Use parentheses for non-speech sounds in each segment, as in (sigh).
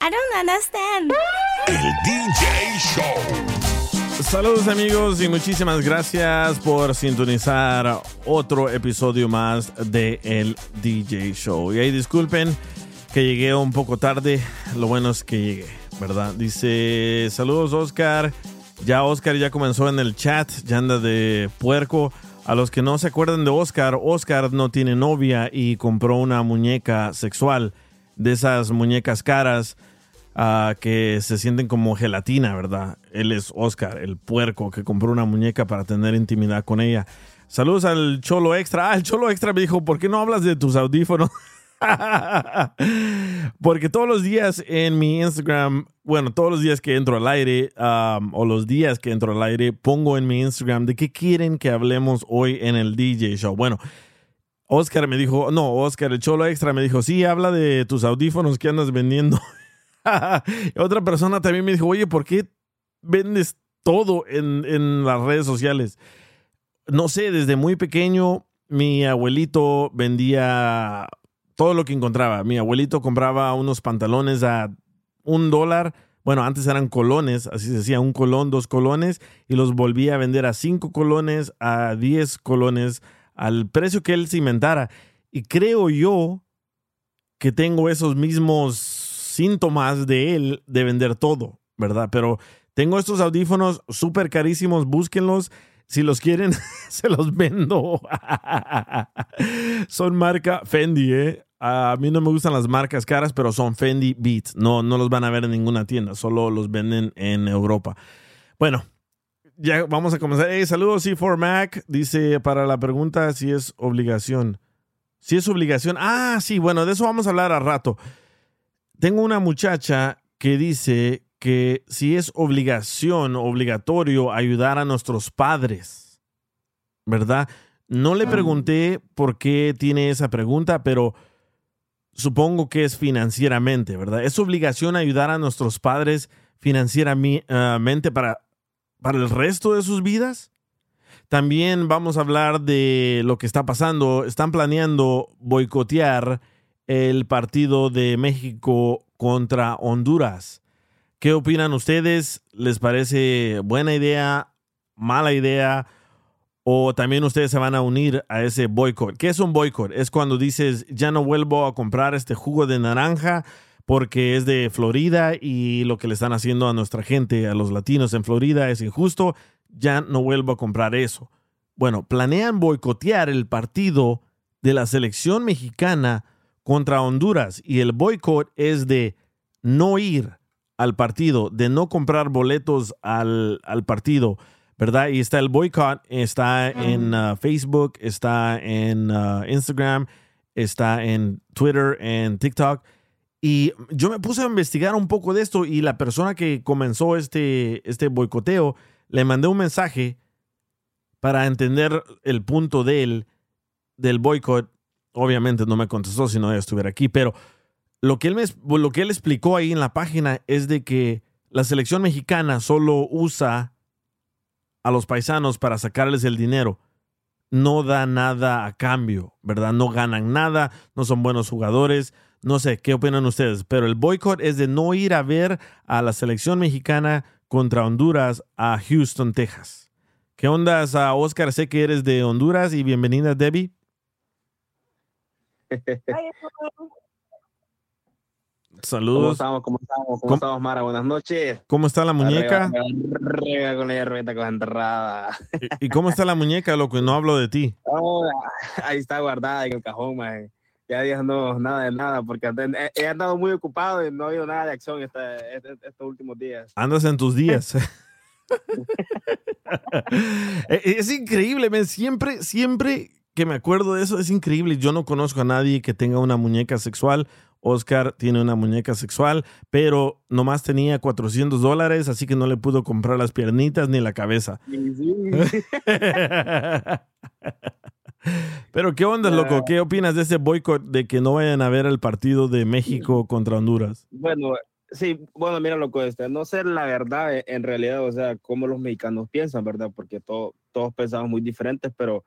I don't understand. El DJ Show. Saludos amigos y muchísimas gracias por sintonizar otro episodio más de El DJ Show. Y ahí disculpen que llegué un poco tarde, lo bueno es que llegué, ¿verdad? Dice, saludos Oscar, ya Oscar ya comenzó en el chat, ya anda de puerco. A los que no se acuerdan de Oscar, Oscar no tiene novia y compró una muñeca sexual de esas muñecas caras ah, que se sienten como gelatina, ¿verdad? Él es Oscar, el puerco que compró una muñeca para tener intimidad con ella. Saludos al Cholo Extra. Ah, el Cholo Extra me dijo, ¿por qué no hablas de tus audífonos? (laughs) Porque todos los días en mi Instagram, bueno, todos los días que entro al aire o los días que entro al aire, pongo en mi Instagram de qué quieren que hablemos hoy en el DJ Show. Bueno, Oscar me dijo, no, Oscar, el Cholo Extra me dijo, sí, habla de tus audífonos que andas vendiendo. (laughs) Otra persona también me dijo, oye, ¿por qué vendes todo en, en las redes sociales? No sé, desde muy pequeño mi abuelito vendía todo lo que encontraba. Mi abuelito compraba unos pantalones a un dólar. Bueno, antes eran colones, así se decía, un colón, dos colones, y los volvía a vender a cinco colones, a diez colones, al precio que él se inventara. Y creo yo que tengo esos mismos síntomas de él de vender todo, ¿verdad? Pero tengo estos audífonos súper carísimos, búsquenlos. Si los quieren, (laughs) se los vendo. (laughs) son marca Fendi, ¿eh? A mí no me gustan las marcas caras, pero son Fendi Beats. No, no los van a ver en ninguna tienda, solo los venden en Europa. Bueno, ya vamos a comenzar. Hey, saludos C4 Mac. Dice para la pregunta si es obligación. Si es obligación. Ah, sí, bueno, de eso vamos a hablar a rato. Tengo una muchacha que dice que si es obligación, obligatorio ayudar a nuestros padres, ¿verdad? No le pregunté por qué tiene esa pregunta, pero supongo que es financieramente, ¿verdad? ¿Es obligación ayudar a nuestros padres financieramente para, para el resto de sus vidas? También vamos a hablar de lo que está pasando. Están planeando boicotear el partido de México contra Honduras. ¿Qué opinan ustedes? ¿Les parece buena idea, mala idea? ¿O también ustedes se van a unir a ese boicot? ¿Qué es un boicot? Es cuando dices, ya no vuelvo a comprar este jugo de naranja porque es de Florida y lo que le están haciendo a nuestra gente, a los latinos en Florida, es injusto, ya no vuelvo a comprar eso. Bueno, planean boicotear el partido de la selección mexicana contra Honduras y el boicot es de no ir al partido, de no comprar boletos al, al partido, ¿verdad? Y está el boicot, está en uh, Facebook, está en uh, Instagram, está en Twitter, en TikTok. Y yo me puse a investigar un poco de esto y la persona que comenzó este, este boicoteo le mandé un mensaje para entender el punto de él, del boicot. Obviamente no me contestó si no estuviera aquí, pero lo que, él me, lo que él explicó ahí en la página es de que la selección mexicana solo usa a los paisanos para sacarles el dinero. No da nada a cambio, ¿verdad? No ganan nada, no son buenos jugadores. No sé, ¿qué opinan ustedes? Pero el boicot es de no ir a ver a la selección mexicana contra Honduras a Houston, Texas. ¿Qué onda, Oscar? Sé que eres de Honduras y bienvenida, Debbie. (laughs) Saludos. estamos? ¿Cómo estamos? ¿Cómo, ¿Cómo- estamos, Mara? Buenas noches. ¿Cómo está la muñeca? Arriba, arriba con la. ¿Y cómo está la muñeca, loco? Y no hablo de ti. (laughs) Oh, ahí está guardada en el cajón, maje. Ya días no nada de nada, porque he, he andado muy ocupado y no ha habido nada de acción esta- este- estos últimos días. Andas en tus días. (laughs) Eh, es increíble, men. Siempre, siempre que me acuerdo de eso, es increíble. Yo no conozco a nadie que tenga una muñeca sexual. Oscar tiene una muñeca sexual, pero nomás tenía 400 dólares, así que no le pudo comprar las piernitas ni la cabeza. Sí, sí. (laughs) (laughs) Pero ¿qué onda, loco? ¿Qué opinas de ese boicot de que no vayan a ver el partido de México contra Honduras? Bueno, sí, bueno, mira loco, este, no sé la verdad eh, en realidad, o sea, cómo los mexicanos piensan, ¿verdad? Porque todo- todos pensamos muy diferentes, pero,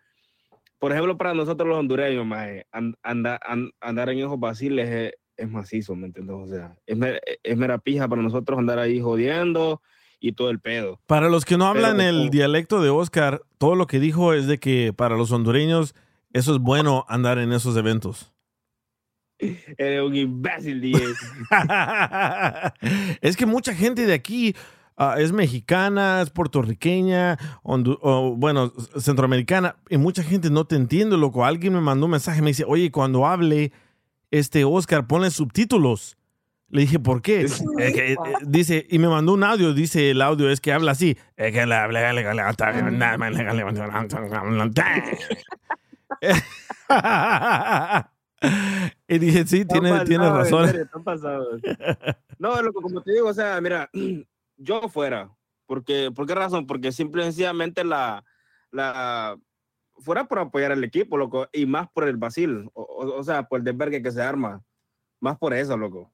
por ejemplo, para nosotros los hondureños, maje, an- anda- an- andar en esos vaciles es, es macizo, ¿me entiendes? O sea, es, mer- es mera pija para nosotros andar ahí jodiendo y todo el pedo. Para los que no hablan Pero- el dialecto de Oscar, todo lo que dijo es de que para los hondureños eso es bueno andar en esos eventos. (laughs) Eres un imbécil, DJ. (laughs) es que mucha gente de aquí ah, es mexicana, es puertorriqueña, bueno, centroamericana, y mucha gente no te entiende, loco. Alguien me mandó un mensaje, me dice, oye, cuando hable este Oscar, ponle subtítulos. Le dije, ¿por qué? Eh, que, eh, dice, y me mandó un audio, dice el audio, es que habla así. Eh, que la- Y dije, sí, tiene, Están tiene razón. serio. No, loco, como te digo, o sea, mira, yo fuera. Porque, ¿Por qué razón? Porque simple y sencillamente la, la fuera por apoyar al equipo, loco, y más por el vacil, o, o- o sea, por el desvergue que se arma. Más por eso, loco.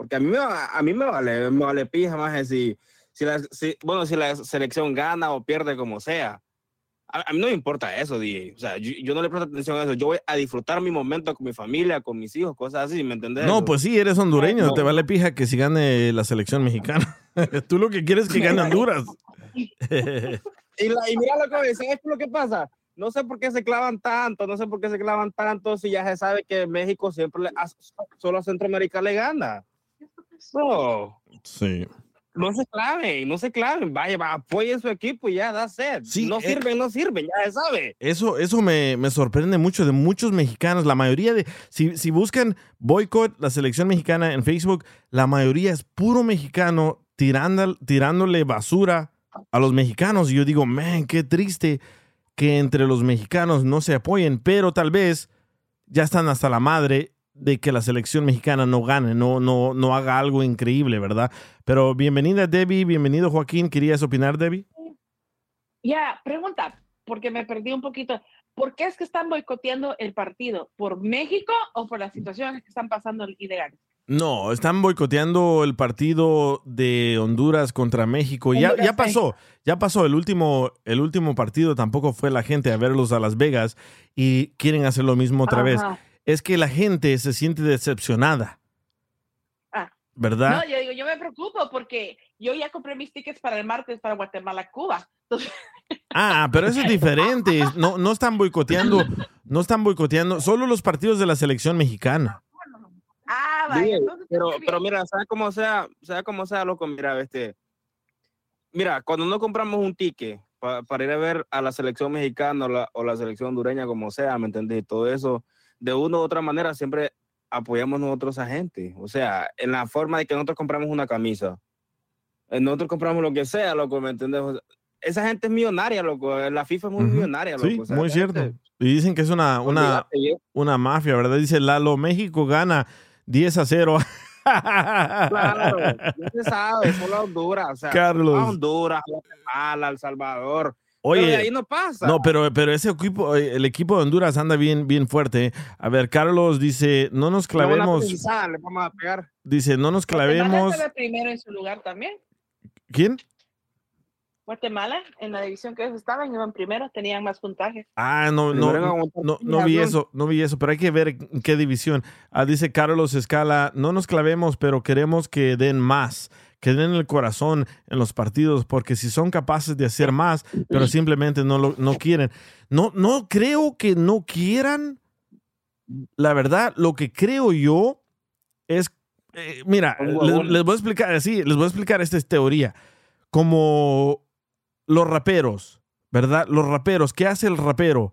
Porque a mí a mí me vale, me vale pija más si, si, la, si- bueno, si la selección gana o pierde como sea. A, a mí no me importa eso, DJ. O sea, yo, yo no le presto atención a eso. Yo voy a disfrutar mi momento con mi familia, con mis hijos, cosas así, ¿me entendés? No, pues sí, eres hondureño, No. te vale pija que si gane la selección mexicana. (laughs) Tú lo que quieres es que gane Honduras. (laughs) Y, la- y mira lo que ¿sabes lo que pasa? No sé por qué se clavan tanto, no sé por qué se clavan tanto si ya se sabe que México siempre, le, solo a Centroamérica le gana. No, sí. no se claven, no se claven, vaya, va, apoyen su equipo y ya da sed. Sí, no eh. sirven, no sirven, ya se sabe. Eso, eso me, me sorprende mucho de muchos mexicanos. La mayoría de, si, si buscan boicot la selección mexicana en Facebook, la mayoría es puro mexicano tirando, tirándole basura a los mexicanos. Y yo digo, man, qué triste que entre los mexicanos no se apoyen, pero tal vez ya están hasta la madre de que la selección mexicana no gane, no, no, no haga algo increíble, ¿verdad? Pero bienvenida Debbie, bienvenido Joaquín. ¿Querías opinar, Debbie? Ya, pregunta, porque me perdí un poquito. ¿Por qué es que están boicoteando el partido? ¿Por México o por las situaciones que están pasando ilegales? No, están boicoteando el partido de Honduras contra México. Ya, Honduras, ya pasó, ya pasó. El último, el último partido tampoco fue la gente a verlos a Las Vegas y quieren hacer lo mismo otra vez. Es que la gente se siente decepcionada, Ah. ¿verdad? No, yo digo, yo me preocupo porque yo ya compré mis tickets para el martes para Guatemala, Cuba. Entonces, (laughs) Ah, pero eso es diferente. (laughs) No, no están boicoteando, no están boicoteando solo los partidos de la selección mexicana. ah, vaya. Sí, pero, pero mira, sea como sea, sea como sea, loco, mira, este, mira, cuando no compramos un ticket pa- para ir a ver a la selección mexicana o la, o la selección hondureña, como sea, ¿me entendés? Todo eso, de una u otra manera, siempre apoyamos nosotros a gente. O sea, en la forma de que nosotros compramos una camisa, eh, nosotros compramos lo que sea, loco, ¿me entendés? O sea, esa gente es millonaria, loco. La FIFA es muy Ujú. millonaria, loco. Sí, o sea, muy cierto. gente- Y dicen que es una, una, es- una mafia, ¿verdad? Dice Lalo, México gana 10 a 0. Claro, no se sabe, (laughs) solo Honduras, o sea, Carlos. a Honduras, Guatemala, El Salvador. Pero de Oye, ahí no pasa. no, pero, pero ese equipo, eh, el equipo de Honduras anda bien, bien fuerte. A ver, Carlos dice, no nos clavemos, pisada le vamos a pegar. dice, no nos Guatemala clavemos. estaba primero en su lugar también. ¿Quién? Guatemala, en la división que ellos estaban, iban primero, tenían más puntaje. Ah, no, no, no, no vi eso, no vi eso, pero hay que ver en qué división. Ah, dice Carlos Escala, no nos clavemos, pero queremos que den más, que den el corazón en los partidos, porque si son capaces de hacer más, pero simplemente no lo no quieren. No, no creo que no quieran. La verdad, lo que creo yo es eh, mira, les, les voy a explicar, sí, les voy a explicar esta teoría. Como los raperos, ¿verdad? Los raperos, ¿qué hace el rapero?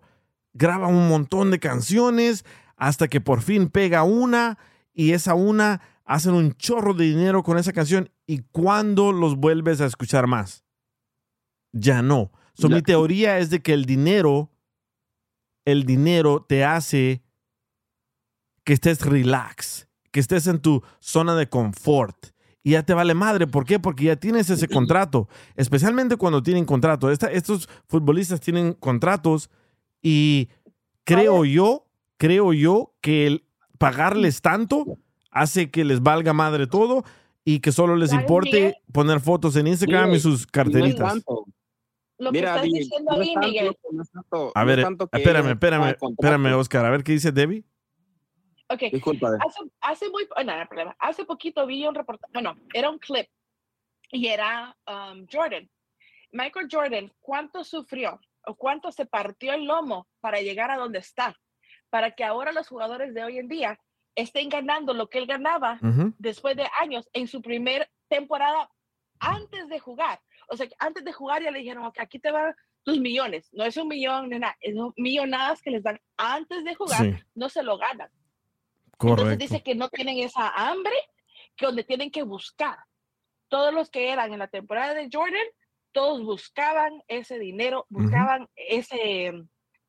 Graba un montón de canciones hasta que por fin pega una y esa una hacen un chorro de dinero con esa canción y cuando los vuelves a escuchar más? Ya no. So. Mi teoría es de que el dinero, el dinero te hace que estés relax, que estés en tu zona de confort. Y ya te vale madre. ¿Por qué? Porque ya tienes ese contrato. Especialmente cuando tienen contrato. Esta- estos futbolistas tienen contratos y creo yo, creo yo que el pagarles tanto hace que les valga madre todo y que solo les ¿Sabes, importe Miguel? poner fotos en Instagram y Miguel, sus Y carteritas. Lo Mira, que estás diciendo no ahí, tanto, Miguel. no tanto- A ver, espérame, espérame, espérame, Oscar. A ver qué dice Debbie. Ok, Disculpa. hace, hace muy, oh, no, no hay problema. Hace poquito vi un reportaje, bueno, era un clip y era um, Jordan. Michael Jordan, ¿cuánto sufrió o cuánto se partió el lomo para llegar a donde está? Para que ahora los jugadores de hoy en día estén ganando lo que él ganaba Ujú. después de años en su primer temporada antes de jugar. O sea, antes de jugar ya le dijeron, "Ok, aquí te van tus millones. No es un millón, nada, es un millonadas que les dan antes de jugar, Sí, no se lo ganan. Entonces correcto. dice que no tienen esa hambre, que donde tienen que buscar. Todos los que eran en la temporada de Jordan, todos buscaban ese dinero, buscaban ese...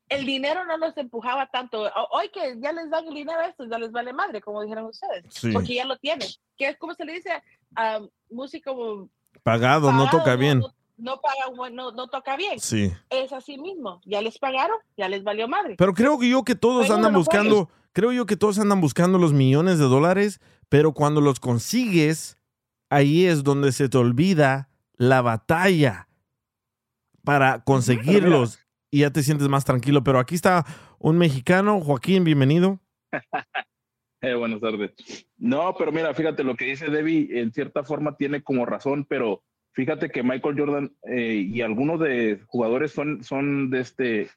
El dinero no los empujaba tanto. Hoy que ya les dan el dinero a estos, ya les vale madre, como dijeron ustedes, Sí. porque ya lo tienen. ¿Qué es como se le dice? a músico Pagado, no toca bien. No, no paga, bueno, no toca bien. Sí. Es así mismo. Ya les pagaron, ya les valió madre. Pero creo que yo que todos Bueno, andan no buscando, creo yo que todos andan buscando los millones de dólares, pero cuando los consigues, ahí es donde se te olvida la batalla para conseguirlos y ya te sientes más tranquilo. Pero aquí está un mexicano, Joaquín, bienvenido. (laughs) Eh, buenas tardes. No, pero mira, fíjate, lo que dice Debbie en cierta forma tiene como razón, pero fíjate que Michael Jordan eh, y algunos de jugadores son, son de este,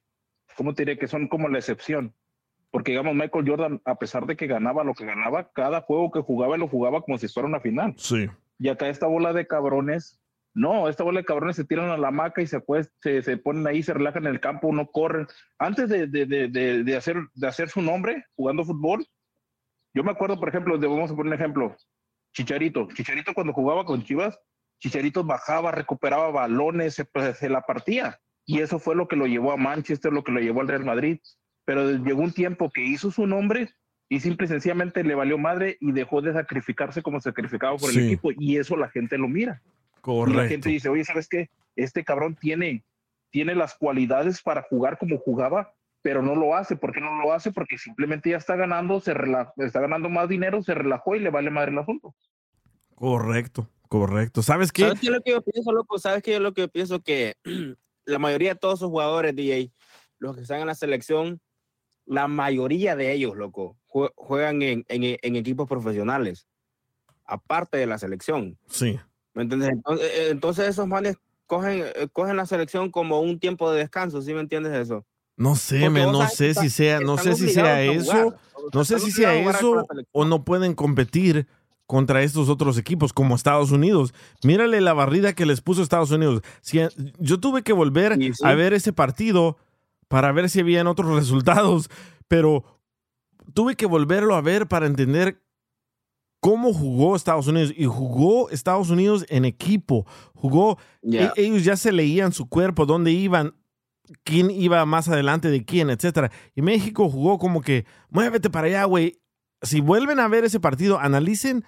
¿cómo te diré? Que son como la excepción. Porque digamos, Michael Jordan, a pesar de que ganaba lo que ganaba, cada juego que jugaba lo jugaba como si fuera una final. Sí. Y acá esta bola de cabrones, no, esta bola de cabrones se tiran a la hamaca y se, se, se ponen ahí, se relajan en el campo, no corren. Antes de, de, de, de, de hacer, de hacer su nombre jugando fútbol, yo me acuerdo, por ejemplo, de, vamos a poner un ejemplo, Chicharito. Chicharito cuando jugaba con Chivas, Chicharito bajaba, recuperaba balones, se, pues, se la partía. Y eso fue lo que lo llevó a Manchester, lo que lo llevó al Real Madrid. Pero llegó un tiempo que hizo su nombre y simple y sencillamente le valió madre y dejó de sacrificarse como sacrificaba por Sí. el equipo. Y eso la gente lo mira. Y la Correcto. gente dice, oye, ¿sabes qué? Este cabrón tiene, tiene las cualidades para jugar como jugaba, pero no lo hace. ¿Por qué no lo hace? Porque simplemente ya está ganando, se rela- está ganando más dinero, se relajó y le vale madre el asunto. Correcto, correcto. ¿Sabes qué? ¿Sabes qué es lo que yo pienso, loco? ¿Sabes qué es lo que yo pienso? Que (clears throat) la mayoría de todos esos jugadores, DJ, los que están en la selección, la mayoría de ellos, loco, jue- juegan en, en- en equipos profesionales, aparte de la selección. Sí. ¿Me entiendes? Entonces, eh, entonces esos manes cogen, eh, cogen la selección como un tiempo de descanso, ¿sí me entiendes eso? No sé, vos no sé si sea, no sé si sea eso, no sé si sea eso o no pueden competir contra estos otros equipos como Estados Unidos. Mírale la barrida que les puso Estados Unidos. Si, yo tuve que volver Sí, sí. a ver ese partido para ver si habían otros (laughs) resultados, pero tuve que volverlo a ver para entender cómo jugó Estados Unidos. Y jugó Estados Unidos en equipo. Jugó, e- ellos ya se leían su cuerpo, dónde iban, quién iba más adelante de quién, etcétera. Y México jugó como que, muévete para allá, güey. Si vuelven a ver ese partido, analicen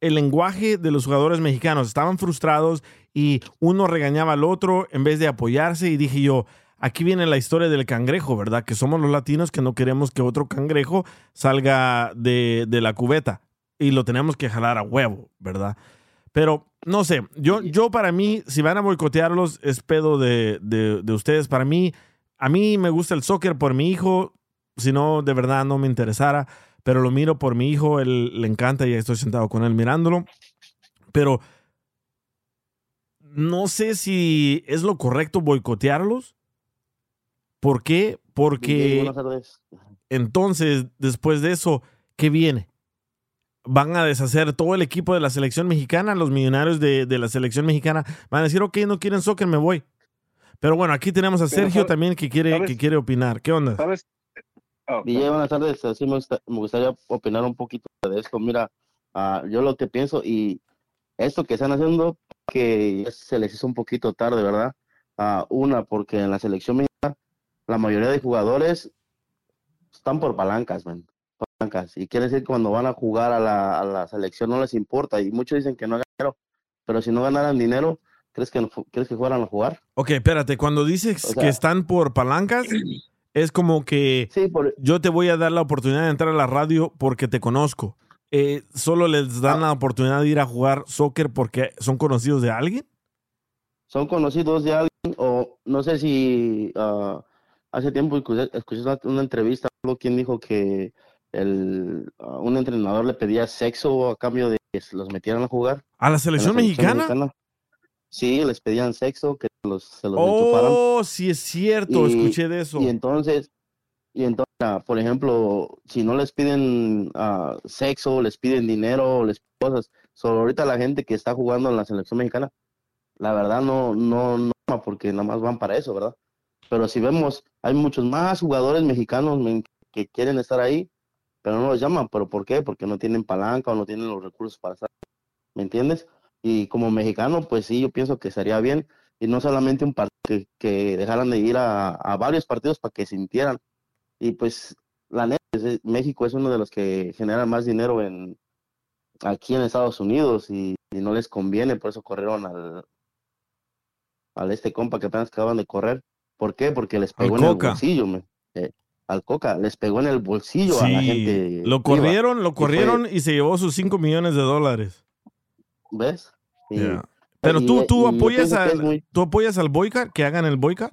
el lenguaje de los jugadores mexicanos. Estaban frustrados y uno regañaba al otro en vez de apoyarse. Y dije yo, aquí viene la historia del cangrejo, ¿verdad? Que somos los latinos que no queremos que otro cangrejo salga de, de la cubeta. Y lo tenemos que jalar a huevo, ¿verdad? Pero no sé, yo, yo para mí, si van a boicotearlos, es pedo de, de- de ustedes. Para mí, a mí me gusta el soccer por mi hijo. Si no, de verdad no me interesara. Pero lo miro por mi hijo, él le encanta y estoy sentado con él mirándolo. Pero no sé si es lo correcto boicotearlos. ¿Por qué? Porque buenas tardes. entonces, después de eso, ¿qué viene? Van a deshacer todo el equipo de la selección mexicana, los millonarios de, de la selección mexicana van a decir, ok, no quieren soccer, me voy. Pero bueno, aquí tenemos a Pero, Sergio ¿sabes? también que quiere, ¿Sabes? que quiere opinar. ¿Qué onda? ¿Sabes? DJ, buenas tardes. Sí, me, gusta- me gustaría opinar un poquito de esto. Mira, ah, yo lo que pienso y esto que están haciendo, que se les hizo un poquito tarde, ¿verdad? Ah, una, porque en la selección mexicana la mayoría de jugadores están por palancas, man. Palancas. Y quiere decir que cuando van a jugar a la, a la selección no les importa. Y muchos dicen que no ganan dinero. Pero si no ganaran dinero, ¿crees que, no ¿crees que fueran a jugar? Ok, espérate, cuando dices O sea- que están por palancas, es como que Sí, por, yo te voy a dar la oportunidad de entrar a la radio porque te conozco. Eh, ¿Solo les Ah. dan la oportunidad de ir a jugar soccer porque son conocidos de alguien? son conocidos de alguien o no sé si ah, hace tiempo escuché, escuché una, una entrevista quien dijo que el, ah, un entrenador le pedía sexo a cambio de que se los metieran a jugar ¿A la selección mexicana? Sí, les pedían sexo, que los, se los. Oh, sí es cierto, Y- escuché de eso. Y entonces, y entonces, ah, por ejemplo, si no les piden ah, sexo, les piden dinero, les piden cosas. Solo ahorita la gente que está jugando en la selección mexicana, la verdad no, no, no, porque nada más van para eso, ¿verdad? Pero si vemos, hay muchos más jugadores mexicanos que quieren estar ahí, pero no los llaman. ¿Pero por qué? Porque no tienen palanca o no tienen los recursos para estar. ¿Me entiendes? Y como mexicano, pues sí, yo pienso que sería bien. Y no solamente un partido, que, que dejaran de ir a, a varios partidos para que sintieran. Y pues, la neta, es- es- México es uno de los que genera más dinero en aquí en Estados Unidos y, y no les conviene, por eso corrieron al, al este compa que apenas acaban de correr. ¿Por qué? Porque les pegó en Coca. el bolsillo, me. Eh, al Coca, les pegó en el bolsillo a la gente. lo viva. corrieron, lo Y fue- corrieron y se llevó sus 5 millones de dólares. ¿Ves? Y- Yeah. Pero y- tú, tú y yo apoyas al, muy- tú apoyas al boycott, que hagan el boycott.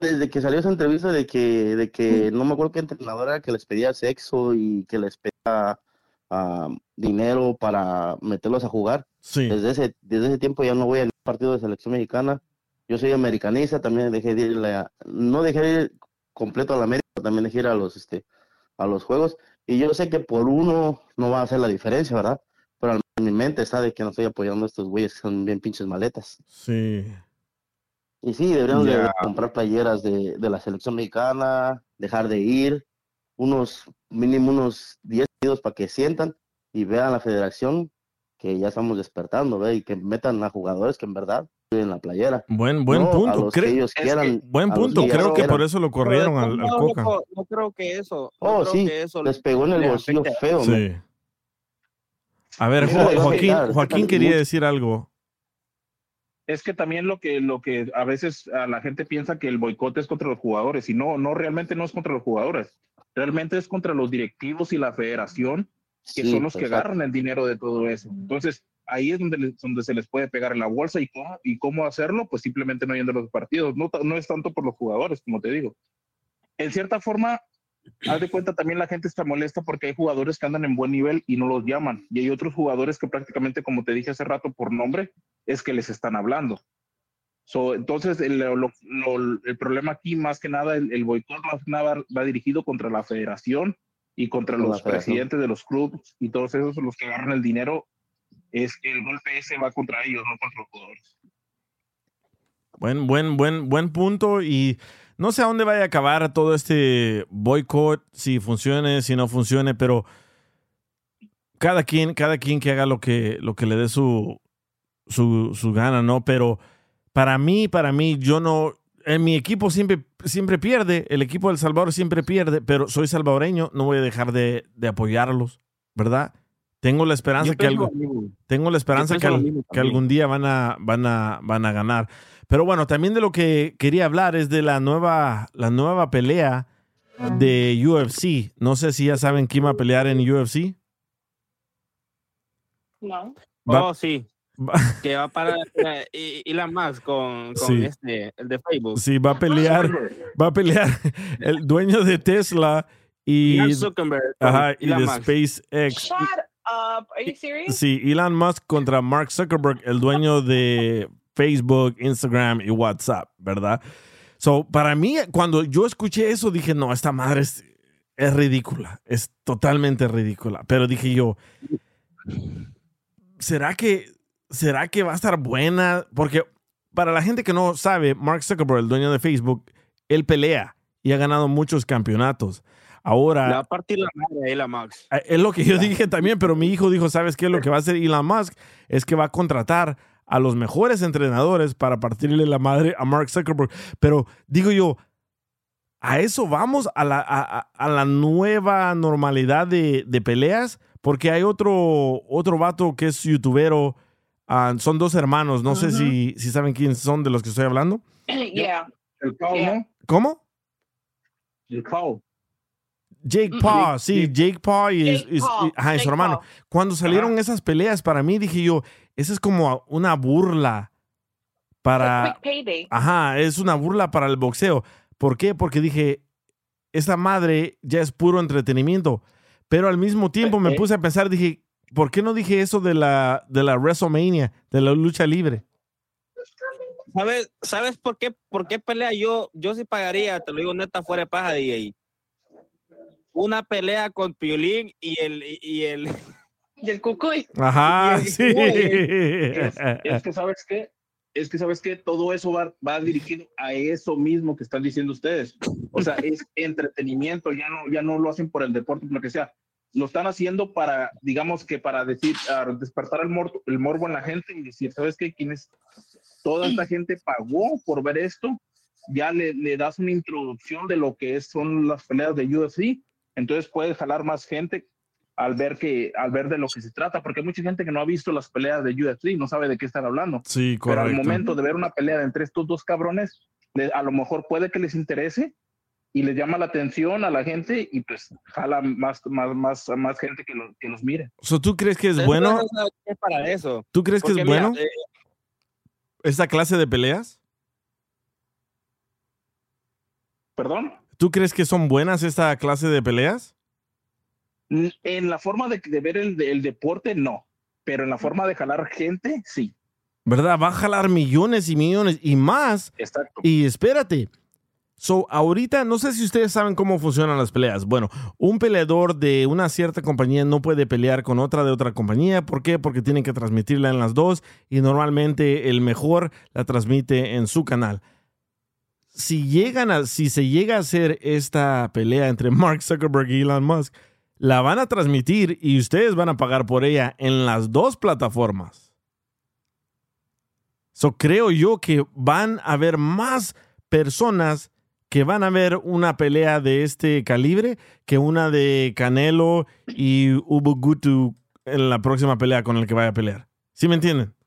Desde que salió esa entrevista de que, de que no me acuerdo qué entrenador era que les pedía sexo y que les pedía dinero para meterlos a jugar. Sí. Desde ese, desde ese tiempo ya no voy a ningún partido de selección mexicana. Yo soy americanista, también dejé de ir, a- no dejé de ir completo a la América, también dejé de ir a los, este, a los juegos. Y yo sé que por uno no va a hacer la diferencia, ¿verdad? Pero al- en mi mente está de que no estoy apoyando a estos güeyes que son bien pinches maletas. Sí. Y sí, deberíamos de- comprar playeras de, de la selección mexicana, dejar de ir, unos mínimo unos 10 partidos para que sientan y vean la federación que ya estamos despertando, ¿ve? Y que metan a jugadores que en verdad en la playera. Buen, buen No a punto. los que Es. Buen a los punto. que Creo que por eso lo corrieron al, al modos, Coca. No creo que eso. no Oh, creo sí, que eso les pegó en el bolsillo feo. Sí. A ver, Mira, Jo- yo- Joaquín, quería decir algo. Es que también lo que, lo que a veces a la gente piensa que el boicot es contra los jugadores y no, no realmente no es contra los jugadores, realmente es contra los directivos y la federación que Sí, son los que agarran el dinero de todo eso. Entonces ahí es donde, les- donde se les puede pegar en la bolsa y cómo, y cómo hacerlo, pues simplemente no yendo a los partidos, no, no es tanto por los jugadores, como te digo. En cierta forma, haz de cuenta también la gente está molesta porque hay jugadores que andan en buen nivel y no los llaman. Y hay otros jugadores que prácticamente, como te dije hace rato por nombre, es que les están hablando. So, entonces, el, lo- lo- el problema aquí, más que nada, el, el boicot más que nada va dirigido contra la federación y contra los presidentes de los clubes y todos esos los que agarran el dinero. Es que el golpe ese va contra ellos, no contra los jugadores. Buen, buen, buen, buen punto. Y no sé a dónde vaya a acabar todo este boicot, si funcione, si no funcione, pero cada quien, cada quien que haga lo que, lo que le dé su, su, su gana, ¿no? Pero para mí, para mí, yo no, en mi equipo siempre, siempre pierde, el equipo del Salvador siempre pierde, pero soy salvadoreño, no voy a dejar de, de apoyarlos, ¿verdad? Tengo la esperanza que algo, tengo la esperanza que, al- que algún día van a, van a, van a ganar. Pero bueno, también de lo que quería hablar es de la nueva, la nueva pelea de UFC. No sé si ya saben quién va a pelear en UFC. No. Va- Oh, sí. va- (laughs) Que va para eh, y- Elon Musk con, con Sí. este, el de Facebook. sí, va a pelear, va a pelear (laughs) el dueño de Tesla y, Mark Zuckerberg ajá, y Elon de Musk. SpaceX. Shut up. Are you serious? Sí, Elon Musk contra Mark Zuckerberg, el dueño de Facebook, Instagram y WhatsApp, ¿verdad? So, para mí, cuando yo escuché eso, dije, no, esta madre es, es ridícula, es totalmente ridícula. Pero dije yo, ¿será que, ¿será que va a estar buena? Porque para la gente que no sabe, Mark Zuckerberg, el dueño de Facebook, él pelea y ha ganado muchos campeonatos. Ahora, Le va a partir la madre Elon Musk. Ah, Es lo que yo dije también, pero mi hijo dijo, ¿sabes qué? Lo que va a hacer Elon Musk es que va a contratar a los mejores entrenadores para partirle la madre a Mark Zuckerberg. Pero digo yo, ¿a eso vamos? ¿A la, a, a- la nueva normalidad de, de peleas? Porque hay otro, otro vato que es youtubero, ah, son dos hermanos, no sé si, si saben quiénes son de los que estoy hablando. (clears throat) yeah. El Pau, Yeah. ¿Cómo? El. Jake Mm, Paul, sí, Jake Paul y, Jake y- y- Paul, ajá, y su Jake hermano. Paul. Cuando salieron esas peleas, para mí dije yo, esa es como una burla para... Quick payday. Ajá, es una burla para el boxeo. ¿Por qué? Porque dije, esa madre ya es puro entretenimiento. Pero al mismo tiempo me puse a pensar, dije, ¿por qué no dije eso de la, de la WrestleMania, de la lucha libre? ¿Sabes, ¿Sabes por qué, por qué pelea yo? Yo sí pagaría, te lo digo neta, fuera de paja, DJ. Una pelea con Piolín y el, y- el, (laughs) Y el cucuy. Ajá, (laughs) Y- sí. Es, es que, ¿sabes qué? Es que, ¿sabes qué? Todo eso va, va dirigido a eso mismo que están diciendo ustedes. O sea, es (laughs) entretenimiento, ya no, ya no lo hacen por el deporte, por lo que sea. Lo están haciendo para, digamos que para decir, despertar el, mor- el morbo en la gente y decir, ¿sabes qué? ¿Quién es? Toda esta (clears throat) gente pagó por ver esto. Ya le, le das una introducción de lo que es, son las peleas de UFC. Entonces puedes jalar más gente al ver que al ver de lo que se trata, porque hay mucha gente que no ha visto las peleas de UFC, no sabe de qué están hablando. Sí, Pero al correcto. momento de ver una pelea entre estos dos cabrones, a lo mejor puede que les interese y les llama la atención a la gente y pues jala más más más, más gente que, lo- que los mire. So, ¿Tú crees que es bueno? no es- para eso. ¿Tú crees que es mira, bueno eh, esta clase de peleas? ¿Perdón? ¿Tú crees que son buenas esta clase de peleas? En la forma de, de ver el, el deporte, no. Pero en la forma de jalar gente, sí. ¿Verdad? Va a jalar millones y millones y más. Exacto. Y espérate. So, ahorita no sé si ustedes saben cómo funcionan las peleas. Bueno, un peleador de una cierta compañía no puede pelear con otra de otra compañía. ¿Por qué? Porque tienen que transmitirla en las dos y normalmente el mejor la transmite en su canal. Si llegan a, si se llega a hacer esta pelea entre (laughs) Mark Zuckerberg y Elon Musk, la van a transmitir y ustedes van a pagar por ella en las dos plataformas. So, creo yo que van a haber más personas que van a ver una pelea de este calibre que una de Canelo y Ubugutu en la próxima pelea con el que vaya a pelear. ¿Sí me entienden?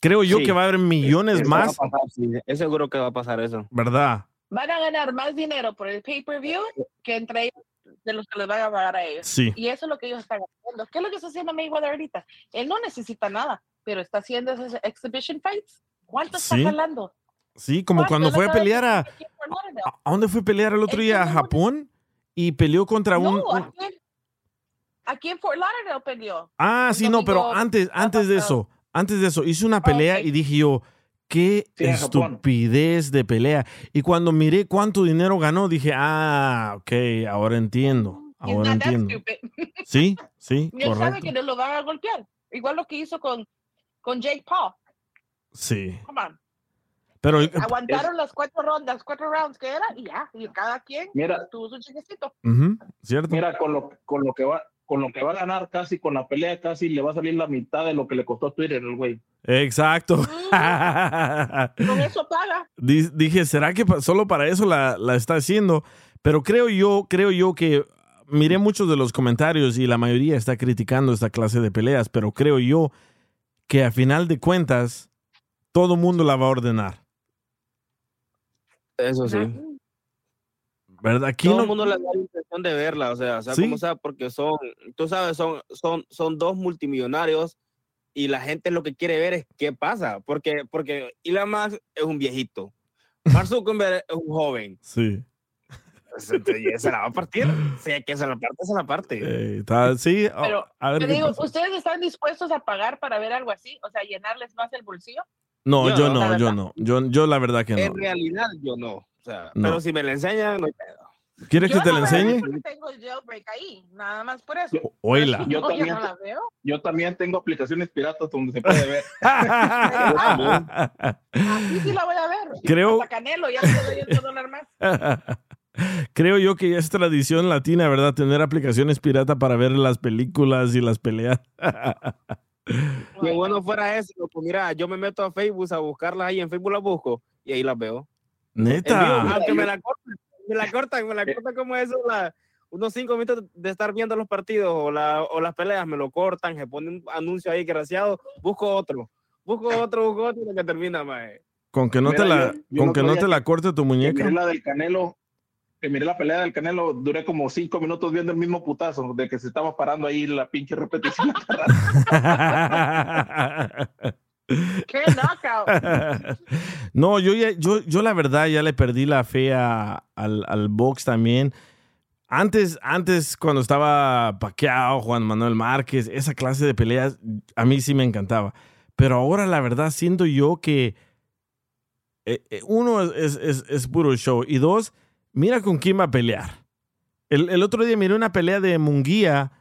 Creo yo Sí. que va a haber millones más, pasar, sí, Es seguro que va a pasar eso. ¿verdad? Van a ganar más dinero por el pay-per-view que entre ellos de los que les van a pagar a ellos. Sí. Y eso es lo que ellos están haciendo. ¿Qué es lo que está haciendo Mayweather ahorita? Él no necesita nada, pero está haciendo esos exhibition fights. ¿Cuánto está jalando? Sí, como cuando fue a pelear a... ¿A a dónde fue a pelear el otro día? ¿A Japón? Y peleó contra un... No, un- aquí, en- aquí en Fort Lauderdale peleó. Ah, un sí, no, pero antes, antes de eso, antes de eso, hice una pelea ok. y dije yo, qué Sí, estupidez de pelea. Y cuando miré cuánto dinero ganó, dije, ah, ok, ahora entiendo. Ahora entiendo. (laughs) Sí, sí, Y él sabe correcto. que no lo van a golpear. Igual lo que hizo con, con Jake Paul. Sí. Come on. Pero Aguantaron las cuatro rondas, cuatro rounds que era, y ya, y cada quien Mira. tuvo su chiquecito. Ujú, ¿cierto? Mira, con lo, con lo que va con lo que va a ganar casi con la pelea casi le va a salir la mitad de lo que le costó Twitter el güey. Exacto. (laughs) Con eso paga. Di- Dije, ¿será que pa- solo para eso la, la está haciendo? Pero creo yo, creo yo que miré muchos de los comentarios y la mayoría está criticando esta clase de peleas, pero creo yo que a final de cuentas todo mundo la va a ordenar, Eso sí. ¿Verdad? Aquí Todo no- el mundo le da la intención de verla, o sea, o sea, Sí. como sea, porque son, tú sabes, son, son, son dos multimillonarios y la gente lo que quiere ver es qué pasa, porque, porque Elon Musk es un viejito, Mark Zuckerberg es un joven, Sí. Pues, entonces, se la va a partir, si hay que se la parte, se la parte. Eh, sí, oh, Pero, a ver Te digo, pasa. ¿ustedes están dispuestos a pagar para ver algo así? O sea, llenarles más el bolsillo. No, yo yo no, yo no. Yo, yo la verdad que En no. realidad yo no, o sea, No. pero si me la enseñan, no hay pedo. ¿Quieres que te no la enseñe? porque Tengo el jailbreak ahí, nada más por eso. O- Oíla. Yo también, yo no la veo. yo también tengo aplicaciones piratas donde se puede ver. (laughs) Así sí la voy a ver. Creo- Hasta Canelo, ya le doy otro dólar más. (laughs) Creo yo que ya es tradición latina, ¿verdad? Tener aplicaciones pirata para ver las películas y las peleas. (laughs) Qué bueno fuera eso, loco. mira, yo me meto a Facebook a buscarlas ahí, en Facebook las busco y ahí las veo. Neta. aunque me la (laughs) cortan, me la cortan, me la cortan como eso, la- unos cinco minutos de estar viendo los partidos o, la- o las peleas, me lo cortan, se pone un anuncio ahí desgraciado, busco otro, busco otro, busco otro, que termina, mae. Con que no Mira, te la, yo- yo con no que no te la que- corte tu Que muñeca. miré la del Canelo, que miré la pelea del Canelo, duré como cinco minutos viendo el mismo putazo, de que se estaba parando ahí la pinche repetición. (laughs) (laughs) (laughs) No, yo, yo, yo la verdad ya le perdí la fe al, al box también. Antes, antes, cuando estaba Pacquiao, Juan Manuel Márquez, esa clase de peleas, a mí sí me encantaba. Pero ahora la verdad siento yo que eh, eh, uno es- es- es puro show y dos, mira con quién va a pelear. El, el otro día miré una pelea de Munguía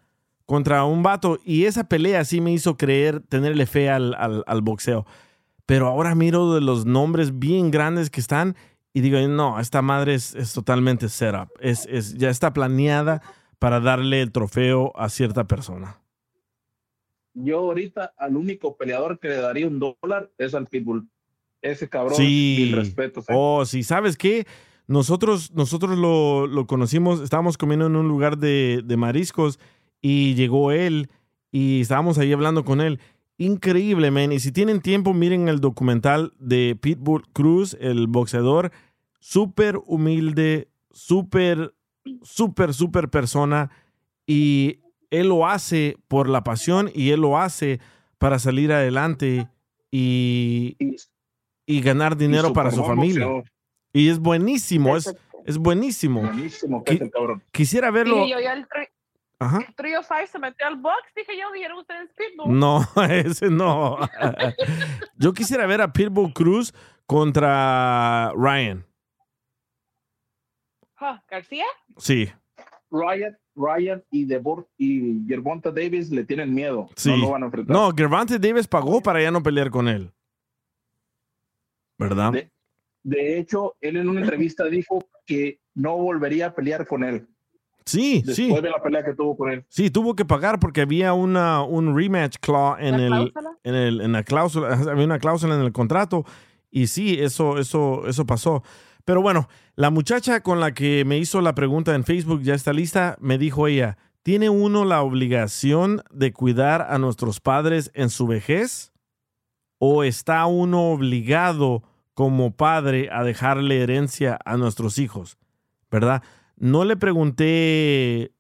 contra un vato y esa pelea sí me hizo creer, tenerle fe al, al- al boxeo. Pero ahora miro de los nombres bien grandes que están y digo, no, esta madre es, es totalmente setup. Es, es, ya está planeada para darle el trofeo a cierta persona. Yo ahorita al único peleador que le daría un dólar es al Pitbull. Ese cabrón, Sí. mil respetos. ¿eh? Oh, sí, ¿sabes qué? Nosotros, nosotros lo, lo conocimos, estábamos comiendo en un lugar de, de mariscos y llegó él y estábamos ahí hablando con él. Increíble, man. Y si tienen tiempo, miren el documental de Pitbull Cruz, el boxeador. Súper humilde, súper, súper, súper persona. Y él lo hace por la pasión y él lo hace para salir adelante y, y ganar dinero Y para su familia. boxeador. Y es buenísimo, es, es buenísimo. Buenísimo que es el cabrón. Quisiera verlo. Yo, ya el, Ajá. el Trio 5 se metió al box. Dije yo, dijeron ustedes Pitbull. No, (laughs) ese no. (laughs) Yo quisiera ver a Pitbull Cruz contra Ryan. Ah, ¿García? Sí, Ryan, Ryan y Devor y Gervonta Davis le tienen miedo. sí. No lo van a enfrentar. No, Gervonta Davis pagó para ya no pelear con él. ¿Verdad? De, de hecho, él en una entrevista dijo que no volvería a pelear con él. Sí, Después sí. de la pelea que tuvo con él. Sí, tuvo que pagar porque había una, un rematch clause en, ¿La el, cláusula? en, el, en la cláusula, había una cláusula en el contrato y sí, eso, eso, eso pasó. Pero bueno, la muchacha con la que me hizo la pregunta en Facebook ya está lista, me dijo ella, ¿tiene uno la obligación de cuidar a nuestros padres en su vejez? ¿O está uno obligado como padre a dejarle herencia a nuestros hijos? ¿Verdad? No le pregunté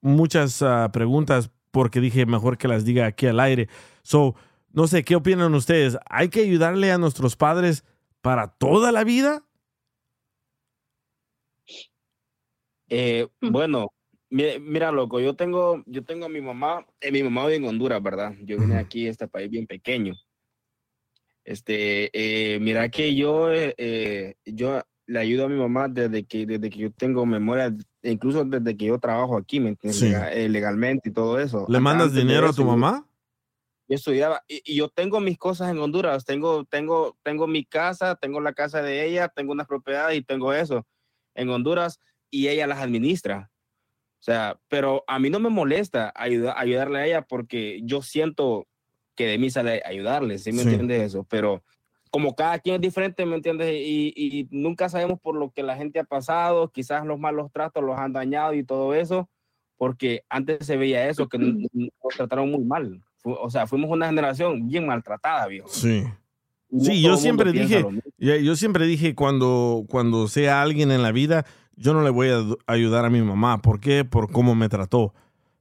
muchas ah, preguntas porque dije mejor que las diga aquí al aire. So, no sé, ¿qué opinan ustedes? ¿Hay que ayudarle a nuestros padres para toda la vida? Eh, bueno, mira, mira, loco, yo tengo, yo tengo a mi mamá, eh, mi mamá vive en Honduras, ¿verdad? Yo vine aquí a este país bien pequeño. Este, eh, mira que yo, eh, eh, yo le ayudo a mi mamá desde que, desde que yo tengo memoria, incluso desde que yo trabajo aquí, ¿me entiendes? Sí. Eh, legalmente y todo eso. ¿Le An- mandas antes dinero a eso, tu yo- mamá? yo estudiaba y, y yo tengo mis cosas en Honduras, tengo, tengo, tengo mi casa, tengo la casa de ella, tengo unas propiedades y tengo eso en Honduras y ella las administra. O sea, pero a mí no me molesta ayuda- ayudarle a ella porque yo siento que de mí sale ayudarle, ¿sí me Sí. entiendes eso? Pero como cada quien es diferente, ¿me entiendes? Y, y nunca sabemos por lo que la gente ha pasado, quizás los malos tratos los han dañado y todo eso, porque antes se veía eso, que nos trataron muy mal. O sea, fuimos una generación bien maltratada, viejo. Sí. No Sí, yo siempre dije, yo siempre dije cuando, cuando sea alguien en la vida, yo no le voy a ayudar a mi mamá. ¿Por qué? Por cómo me trató.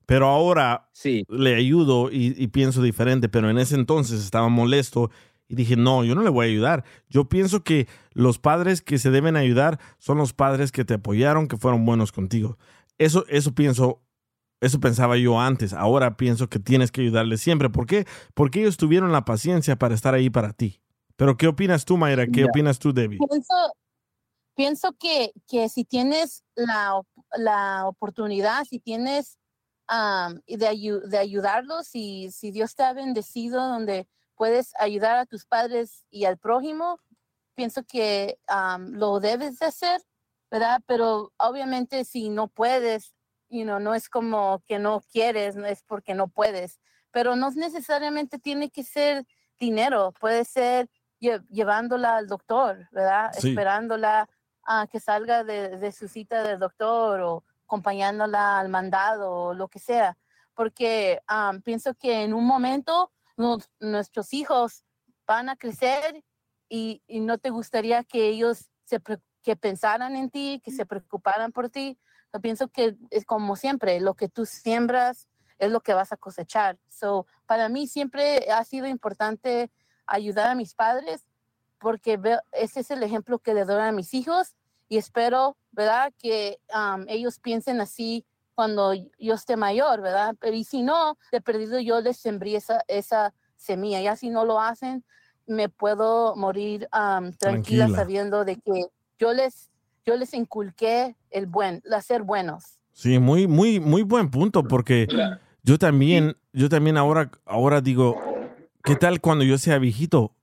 Pero ahora le ayudo y, y pienso diferente, pero en ese entonces estaba molesto y dije, no, yo no le voy a ayudar. Yo pienso que los padres que se deben ayudar son los padres que te apoyaron, que fueron buenos contigo. Eso, eso pienso, eso pensaba yo antes. Ahora pienso que tienes que ayudarles siempre. ¿Por qué? Porque ellos tuvieron la paciencia para estar ahí para ti. Pero ¿qué opinas tú, Mayra? ¿Qué opinas tú, Debbie? Pienso, pienso que, que si tienes la, la oportunidad, si tienes de, ayu- de ayudarlos, y si Dios te ha bendecido donde puedes ayudar a tus padres y al prójimo, pienso que am, lo debes de hacer, ¿verdad? Pero obviamente si no puedes, you know, no es como que no quieres, no es porque no puedes, pero no necesariamente tiene que ser dinero, puede ser lle- llevándola al doctor, ¿verdad? Sí. Esperándola a que salga de, de su cita del doctor o acompañándola al mandado o lo que sea, porque am, pienso que en un momento nuestros hijos van a crecer y, no te gustaría que ellos que pensaran en ti, que se preocuparan por ti. Yo pienso que es como siempre, lo que tú siembras es lo que vas a cosechar. So, para mí siempre ha sido importante ayudar a mis padres porque ese es el ejemplo que le doy a mis hijos y espero, ¿verdad? Que ellos piensen así cuando yo esté mayor, ¿verdad? Pero y si no, de perdido yo les sembré esa, esa semilla. Ya si no lo hacen, me puedo morir am, tranquila, Tranquila. sabiendo de que yo les, yo les inculqué el buen, el ser buenos. Sí, muy, muy, muy buen punto, porque yo también, yo también ahora, ahora digo, ¿qué tal cuando yo sea viejito?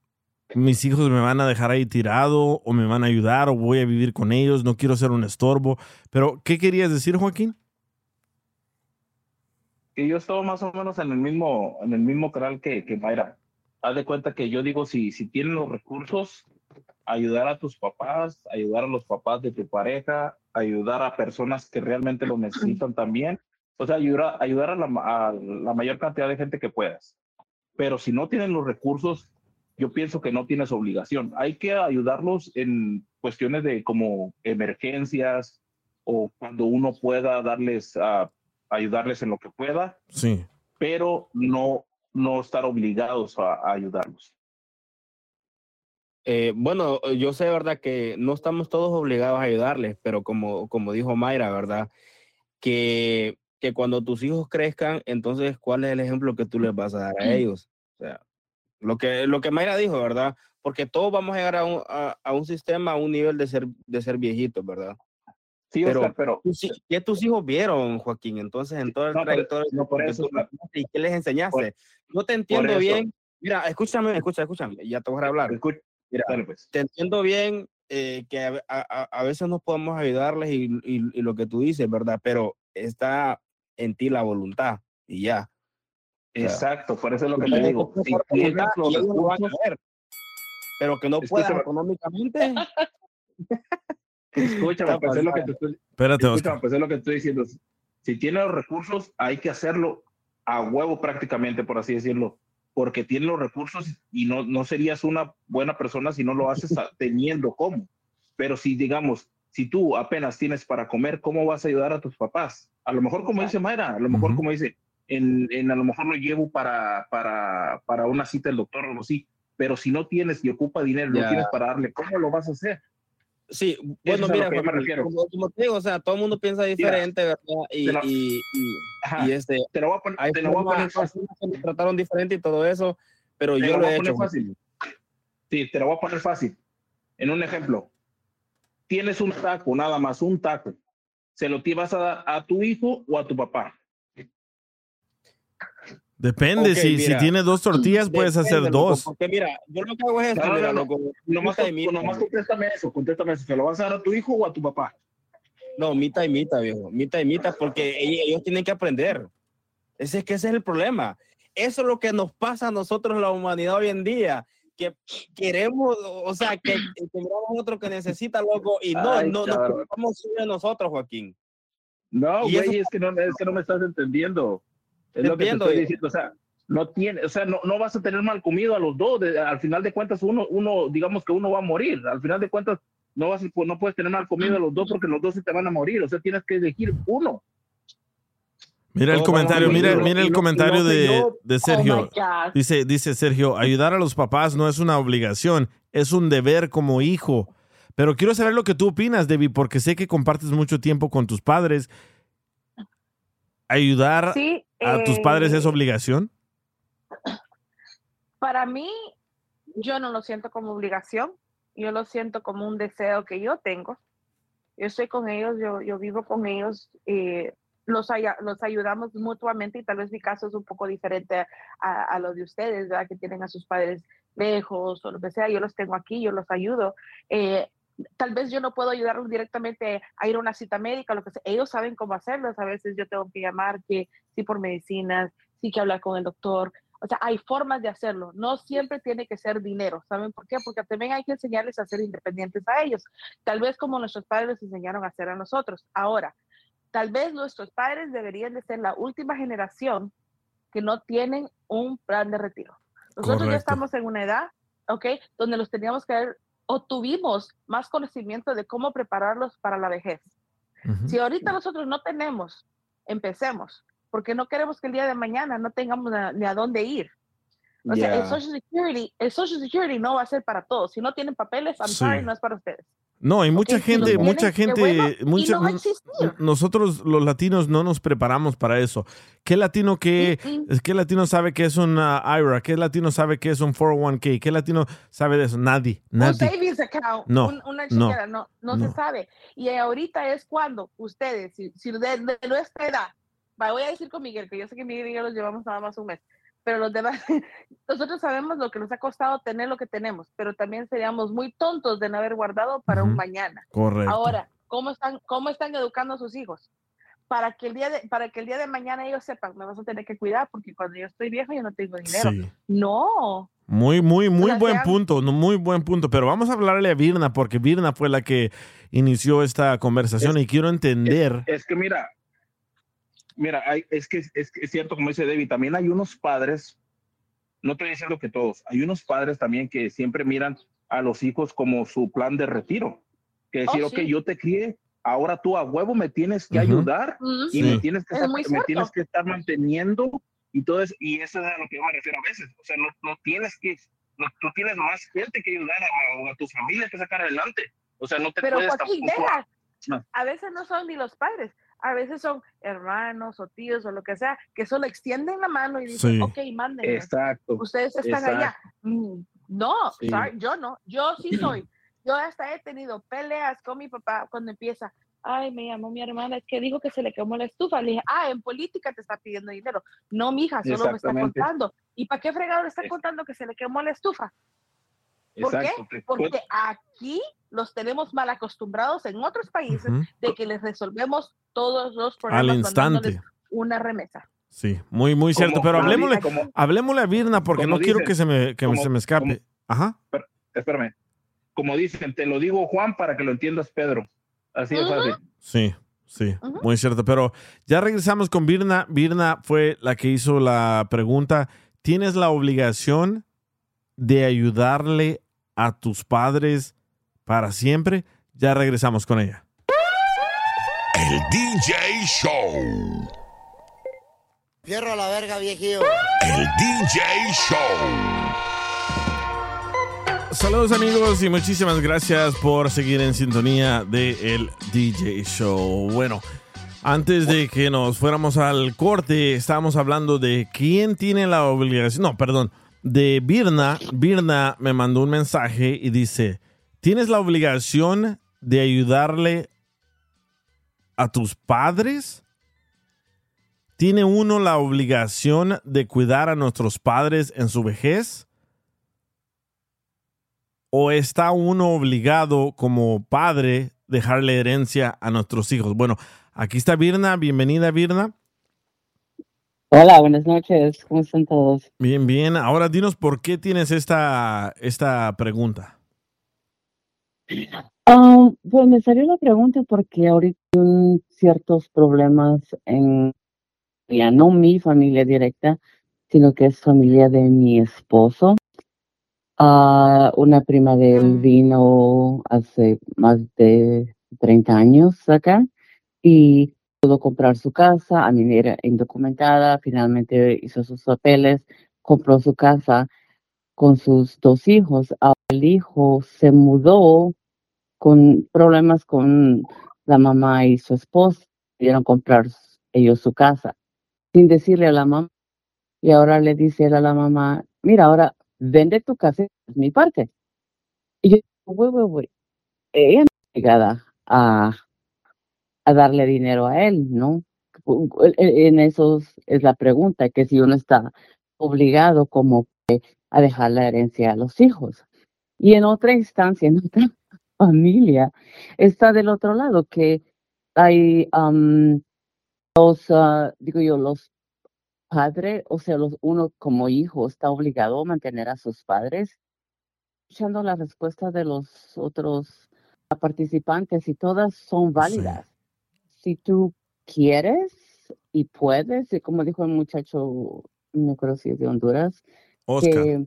Mis hijos me van a dejar ahí tirado, o me van a ayudar, o voy a vivir con ellos, no quiero ser un estorbo. Pero, ¿qué querías decir, Joaquín? Que yo estaba más o menos en el mismo, en el mismo canal que, que Mayra. Haz de cuenta que yo digo, si, si tienen los recursos, ayudar a tus papás, ayudar a los papás de tu pareja, ayudar a personas que realmente lo necesitan también. O sea, ayudar, ayudar a, la, ma- a la mayor cantidad de gente que puedas. Pero si no tienen los recursos, yo pienso que no tienes obligación. Hay que ayudarlos en cuestiones de como emergencias o cuando uno pueda darles, a ayudarles en lo que pueda, Sí. pero no, no estar obligados a, a ayudarlos. Eh, bueno, yo sé, ¿verdad? Que no estamos todos obligados a ayudarles, pero como, como dijo Mayra, ¿verdad? Que, que cuando tus hijos crezcan, entonces, ¿cuál es el ejemplo que tú les vas a dar a ellos? O sea, lo que, lo que Mayra dijo, ¿verdad? Porque todos vamos a llegar a un, a, a un sistema, a un nivel de ser, de ser viejitos, ¿verdad? Sí, Oscar, pero- tus hi- ¿Qué tus hijos vieron, Joaquín? Entonces, en todo el No, trayectoria no, por eso, tú Oscar. ¿Y qué les enseñaste? Por- Yo te entiendo bien. Mira, escúchame, escucha, escúchame. Ya te voy a hablar. Mira, pues. te entiendo bien eh, que a, a- a veces no podemos ayudarles y, y- y lo que tú dices, ¿verdad? Pero está en ti la voluntad y ya. Exacto, por eso es lo que te digo. Si tienes los recursos-. Pero que no puedas Escúchame. económicamente. (laughs) Escúchame, pues es lo que te estoy, Espérate, escúchame, pues es lo que estoy diciendo. Si tiene los recursos, hay que hacerlo a huevo prácticamente, por así decirlo, porque tiene los recursos y no, no serías una buena persona si no lo haces a- teniendo cómo. Pero si, digamos, si tú apenas tienes para comer, ¿cómo vas a ayudar a tus papás? A lo mejor, como dice Mayra, a lo mejor, como dice, en, en a lo mejor lo llevo para, para, para una cita del doctor o algo así, pero si no tienes y ocupa dinero, no Ya. tienes para darle, ¿cómo lo vas a hacer? Sí, bueno, mira, lo me refiero. como, como te digo, o sea, todo el mundo piensa diferente, ¿verdad? Y, la- y, y- Ajá, y este, te lo voy a poner, hay te lo voy a poner fácil. me trataron diferente y todo eso, pero Te yo lo lo he hecho. fácil. Sí, te lo voy a poner fácil. En un ejemplo, tienes un taco, nada más, un taco. ¿Se lo te vas a dar a tu hijo o a tu papá? Depende, Ok, si, si tienes dos tortillas, puedes Depende, hacer loco, dos. Porque mira, yo lo que hago es esto, No, mira, no, loco. Nomás, mitad. nomás contéstame eso, contéstame eso. ¿Se lo vas a dar a tu hijo o a tu papá? No, mitad y mitad, viejo. Mitad y mitad, porque ellos, tienen que aprender. Ese es que ese es el problema. Eso es lo que nos pasa a nosotros, la humanidad hoy en día. Que queremos, o sea, que, a otro que necesita, loco, y no, Ay, no, no cabrón. preocupamos de nosotros, Joaquín. No, güey, es que no, es que no me estás entendiendo. Es Te lo que te entiendo, estoy diciendo. O sea, no tiene, o sea, no, no vas a tener mal comido a los dos. de- al final de cuentas, uno, uno, digamos que uno va a morir. Al final de cuentas, no vas, a- no puedes tener mal comido a los dos porque los dos se te van a morir. O sea, tienes que elegir uno. Mira el comentario, mira, mira el comentario de, de Oh, Sergio. God. dice, dice Sergio, ayudar a los papás no es una obligación, es un deber como hijo. Pero quiero saber lo que tú opinas, Debbie, porque sé que compartes mucho tiempo con tus padres. ¿Ayudar Sí, a tus padres eh, es obligación? Para mí, yo no lo siento como obligación, yo lo siento como un deseo que yo tengo. Yo estoy con ellos, yo, yo vivo con ellos, eh, los, los ayudamos mutuamente y tal vez mi caso es un poco diferente a, a lo de ustedes, ¿verdad? Que tienen a sus padres lejos o lo que sea, yo los tengo aquí, yo los ayudo. Eh, tal vez yo no puedo ayudarlos directamente a ir a una cita médica, lo que sea. Ellos saben cómo hacerlo. A veces yo tengo que llamar, que sí por medicinas, sí que hablar con el doctor. O sea, hay formas de hacerlo. No siempre tiene que ser dinero. ¿Saben por qué? Porque también hay que enseñarles a ser independientes a ellos. Tal vez como nuestros padres nos enseñaron a hacer a nosotros. Ahora, tal vez nuestros padres deberían de ser la última generación que no tienen un plan de retiro. Nosotros Correcto. ya estamos en una edad, ¿ok? Donde los teníamos que ver o tuvimos más conocimiento de cómo prepararlos para la vejez. Si ahorita nosotros no tenemos, empecemos, porque no queremos que el día de mañana no tengamos a- ni a dónde ir. O sea, el. Social Security, el Social Security no va a ser para todos. Si no tienen papeles, I'm Sí. sorry, no es para ustedes. No, hay mucha Ok, si lo gente, tienen, mucha gente, bueno, y mucha- no nosotros los latinos no nos preparamos para eso. ¿Qué latino que, qué latino sabe que es una IRA? ¿Qué latino sabe que es un 401k? ¿Qué latino sabe de eso? Nadie, Un nadie. savings account, No, un- una no, chequera, no, no, no. se sabe. Y ahorita es cuando ustedes, si, si de, de nuestra edad, voy a decir con Miguel, que yo sé que Miguel y yo los llevamos nada más un mes, pero los demás, (laughs) nosotros sabemos lo que nos ha costado tener lo que tenemos, pero también seríamos muy tontos de no haber guardado para un mañana. Correcto. Ahora, ¿cómo están, cómo están educando a sus hijos? Para que, el día de, para que el día de mañana ellos sepan, me vas a tener que cuidar porque cuando yo estoy viejo yo no tengo dinero. Sí. No, Muy, muy, muy sea, buen sean- punto, no, muy buen punto. Pero vamos a hablarle a Virna porque Virna fue la que inició esta conversación y quiero entender. Es que mira, mira, hay- es, que, es que es cierto, como dice David, también hay unos padres, no estoy diciendo que todos, hay unos padres también que siempre miran a los hijos como su plan de retiro. Que decir, Oh, ok, sí. yo te crié, ahora tú a huevo me tienes que ayudar y Sí. me, tienes que Es estar, muy me cierto. tienes que estar manteniendo y todo eso, y eso es a lo que yo me refiero a veces. O sea, no, no tienes que, no- tú tienes más gente que ayudar a, a tu familia que sacar adelante. O sea, no te Pero puedes Joaquín, tampoco- deja. No. A veces no son ni los padres, a veces son hermanos o tíos o lo que sea, que solo extienden la mano y dicen, Sí. ok, mándenme. Exacto. Ustedes están allá. Mm, No, Sí. sorry, yo no, yo sí (clears throat) soy. Yo hasta he tenido peleas con mi papá cuando empieza. Ay, me llamó mi hermana, es que dijo que se le quemó la estufa. Le dije, ah, en política te está pidiendo dinero. No, mija, solo me está contando. ¿Y para qué fregado le está contando que se le quemó la estufa? ¿Por Exacto, qué? Porque aquí los tenemos mal acostumbrados en otros países Ujú. de que les resolvemos todos los Al problemas mandándoles instante. una remesa. Sí, muy, muy cierto. Como- Pero hablemosle, como- hablemosle a Virna porque no quiero que se me, que como- se me escape. Ajá. Espérame. Como dicen, te lo digo Juan para que lo entiendas Pedro. Así es fácil. Sí, sí, muy cierto. Pero ya regresamos con Virna. Virna fue la que hizo la pregunta. ¿Tienes la obligación de ayudarle a tus padres para siempre? Ya regresamos con ella. El DJ Show. Fierro a la verga, viejillo. El DJ Show. Saludos amigos y muchísimas gracias por seguir en sintonía de el DJ Show. Bueno, antes de que nos fuéramos al corte, estábamos hablando de quién tiene la obligación, no, perdón, de Birna. Birna me mandó un mensaje y dice, ¿tienes la obligación de ayudarle a tus padres? ¿tiene uno la obligación de cuidar a nuestros padres en su vejez? ¿O está uno obligado como padre dejarle herencia a nuestros hijos? Bueno, aquí está Virna. Bienvenida, Virna. Hola, buenas noches. ¿Cómo están todos? Bien, bien. Ahora dinos por qué tienes esta, esta pregunta. (clears throat) Ah, pues me salió la pregunta porque ahorita hay ciertos problemas en, ya no mi familia directa, sino que es familia de mi esposo. Ah, una prima de él vino hace más de 30 años acá y pudo comprar su casa. A mí era indocumentada, finalmente hizo sus papeles, compró su casa con sus dos hijos. El hijo se mudó con problemas con la mamá y su esposa. Pudieron comprar ellos su casa sin decirle a la mamá. Y ahora le dice él a la mamá, mira, ahora vende tu casa, es mi parte. Y yo, güey, güey, güey, ella no es obligada a, a darle dinero a él, ¿no? En eso es la pregunta, que si uno está obligado como que a dejar la herencia a los hijos. Y en otra instancia, en otra familia, está del otro lado, que hay am, los, ah, digo yo, los padres, o sea, los, uno como hijo está obligado a mantener a sus padres, escuchando la respuesta de los otros participantes y todas son válidas. Si tú quieres y puedes, y como dijo el muchacho, no creo si es de Honduras, Oscar. que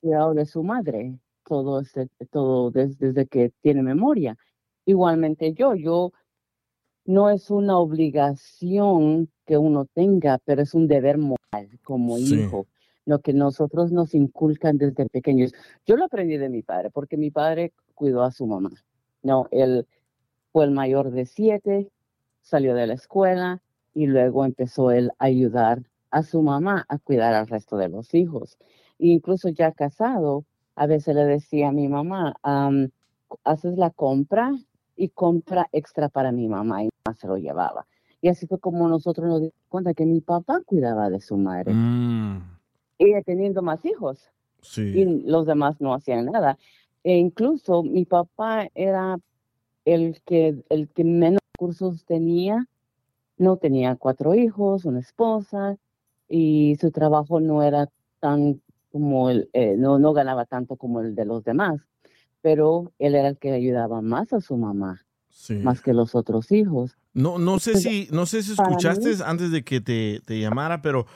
cuidado de su madre, todo, este, todo des- desde que tiene memoria. Igualmente yo, yo no es una obligación que uno tenga, pero es un deber moral como Sí. hijo, lo que nosotros nos inculcan desde pequeños. Yo lo aprendí de mi padre, porque mi padre cuidó a su mamá. No, él fue el mayor de siete, salió de la escuela y luego empezó él a ayudar a su mamá a cuidar al resto de los hijos. E incluso ya casado, a veces le decía a mi mamá, am, haces la compra y compra extra para mi mamá y mamá se lo llevaba. Y así fue como nosotros nos dimos cuenta que mi papá cuidaba de su madre. Mm, Ella teniendo más hijos sí. y los demás no hacían nada. E incluso mi papá era el que, el que menos recursos tenía, no tenía cuatro hijos, una esposa, y su trabajo no era tan como el, eh, no, no ganaba tanto como el de los demás, pero él era el que ayudaba más a su mamá, Sí. más que los otros hijos. No, no sé si, no sé si escuchaste antes de que te, te llamara, pero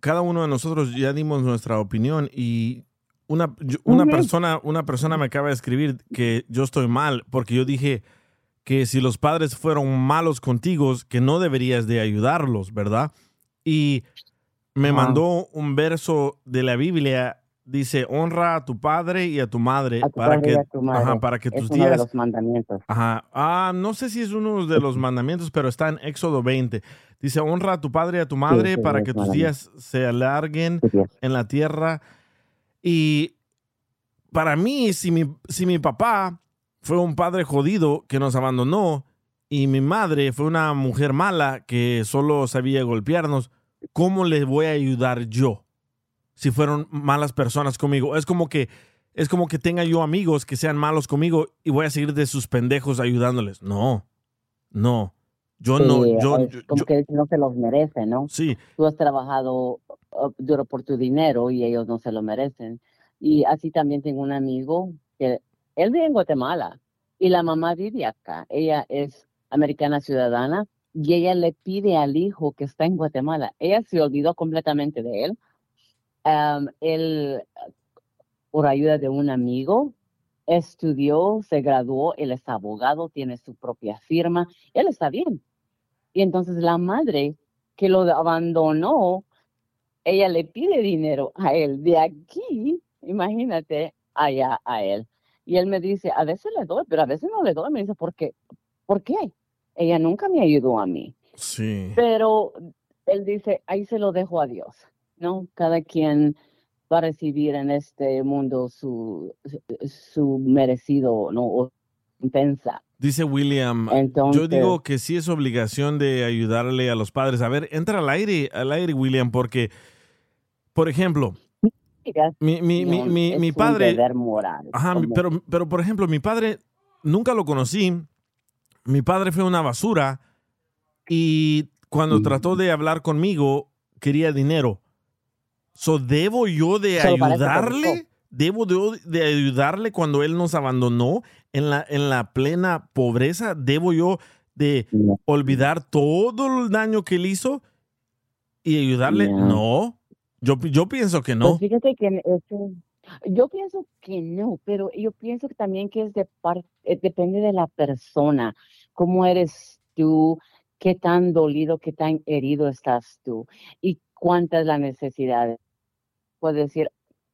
cada uno de nosotros ya dimos nuestra opinión y una, yo- una persona, una persona me acaba de escribir que yo estoy mal porque yo dije que si los padres fueron malos contigo, que no deberías de ayudarlos, ¿verdad? Y me mandó un verso de la Biblia, dice, honra a tu padre y a tu madre A tu para que, tu madre. ajá, para que Es tus uno de días los mandamientos. Ajá. Ah, no sé si es uno de los (laughs) mandamientos, pero está en Éxodo 20. Dice, honra a tu padre y a tu madre sí, para que tus días se alarguen sí. en la tierra. Y para mí, si mi, si mi papá fue un padre jodido que nos abandonó y mi madre fue una mujer mala que solo sabía golpearnos, ¿cómo le voy a ayudar yo? Si fueron malas personas conmigo. Es como que es como que tenga yo amigos que sean malos conmigo y voy a seguir de sus pendejos ayudándoles. No, no. Yo no, Sí, yo, es yo- como yo- que no se los merece, ¿no? sí, Tú has trabajado uh, duro por tu dinero y ellos no se lo merecen. Y así también tengo un amigo que él vive en Guatemala y la mamá vive acá. Ella es americana ciudadana y ella le pide al hijo que está en Guatemala. Ella se olvidó completamente de él. Am, él, por ayuda de un amigo, estudió, se graduó, él es abogado, tiene su propia firma, él está bien. Y entonces la madre que lo abandonó, ella le pide dinero a él de aquí, imagínate, allá a él. Y él me dice, a veces le doy, pero a veces no le doy. Me dice, ¿por qué? ¿Por qué? Ella nunca me ayudó a mí. sí. Pero él dice, ahí se lo dejo a Dios, ¿no? Cada quien va a recibir en este mundo su, su merecido, ¿no? O recompensa. Dice William, yo digo que sí es obligación de ayudarle a los padres. A ver, entra al aire, al aire, William, porque, por ejemplo, mi, mi, mi, No, mi, padre... deber moral, Ajá, como- pero, pero por ejemplo, mi padre, nunca lo conocí. Mi padre fue una basura y cuando trató de hablar conmigo, quería dinero. So, ¿Debo yo de ayudarle? ¿Debo de, de ayudarle cuando él nos abandonó en la, en la plena pobreza? ¿Debo yo de olvidar todo el daño que él hizo y ayudarle? No. No. Yo, yo pienso que no. Pues fíjate que yo pienso que no, pero yo pienso que también que es de parte, depende de la persona, cómo eres tú, qué tan dolido, qué tan herido estás tú y cuánta es la necesidad. Puedes decir,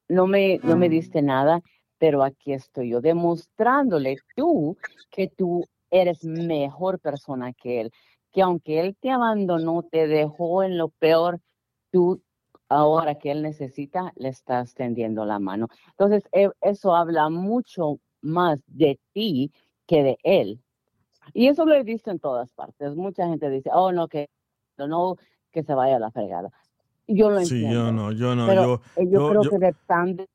no me, no me diste nada, pero aquí estoy yo, demostrándole tú que tú eres mejor persona que él, que aunque él te abandonó, te dejó en lo peor, tú ahora que él necesita, le estás tendiendo la mano. Entonces, e- eso habla mucho más de ti que de él. Y eso lo he visto en todas partes. Mucha gente dice, oh, no, que no, que se vaya a la fregada. Yo lo Sí, entiendo. yo no, yo no, pero yo, yo, creo yo- que depende,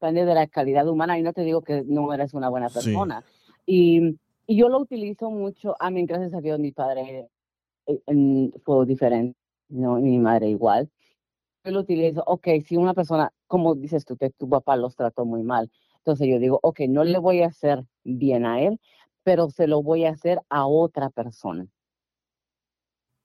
depende de la calidad humana y no te digo que no eres una buena Sí. persona. Y, y yo lo utilizo mucho, a mí gracias a Dios mi padre eh, en- fue diferente, no, mi madre igual. Lo utilizo, ok, si una persona, como dices tú, que tu papá los trató muy mal, entonces yo digo, ok, no le voy a hacer bien a él, pero se lo voy a hacer a otra persona.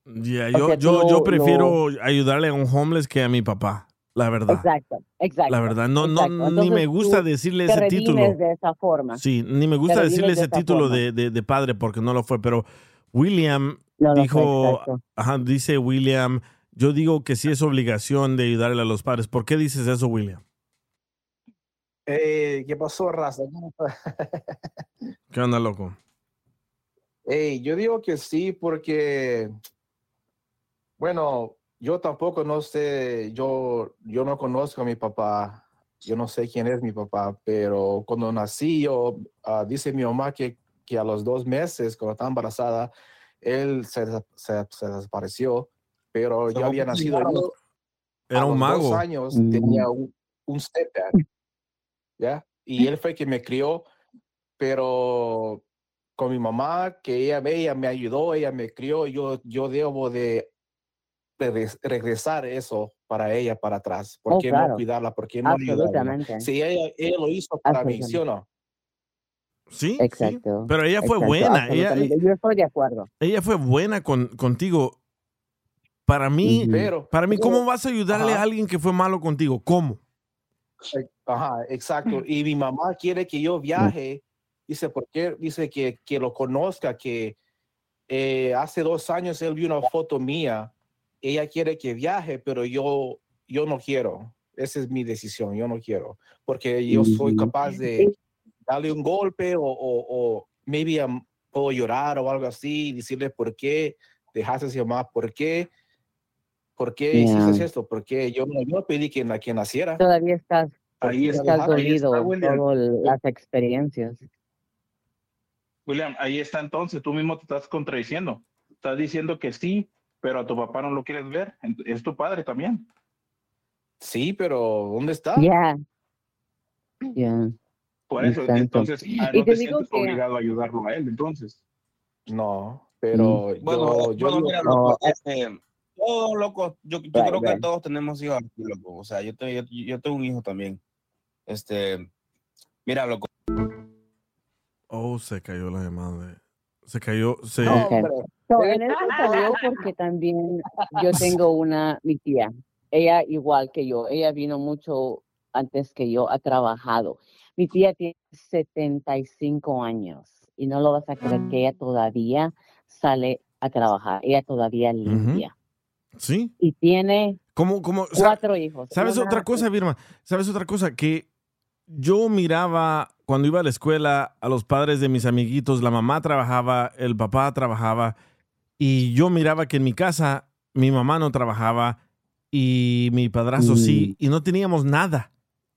Ya, O yo, sea, yo, lo- yo prefiero ayudarle a un homeless que a mi papá, la verdad. Exacto, exacto. La verdad, no, no, exacto. ni me Entonces, gusta decirle ese título. de esa forma. Sí, ni me gusta decirle de ese título de, de- de padre porque no lo fue, pero William No fue, dijo, exacto. ajá, dice William, yo digo que sí es obligación de ayudarle a los padres. ¿Por qué dices eso, William? Eh, ¿Qué pasó, raza? (laughs) ¿Qué onda, loco? Ey, yo digo que sí, porque, bueno, yo tampoco no sé, yo, yo no conozco a mi papá, yo no sé quién es mi papá, pero cuando nací, yo, ah, dice mi mamá que, que a los dos meses, cuando estaba embarazada, él se, se desapareció, pero Se yo había nacido por yo. Era a un los mago. dos años Mm. tenía un, un stepdad, ¿ya? Y él fue el que me crió, pero con mi mamá, que ella, ella me ayudó, ella me crió, yo, yo debo de regres- regresar eso para ella, para atrás. ¿Por Oh, qué claro. no cuidarla? ¿Por qué no ayudarla? Si ella, ella lo hizo para mí, ¿sí o no? Sí, Exacto. pero ella fue exacto, buena, ella-. Yo estoy de acuerdo. Ella fue buena con, contigo. Para mí, Pero- para mí, ¿cómo vas a ayudarle Ajá. a alguien que fue malo contigo? ¿Cómo? Ajá, exacto. (laughs) Y mi mamá quiere que yo viaje. Dice, ¿por qué? Dice que, que lo conozca, que eh, hace dos años él vio una foto mía. Ella quiere que viaje, pero yo, yo no quiero. Esa es mi decisión, yo no quiero. Porque yo soy capaz de darle un golpe o, o, o maybe um, puedo llorar o algo así, decirle por qué dejaste mamá, por qué, por qué hiciste Yeah. esto, porque yo no yo no pedí que, que naciera. Todavía estás, Ahí está, estás ahí dolido está, William. todas las experiencias. William, ahí está entonces, tú mismo te estás contradiciendo. Estás diciendo que sí, pero a tu papá no lo quieres ver. Es tu padre también. Sí, pero ¿dónde está? Ya. Ya. Por eso, Exacto. entonces, ah, Y no te te digo sientes que- obligado a ayudarlo a él, entonces. No, pero Bueno, yo, yo bueno, digo- mira, loco, este, todos locos, yo, yo Right, creo que todos tenemos hijos aquí, loco. O sea, yo, te- yo, yo tengo un hijo también. Este, mira, loco. Oh, se cayó la llamada. de- Se cayó, se... So, en eso salió porque también yo tengo una, mi tía, ella igual que yo, ella vino mucho antes que yo, ha trabajado. Mi tía tiene 75 años y no lo vas a creer que ella todavía sale a trabajar, ella todavía limpia ¿Sí? y tiene ¿Cómo, cómo, cuatro hijos. ¿Sabes Una- otra cosa, Virma? ¿Sabes otra cosa? Que yo miraba cuando iba a la escuela a los padres de mis amiguitos, la mamá trabajaba, el papá trabajaba, y yo miraba que en mi casa mi mamá no trabajaba y mi padrastro sí, y no teníamos nada.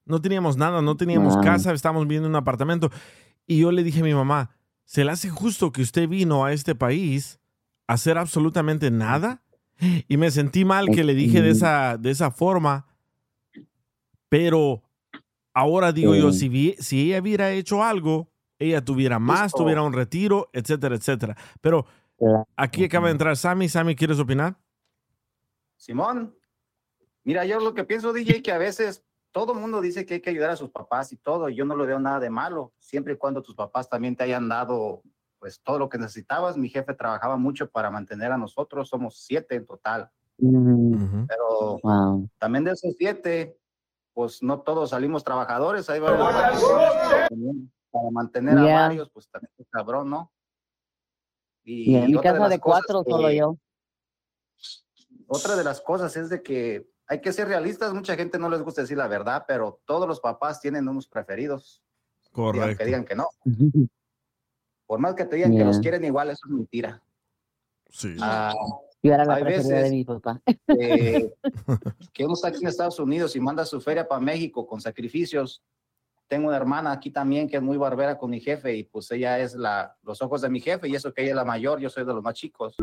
No teníamos nada, no teníamos casa, estábamos viviendo en un apartamento. Y yo le dije a mi mamá, ¿se le hace justo que usted vino a este país a hacer absolutamente nada? Y me sentí mal que le dije de esa, de esa forma, pero ahora digo yo, si, vi- si ella hubiera hecho algo, ella tuviera más, tuviera un retiro, etcétera, etcétera. Pero aquí acaba de entrar Sammy. Sammy, ¿quieres opinar? Simón, mira, yo lo que pienso, DJ, que a veces todo el mundo dice que hay que ayudar a sus papás y todo, y yo no lo veo nada de malo, siempre y cuando tus papás también te hayan dado pues todo lo que necesitabas. Mi jefe trabajaba mucho para mantener a nosotros, somos siete en total, Mm, pero wow. también de esos siete, pues no todos salimos trabajadores, hay varios también para mantener a varios, pues también es cabrón, ¿no? Y en mi casa de cuatro, que- solo yo. Otra de las cosas es de que hay que ser realistas. Mucha gente no les gusta decir la verdad, pero todos los papás tienen unos preferidos. Digan Correcto. que digan que no. (laughs) Por más que te digan que los quieren igual, eso es mentira. Sí. Ah, Yo era la hay de veces mi papá. que, (laughs) que uno está aquí en Estados Unidos y manda su feria para México con sacrificios. Tengo una hermana aquí también que es muy barbera con mi jefe y pues ella es la, los ojos de mi jefe y eso que ella es la mayor, yo soy de los más chicos.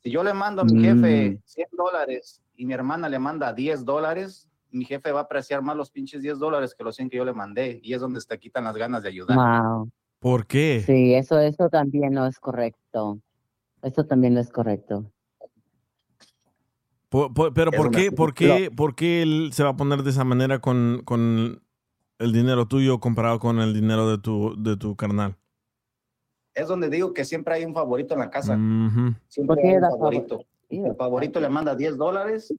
Si yo le mando a mi jefe Mm. 100 dólares y mi hermana le manda 10 dólares, mi jefe va a apreciar más los pinches 10 dólares que los 100 que yo le mandé y es donde te quitan las ganas de ayudar. Wow. ¿Por qué? Sí, eso, eso también no es correcto. Eso también no es correcto. Por- por- pero Es ¿por una- qué, por, qué, ¿por qué él se va a poner de esa manera con, con el dinero tuyo comparado con el dinero de tu, de tu carnal? Es donde digo que siempre hay un favorito en la casa. Siempre ¿Por qué hay un favorito. favor? El favorito le manda 10 dólares.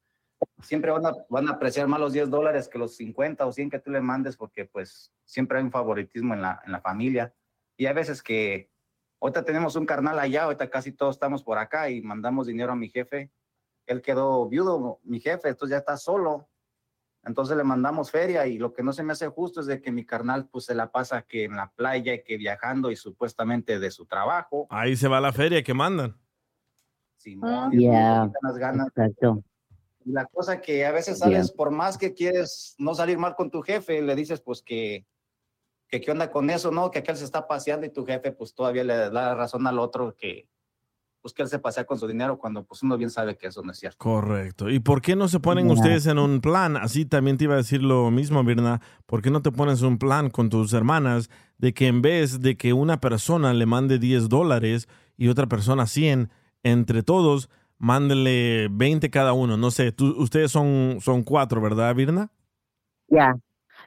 Siempre van a, van a apreciar más los 10 dólares que los 50 o 100 que tú le mandes porque pues siempre hay un favoritismo en la, en la familia. Y hay veces que ahorita tenemos un carnal allá, ahorita casi todos estamos por acá y mandamos dinero a mi jefe. Él quedó viudo, mi jefe, entonces ya está solo. Entonces le mandamos feria y lo que no se me hace justo es de que mi carnal pues se la pasa que en la playa, que viajando y supuestamente de su trabajo. Ahí se va la feria que mandan. Simón, y te Yeah, las ganas. exacto. Y la cosa que a veces Yeah. sales, por más que quieres no salir mal con tu jefe, le dices pues que, que qué onda con eso, ¿no? Que aquel se está paseando y tu jefe pues todavía le da la razón al otro que pues que él se pasea con su dinero cuando pues uno bien sabe que eso no es cierto. Correcto. ¿Y por qué no se ponen Ya. ustedes en un plan? Así también te iba a decir lo mismo, Virna. ¿Por qué no te pones un plan con tus hermanas de que en vez de que una persona le mande 10 dólares y otra persona 100, entre todos, mándenle 20 cada uno? No sé, tú, ustedes son, son cuatro, ¿verdad, Virna? Ya.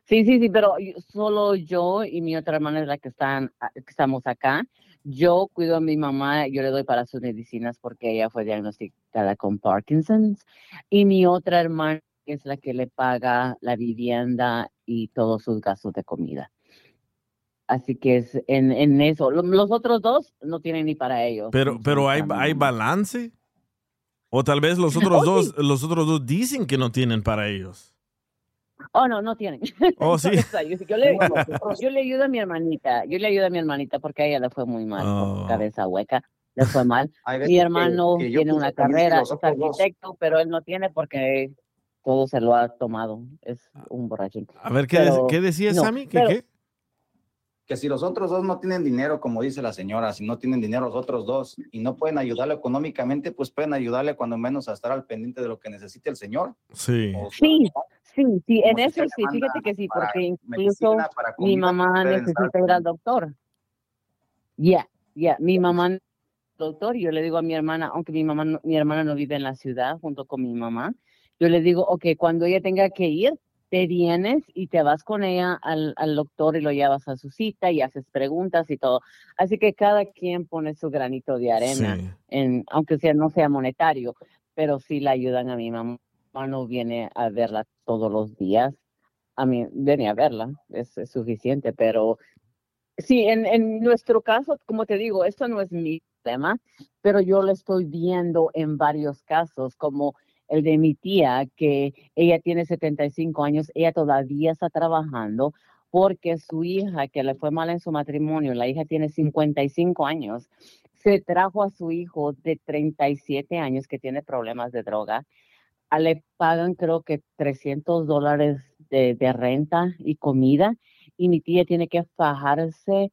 Sí, sí, sí, pero solo yo y mi otra hermana es la que están, ah, que estamos acá. Yo cuido a mi mamá, yo le doy para sus medicinas porque ella fue diagnosticada con Parkinson's. Y mi otra hermana es la que le paga la vivienda y todos sus gastos de comida. Así que es en, en eso. Lo- Los otros dos no tienen ni para ellos. Pero, pero hay, hay balance. O tal vez los (laughs) otros dos, los otros dos dicen que no tienen para ellos. Oh, no, no tienen. (laughs) Oh, sí. Yo, le, (laughs) yo le ayudo a mi hermanita, yo le ayudo a mi hermanita porque a ella le fue muy mal, Oh. con cabeza hueca, le fue mal. (laughs) Mi hermano que tiene una carrera, es arquitecto, pero él no tiene porque todo se lo ha tomado, es un borrachín. A ver, ¿qué, Pero, ¿qué decías, no, Sammy? ¿Qué, pero- qué? Que si los otros dos no tienen dinero, como dice la señora, si no tienen dinero los otros dos y no pueden ayudarle económicamente, pues pueden ayudarle cuando menos a estar al pendiente de lo que necesite el señor. Sí. Sí, sí, sí, en eso sí, fíjate que sí, porque incluso mi mamá necesita ir al doctor. Ya, ya, mi mamá doctor, yo le digo a mi hermana, aunque mi mamá, no- mi hermana no vive en la ciudad junto con mi mamá, yo le digo, ok, cuando ella tenga que ir, te vienes y te vas con ella al, al doctor y lo llevas a su cita y haces preguntas y todo. Así que cada quien pone su granito de arena, Sí. en, aunque sea no sea monetario, pero sí la ayudan a mi mamá. No viene a verla todos los días. A mí, viene a verla, es, suficiente, pero Sí, en, en nuestro caso, como te digo, esto no es mi tema, pero yo lo estoy viendo en varios casos, como el de mi tía, que ella tiene 75 años, ella todavía está trabajando porque su hija, que le fue mal en su matrimonio, la hija tiene 55 años, se trajo a su hijo de 37 años que tiene problemas de droga, le pagan creo que 300 dólares de, de renta y comida y mi tía tiene que fajarse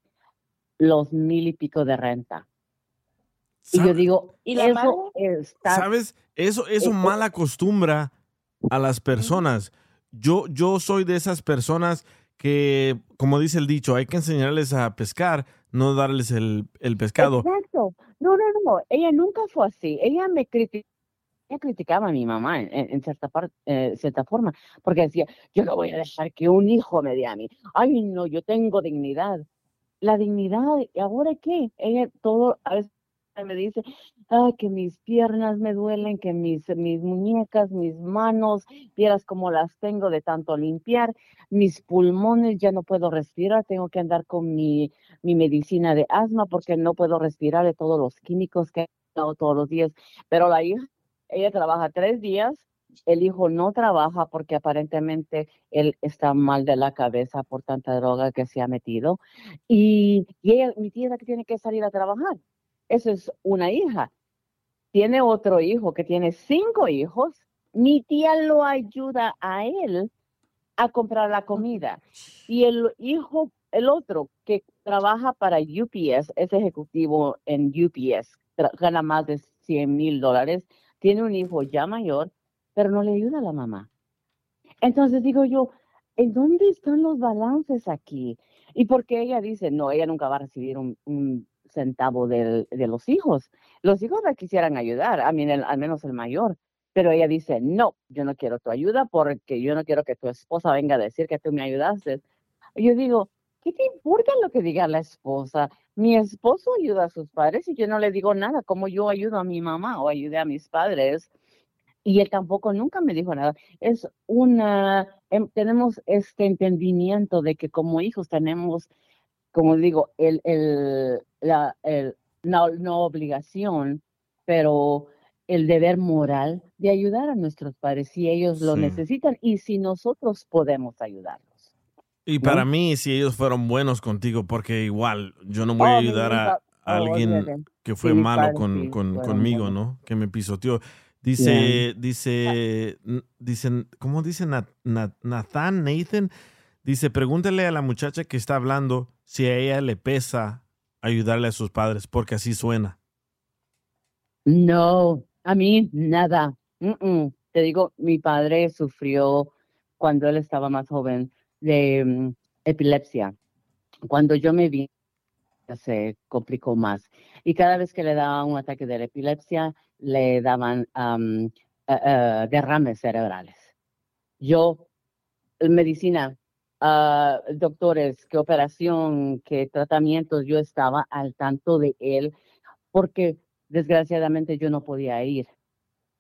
los mil y pico de renta. Y yo digo, ¿Y la eso está... ¿Sabes? Eso, eso mal acostumbra a las personas. Yo, yo soy de esas personas que, como dice el dicho, hay que enseñarles a pescar, no darles el, el pescado. Exacto. No, no, no. Ella nunca fue así. Ella me criticó. Ella criticaba a mi mamá en, en cierta, par- eh, cierta forma, porque decía, yo no voy a dejar que un hijo me dé a mí. Ay, no, yo tengo dignidad. La dignidad, ¿y ahora qué? Ella todo, a veces me dice, ay, que mis piernas me duelen, que mis, mis muñecas, mis manos, vieras cómo las tengo de tanto limpiar, mis pulmones, ya no puedo respirar, tengo que andar con mi, mi medicina de asma porque no puedo respirar de todos los químicos que he dado todos los días. Pero la hija, ella trabaja tres días, el hijo no trabaja porque aparentemente él está mal de la cabeza por tanta droga que se ha metido. Y, y ella, mi tía es la que tiene que salir a trabajar. Eso es una hija. Tiene otro hijo que tiene cinco hijos. Mi tía lo ayuda a él a comprar la comida. Y el hijo, el otro que trabaja para UPS, es ejecutivo en UPS, gana más de 100 mil dólares, tiene un hijo ya mayor, pero no le ayuda a la mamá. Entonces digo yo, ¿en dónde están los balances aquí? Y porque ella dice, no, ella nunca va a recibir un, centavo de los hijos. Los hijos la quisieran ayudar, a mí, al menos el mayor, pero ella dice, no, yo no quiero tu ayuda porque yo no quiero que tu esposa venga a decir que tú me ayudaste. Yo digo, ¿qué te importa lo que diga la esposa? Mi esposo ayuda a sus padres y yo no le digo nada, como yo ayudo a mi mamá o ayudé a mis padres. Y él tampoco nunca me dijo nada. Es una, em, tenemos este entendimiento de que como hijos tenemos, como digo, el, el, la, el, no, no obligación, pero el deber moral de ayudar a nuestros padres si ellos lo Sí. necesitan y si nosotros podemos ayudarlos. Y ¿no? para mí, si ellos fueron buenos contigo, porque igual yo no voy a Oh, ayudar a, oh, alguien que fue malo con, con- conmigo. ¿no? Que me pisoteó. Dice, dice, dicen, ¿cómo dice Nat- Nat- Nathan, Nathan? Dice, pregúntale a la muchacha que está hablando si a ella le pesa ayudarle a sus padres, porque así suena. No, a mí nada. Te digo, mi padre sufrió cuando él estaba más joven de mm, epilepsia. Cuando yo me vi, se complicó más. Y cada vez que le daba un ataque de la epilepsia, le daban eh, derrames cerebrales. Yo, medicina, ah, doctores, qué operación, qué tratamientos, yo estaba al tanto de él porque desgraciadamente yo no podía ir.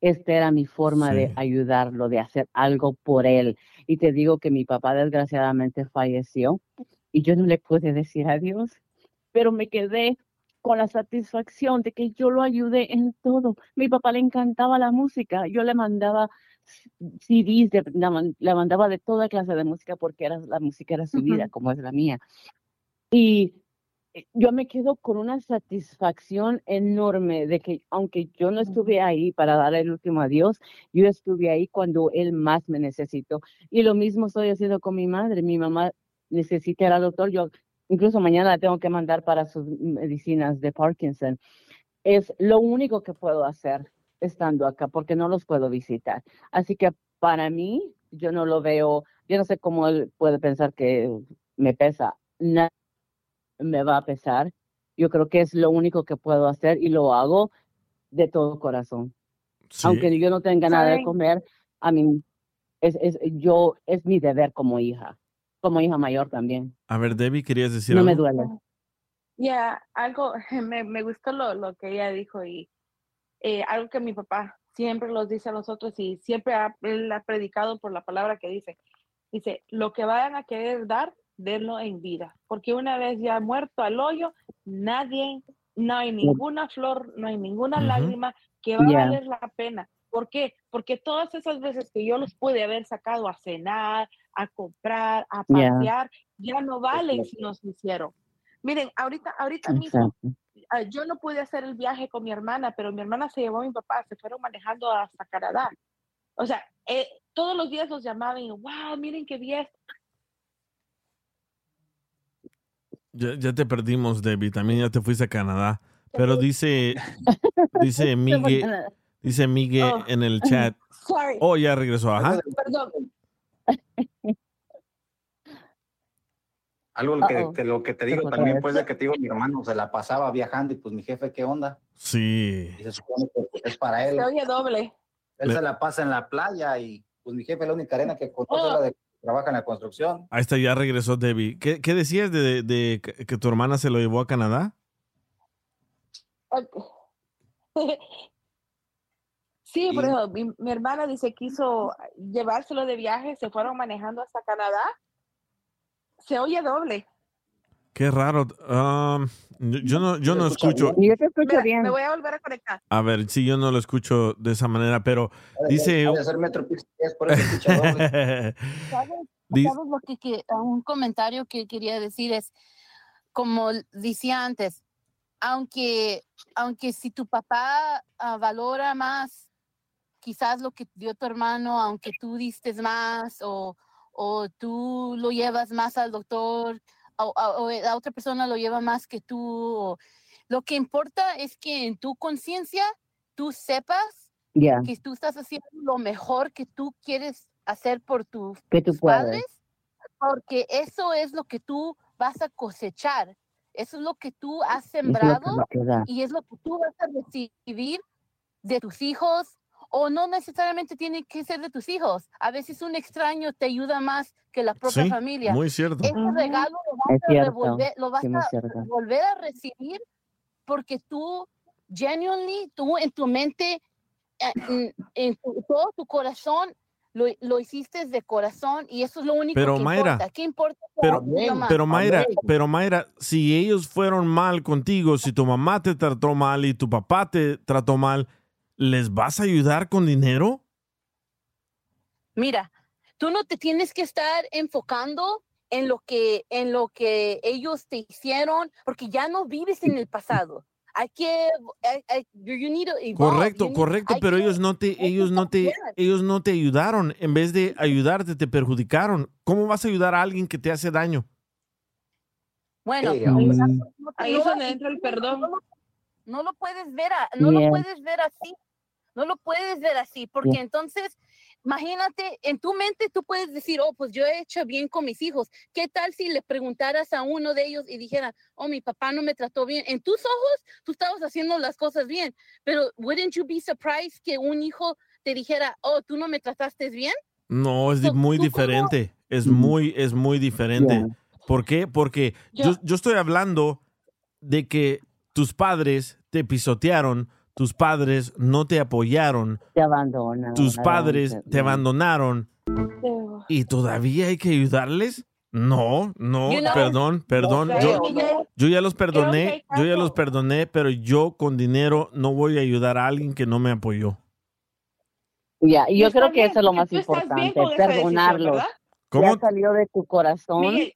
Esta era mi forma de ayudarlo, de hacer algo por él. Y te digo que mi papá desgraciadamente falleció y yo no le pude decir adiós, pero me quedé con la satisfacción de que yo lo ayudé en todo. Mi papá le encantaba la música, yo le mandaba CDs, de- le mandaba de toda clase de música porque era, la música era su vida, como es la mía. Y yo me quedo con una satisfacción enorme de que aunque yo no estuve ahí para dar el último adiós, yo estuve ahí cuando él más me necesitó. Y lo mismo estoy haciendo con mi madre. Mi mamá necesita ir al doctor. Yo incluso mañana la tengo que mandar para sus medicinas de Parkinson. Es lo único que puedo hacer estando acá porque no los puedo visitar. Así que para mí, yo no lo veo, yo no sé cómo él puede pensar que me pesa. Nada me va a pesar. Yo creo que es lo único que puedo hacer y lo hago de todo corazón. Aunque yo no tenga nada de comer, a mí es, es, yo, es mi deber como hija, como hija mayor también. A ver, Debbie, ¿querías decir No me algo? duele. Ya, algo, (laughs) me, me gustó lo, lo que ella dijo y eh, algo que mi papá siempre los dice a nosotros y siempre ha, él ha predicado por la palabra que dice. Dice, lo que vayan a querer dar, denlo en vida, porque una vez ya muerto al hoyo, nadie, no hay ninguna flor, no hay ninguna lágrima que va Ya. a valer la pena. ¿Por qué? Porque todas esas veces que yo los pude haber sacado a cenar, a comprar, a pasear, ya no valen si nos hicieron. Miren, ahorita, ahorita mismo, Exacto. ah, yo no pude hacer el viaje con mi hermana, pero mi hermana se llevó a mi papá, se fueron manejando hasta Canadá. O sea, eh, todos los días los llamaban y, wow, miren qué bien. Ya, ya te perdimos, Debbie. También ya te fuiste a Canadá. Pero dice, (laughs) dice Migue, Canadá. dice Migue Oh. en el chat. (laughs) Sorry. Oh, ya regresó. Ajá. Perdón. Algo que, que lo que te digo también, pues, de que te digo, mi hermano se la pasaba viajando y pues mi jefe, ¿qué onda? Sí. Y se supone que es para él. Se oye doble. Él Le- se la pasa en la playa y pues mi jefe la única arena que conoce Oh. la de trabaja en la construcción. Ahí está, ya regresó Debbie. ¿Qué, qué decías de, de que que tu hermana se lo llevó a Canadá? (laughs) Sí, por mi, mi hermana dice que quiso llevárselo de viaje, se fueron manejando hasta Canadá. Se oye doble. Qué raro. Um, yo, yo no, yo no escucho. Yo te escucho Mira, bien. Me voy a volver a conectar. A ver, sí, yo no lo escucho de esa manera, pero dice. Ha de ser Metro Pix, es por eso. (laughs) ¿Sabes, sabes lo que, que- un comentario que quería decir es, como decía antes, aunque, aunque si tu papá ah, valora más quizás lo que dio tu hermano, aunque tú diste más o, o tú lo llevas más al doctor o, o- o la otra persona lo lleva más que tú, o- lo que importa es que en tu conciencia tú sepas Ya. que tú estás haciendo lo mejor que tú quieres hacer por tus Que tú tus padres, porque eso es lo que tú vas a cosechar, eso es lo que tú has Es que sembrado a quedar. y es lo que tú vas a recibir de tus hijos, o no necesariamente tiene que ser de tus hijos, a veces un extraño te ayuda más que la propia Sí, familia. muy cierto. Ese regalo lo vas Es a revolver, lo vas sí, a volver a recibir porque tú, genuinely, tú en tu mente, eh, en, en tu- todo tu corazón, lo, lo hiciste de corazón y eso es lo único Pero, que Mayra, importa. ¿Qué importa? Pero, más? pero Mayra, pero Mayra, si ellos fueron mal contigo, si tu mamá te trató mal y tu papá te trató mal, ¿les vas a ayudar con dinero? Mira, tú no te tienes que estar enfocando en lo que en lo que ellos te hicieron porque ya no vives en el pasado. Hay que hay- hay- you need to evolve, Correcto, correcto, pero ellos no te, ellos no te, ellos no te ayudaron. En vez de ayudarte, te perjudicaron. ¿Cómo vas a ayudar a alguien que te hace daño? Bueno, Sí, ahí es lo- donde entra el perdón. No lo, no lo puedes ver, a- no Yeah. lo puedes ver así. No lo puedes ver así, porque Yeah. entonces, imagínate, en tu mente tú puedes decir, oh, pues yo he hecho bien con mis hijos. ¿Qué tal si le preguntaras a uno de ellos y dijera, oh, mi papá no me trató bien? En tus ojos, tú estabas haciendo las cosas bien, pero wouldn't you be surprised que un hijo te dijera, oh, tú no me trataste bien? No, es muy diferente. Es muy, es muy diferente. Ya. ¿Por qué? Porque yo, yo estoy hablando de que tus padres te pisotearon, tus padres no te apoyaron, Te abandonan. tus padres te abandonaron y todavía hay que ayudarles. No, no, You know, perdón, perdón. yo, yo ya los perdoné, yo ya los perdoné, pero yo con dinero no voy a ayudar a alguien que no me apoyó. Ya, Y yo creo que bien, eso es lo más importante, decisión, perdonarlos. ¿Cómo? Ya salió de tu corazón el,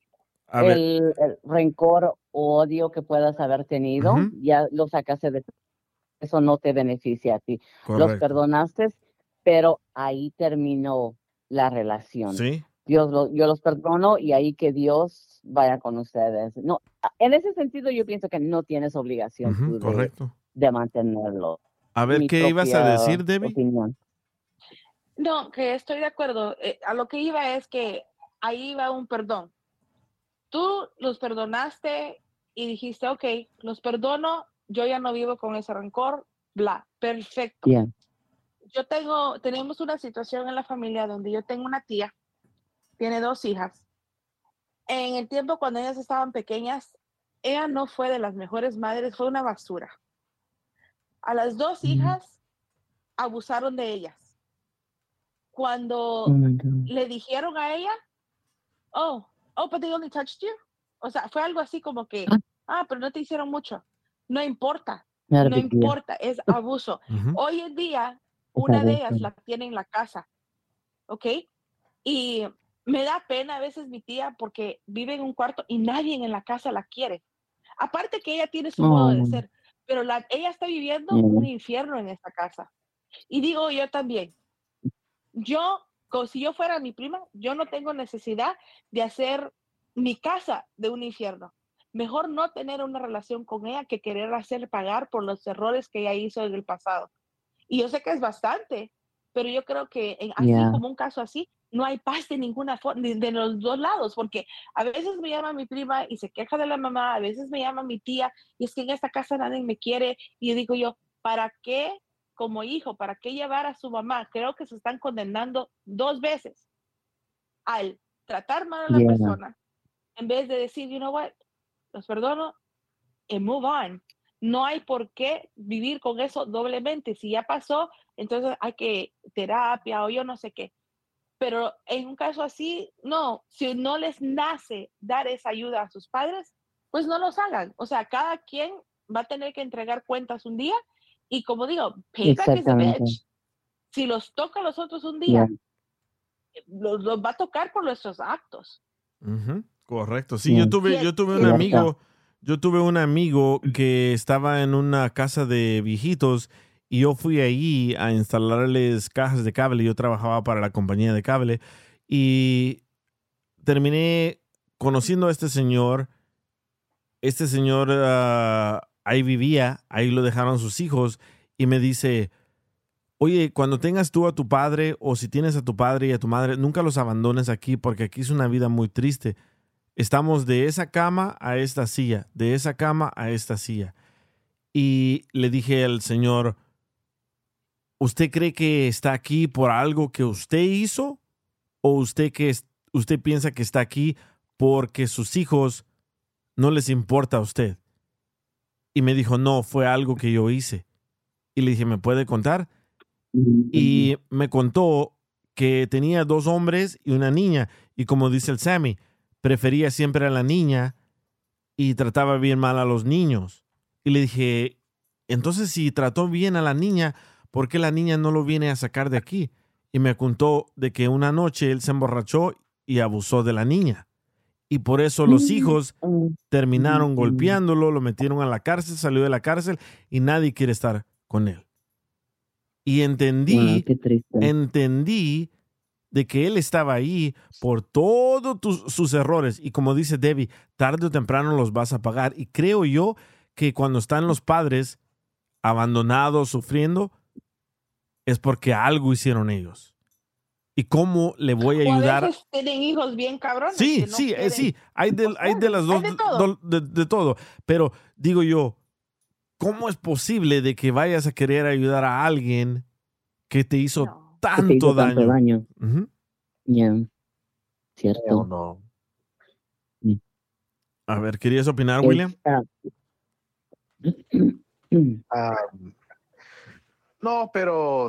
el rencor o odio que puedas haber tenido, ya lo sacaste de tu eso no te beneficia a ti. Los perdonaste, pero ahí terminó la relación. Sí. Dios lo- yo los perdono y ahí que Dios vaya con ustedes. No, en ese sentido yo pienso que no tienes obligación tú correcto. de mantenerlo. A ver, Mi ¿qué ibas a decir, Debbie? opinión. No, que estoy de acuerdo. Eh, a lo que iba es que ahí va un perdón. Tú los perdonaste y dijiste, ok, los perdono, yo ya no vivo con ese rencor, bla, perfecto. Ya. Yo tengo, tenemos una situación en la familia donde yo tengo una tía, tiene dos hijas. En el tiempo cuando ellas estaban pequeñas, ella no fue de las mejores madres, fue una basura. A las dos hijas abusaron de ellas. Cuando Oh le dijeron a ella, oh, oh, but they only touched you. O sea, fue algo así como que, ah, pero no te hicieron mucho. No importa, no importa, es abuso. Hoy en día, una de ellas la tiene en la casa, ¿ok? Y me da pena a veces mi tía porque vive en un cuarto y nadie en la casa la quiere. Aparte que ella tiene su modo de Oh. ser, pero la, ella está viviendo un infierno en esta casa. Y digo yo también, yo, como si yo fuera mi prima, yo no tengo necesidad de hacer mi casa de un infierno. Mejor no tener una relación con ella que querer hacer pagar por los errores que ella hizo en el pasado. Y yo sé que es bastante, pero yo creo que en, así Yeah. como un caso así, no hay paz de ninguna forma, de los dos lados, porque a veces me llama mi prima y se queja de la mamá, a veces me llama mi tía y es que en esta casa nadie me quiere y digo yo, ¿para qué como hijo, para qué llevar a su mamá? Creo que se están condenando dos veces al tratar mal a la Yeah. persona en vez de decir, you know what, los perdono and move on. No hay por qué vivir con eso doblemente. Si ya pasó, entonces hay que terapia o yo no sé qué. Pero en un caso así, no, si no les nace dar esa ayuda a sus padres, pues no los hagan. O sea, cada quien va a tener que entregar cuentas un día y como digo, payback is a Exactamente. bitch. Si los toca a los otros un día, Yeah. los, los va a tocar por nuestros actos. Ujú, Correcto. Sí, yo tuve, yo tuve un amigo, yo tuve un amigo que estaba en una casa de viejitos y yo fui ahí a instalarles cajas de cable. Yo trabajaba para la compañía de cable y terminé conociendo a este señor. Este señor ah, ahí vivía, ahí lo dejaron sus hijos y me dice, oye, cuando tengas tú a tu padre o si tienes a tu padre y a tu madre, nunca los abandones aquí porque aquí es una vida muy triste. Estamos de esa cama a esta silla, de esa cama a esta silla. Y le dije al Señor, ¿usted cree que está aquí por algo que usted hizo? ¿O usted, que usted piensa que está aquí porque sus hijos no les importa a usted? Y me dijo, no, fue algo que yo hice. Y le dije, ¿me puede contar? Y me contó que tenía dos hombres y una niña. Y como dice el Sammy, prefería siempre a la niña y trataba bien mal a los niños. Y le dije, entonces si trató bien a la niña, ¿por qué la niña no lo viene a sacar de aquí? Y me contó de que una noche él se emborrachó y abusó de la niña. Y por eso los hijos terminaron golpeándolo, lo metieron a la cárcel, salió de la cárcel y nadie quiere estar con él. Y entendí, Wow, entendí de que él estaba ahí por todos tus- sus errores. Y como dice Debbie, tarde o temprano los vas a pagar. Y creo yo que cuando están los padres abandonados, sufriendo, es porque algo hicieron ellos. ¿Y cómo le voy a O a ayudar? veces tienen hijos bien cabrones. Sí, no sí, eh, quieren- sí, hay de, hay de las dos, de todo. do- de, de todo. Pero digo yo, ¿cómo es posible de que vayas a querer ayudar a alguien que te hizo Que tanto, daño? tanto daño. Cierto. no. A ver, ¿querías opinar, William? (clears throat) ah, no, pero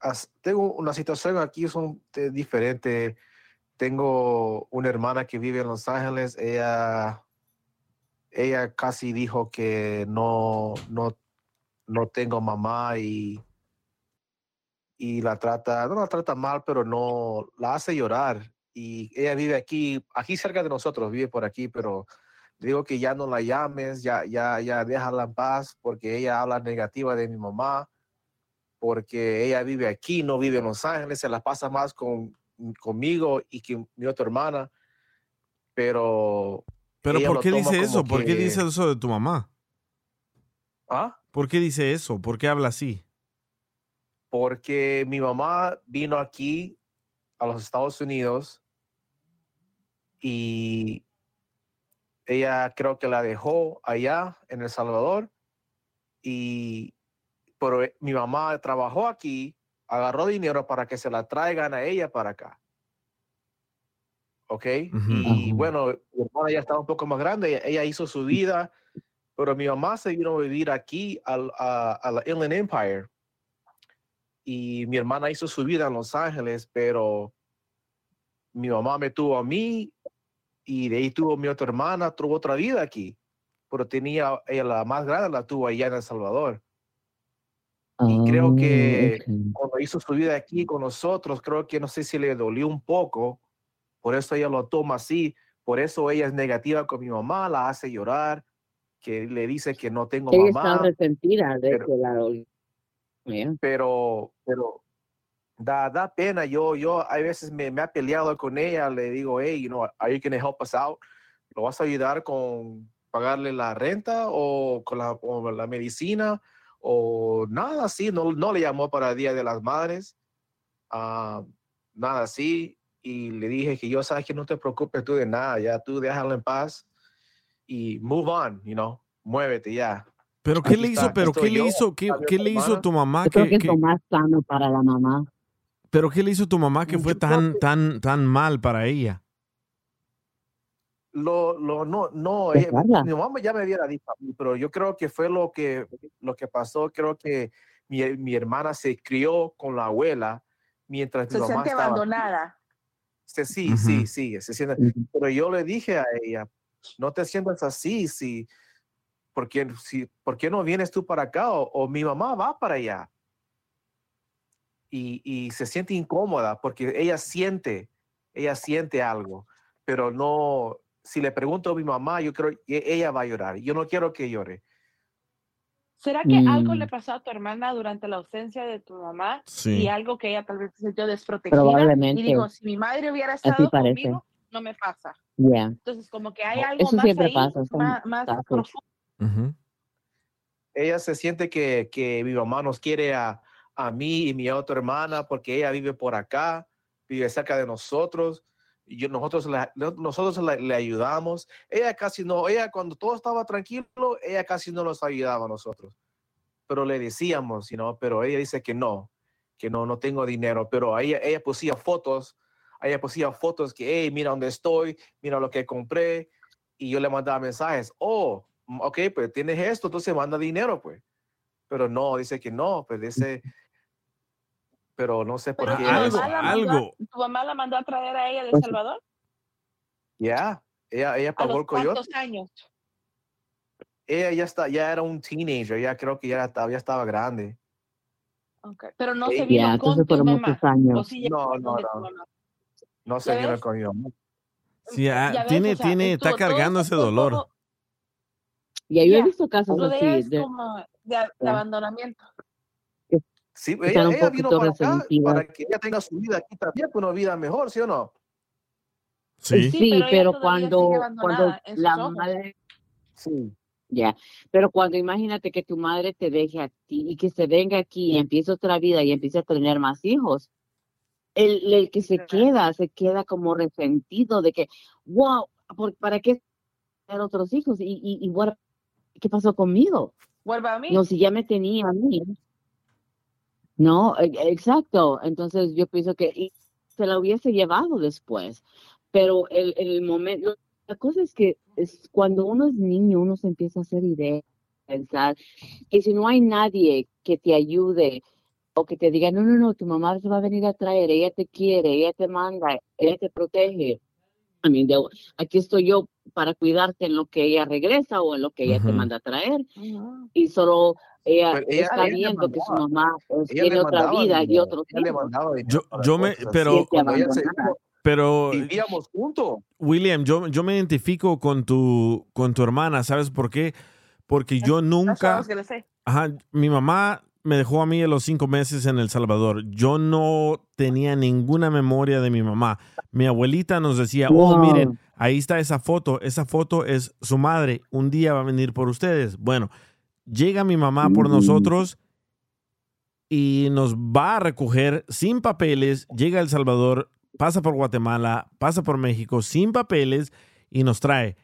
as- tengo una situación aquí son de- diferente. Tengo una hermana que vive en Los Ángeles. Ella, ella casi dijo que no, no, no tengo mamá y, y la trata, no la trata mal, pero no la hace llorar. Y ella vive aquí, aquí cerca de nosotros, vive por aquí, pero digo que ya no la llames, ya, ya, ya déjala en paz, porque ella habla negativa de mi mamá, porque ella vive aquí, no vive en Los Ángeles, se la pasa más con, conmigo y que mi otra hermana, pero... Pero ¿por qué dice eso? ¿Por qué que- dice eso de tu mamá? ¿Ah? ¿Por qué dice eso? ¿Por qué habla así? Porque mi mamá vino aquí a los Estados Unidos y ella creo que la dejó allá en El Salvador y pero eh, mi mamá trabajó aquí, agarró dinero para que se la traigan a ella para acá. ¿Ok? Y bueno, mi hermana ya estaba un poco más grande, ella, ella hizo su vida, pero mi mamá se vino a vivir aquí al- a, a la Inland Empire y mi hermana hizo su vida en Los Ángeles, pero mi mamá me tuvo a mí y de ahí tuvo mi otra hermana, tuvo otra vida aquí, pero tenía, ella la más grande la tuvo allá en El Salvador. Y creo que Ah, ok. cuando hizo su vida aquí con nosotros, creo que no sé si le dolió un poco, por eso ella lo toma así, por eso ella es negativa con mi mamá, la hace llorar, que le dice que no tengo Ella está mamá. resentida de pero- que la dolió. Ya. pero, pero da, da pena. Yo, yo, hay veces me, me ha peleado con ella, le digo, hey, you know, are you going help us out? ¿Lo vas a ayudar con pagarle la renta o con la, o la medicina o nada así? No, no le llamó para el Día de las Madres, ah, nada así. Y le dije que yo sabes que no te preocupes tú de nada, ya tú déjalo en paz y move on, you know, muévete ya. ¿Pero qué Aquí le hizo? está, ¿Pero estoy qué le hizo? ¿Qué, qué le hizo tu mamá? Yo creo que Que, es lo más sano para la mamá. ¿Pero qué le hizo tu mamá que fue tan, tan, tan mal para ella? Lo, lo, no, no, ella- Dejarla. mi mamá ya me hubiera dicho a mí, pero yo creo que fue lo que, lo que pasó. Creo que mi, mi hermana se crió con la abuela mientras mi Se mamá siente estaba. abandonada. Sí, sí, sí, sí, se siente. Pero yo le dije a ella, no te sientas así, si, ¿por qué, si, ¿por qué no vienes tú para acá? O, o mi mamá va para allá. Y, y se siente incómoda porque ella siente, ella siente algo, pero no, si le pregunto a mi mamá, yo creo que ella va a llorar. Yo no quiero que llore. ¿Será que algo Mm. le pasó a tu hermana durante la ausencia de tu mamá? Sí. Y algo que ella tal vez se sintió desprotegida. Probablemente. Y digo, si mi madre hubiera estado parece. conmigo, no me pasa. Ya. Entonces, como que hay algo Eso más siempre ahí, pasa, más, más casos. profundo. ella se siente que, que mi mamá nos quiere a, a mí y mi otra hermana porque ella vive por acá, vive cerca de nosotros. Y yo, nosotros la- no- nosotros la- le ayudamos. Ella casi no, ella cuando todo estaba tranquilo, ella casi no nos ayudaba a nosotros. Pero le decíamos, you know, pero ella dice que no, que no, no tengo dinero. Pero ella, ella pusía fotos, ella pusía fotos que, hey, mira dónde estoy, mira lo que compré. Y yo le mandaba mensajes, oh, ok, pues tienes esto, entonces manda dinero, pues. Pero no, dice que no, pues dice, pero no sé por Pero qué. tu ella- mamá, la mandó, a- ¿Tu mamá la mandó a traer a ella de El Salvador? Ya, ella, ella ¿A pagó los el coyote. cuántos años? Ella ya, está, ya era un teenager, ya creo que ya estaba, ya estaba grande. Okay. Pero no se vino Ya, con entonces tu mamá. muchos años. ¿O sí llegó No, no, no. No se ¿Ya vino con mi mamá. Sí, ah, ves, tiene, o sea, tiene, está todo- cargando ese todo- Ya, yo he visto casos Lo así. es de- como de, de Ya. abandonamiento. Sí, ella, ella vino para acá para que ella tenga su vida aquí también, pues, una vida mejor, ¿sí o no? Sí. Sí, pero cuando, cuando la ojos. madre, Sí. ya, pero cuando imagínate que tu madre te deje a ti y que se venga aquí y empiece otra vida y empiece a tener más hijos, el, el que se queda, se queda como resentido de que, wow, ¿por- ¿para qué tener otros hijos? ¿Y, y, y what- qué pasó conmigo? Vuelva a mí. No, si ya me tenía a mí. No, e- exacto. Entonces yo pienso que se la hubiese llevado después. Pero el, el momento, la cosa es que es cuando uno es niño, uno se empieza a hacer ideas, pensar. Y si no hay nadie que te ayude o que te diga, no, no, no, tu mamá se va a venir a traer, ella te quiere, ella te manda, ella te protege. I mean, de- aquí estoy yo para cuidarte en lo que ella regresa o en lo que ella te manda a traer. Y solo ella, está ella viendo que su mamá pues, tiene otra vida y dinero, dinero Yo, yo me, pero, pero, vivíamos juntos. William, yo, yo me identifico con tu, con tu hermana, ¿sabes por qué? Porque yo nunca, ajá, mi mamá me dejó a mí a los cinco meses en El Salvador. Yo no tenía ninguna memoria de mi mamá. Mi abuelita nos decía, oh, miren, ahí está esa foto. Esa foto es su madre. Un día va a venir por ustedes. Bueno, llega mi mamá por Mm. nosotros y nos va a recoger sin papeles. Llega a El Salvador, pasa por Guatemala, pasa por México sin papeles y nos trae.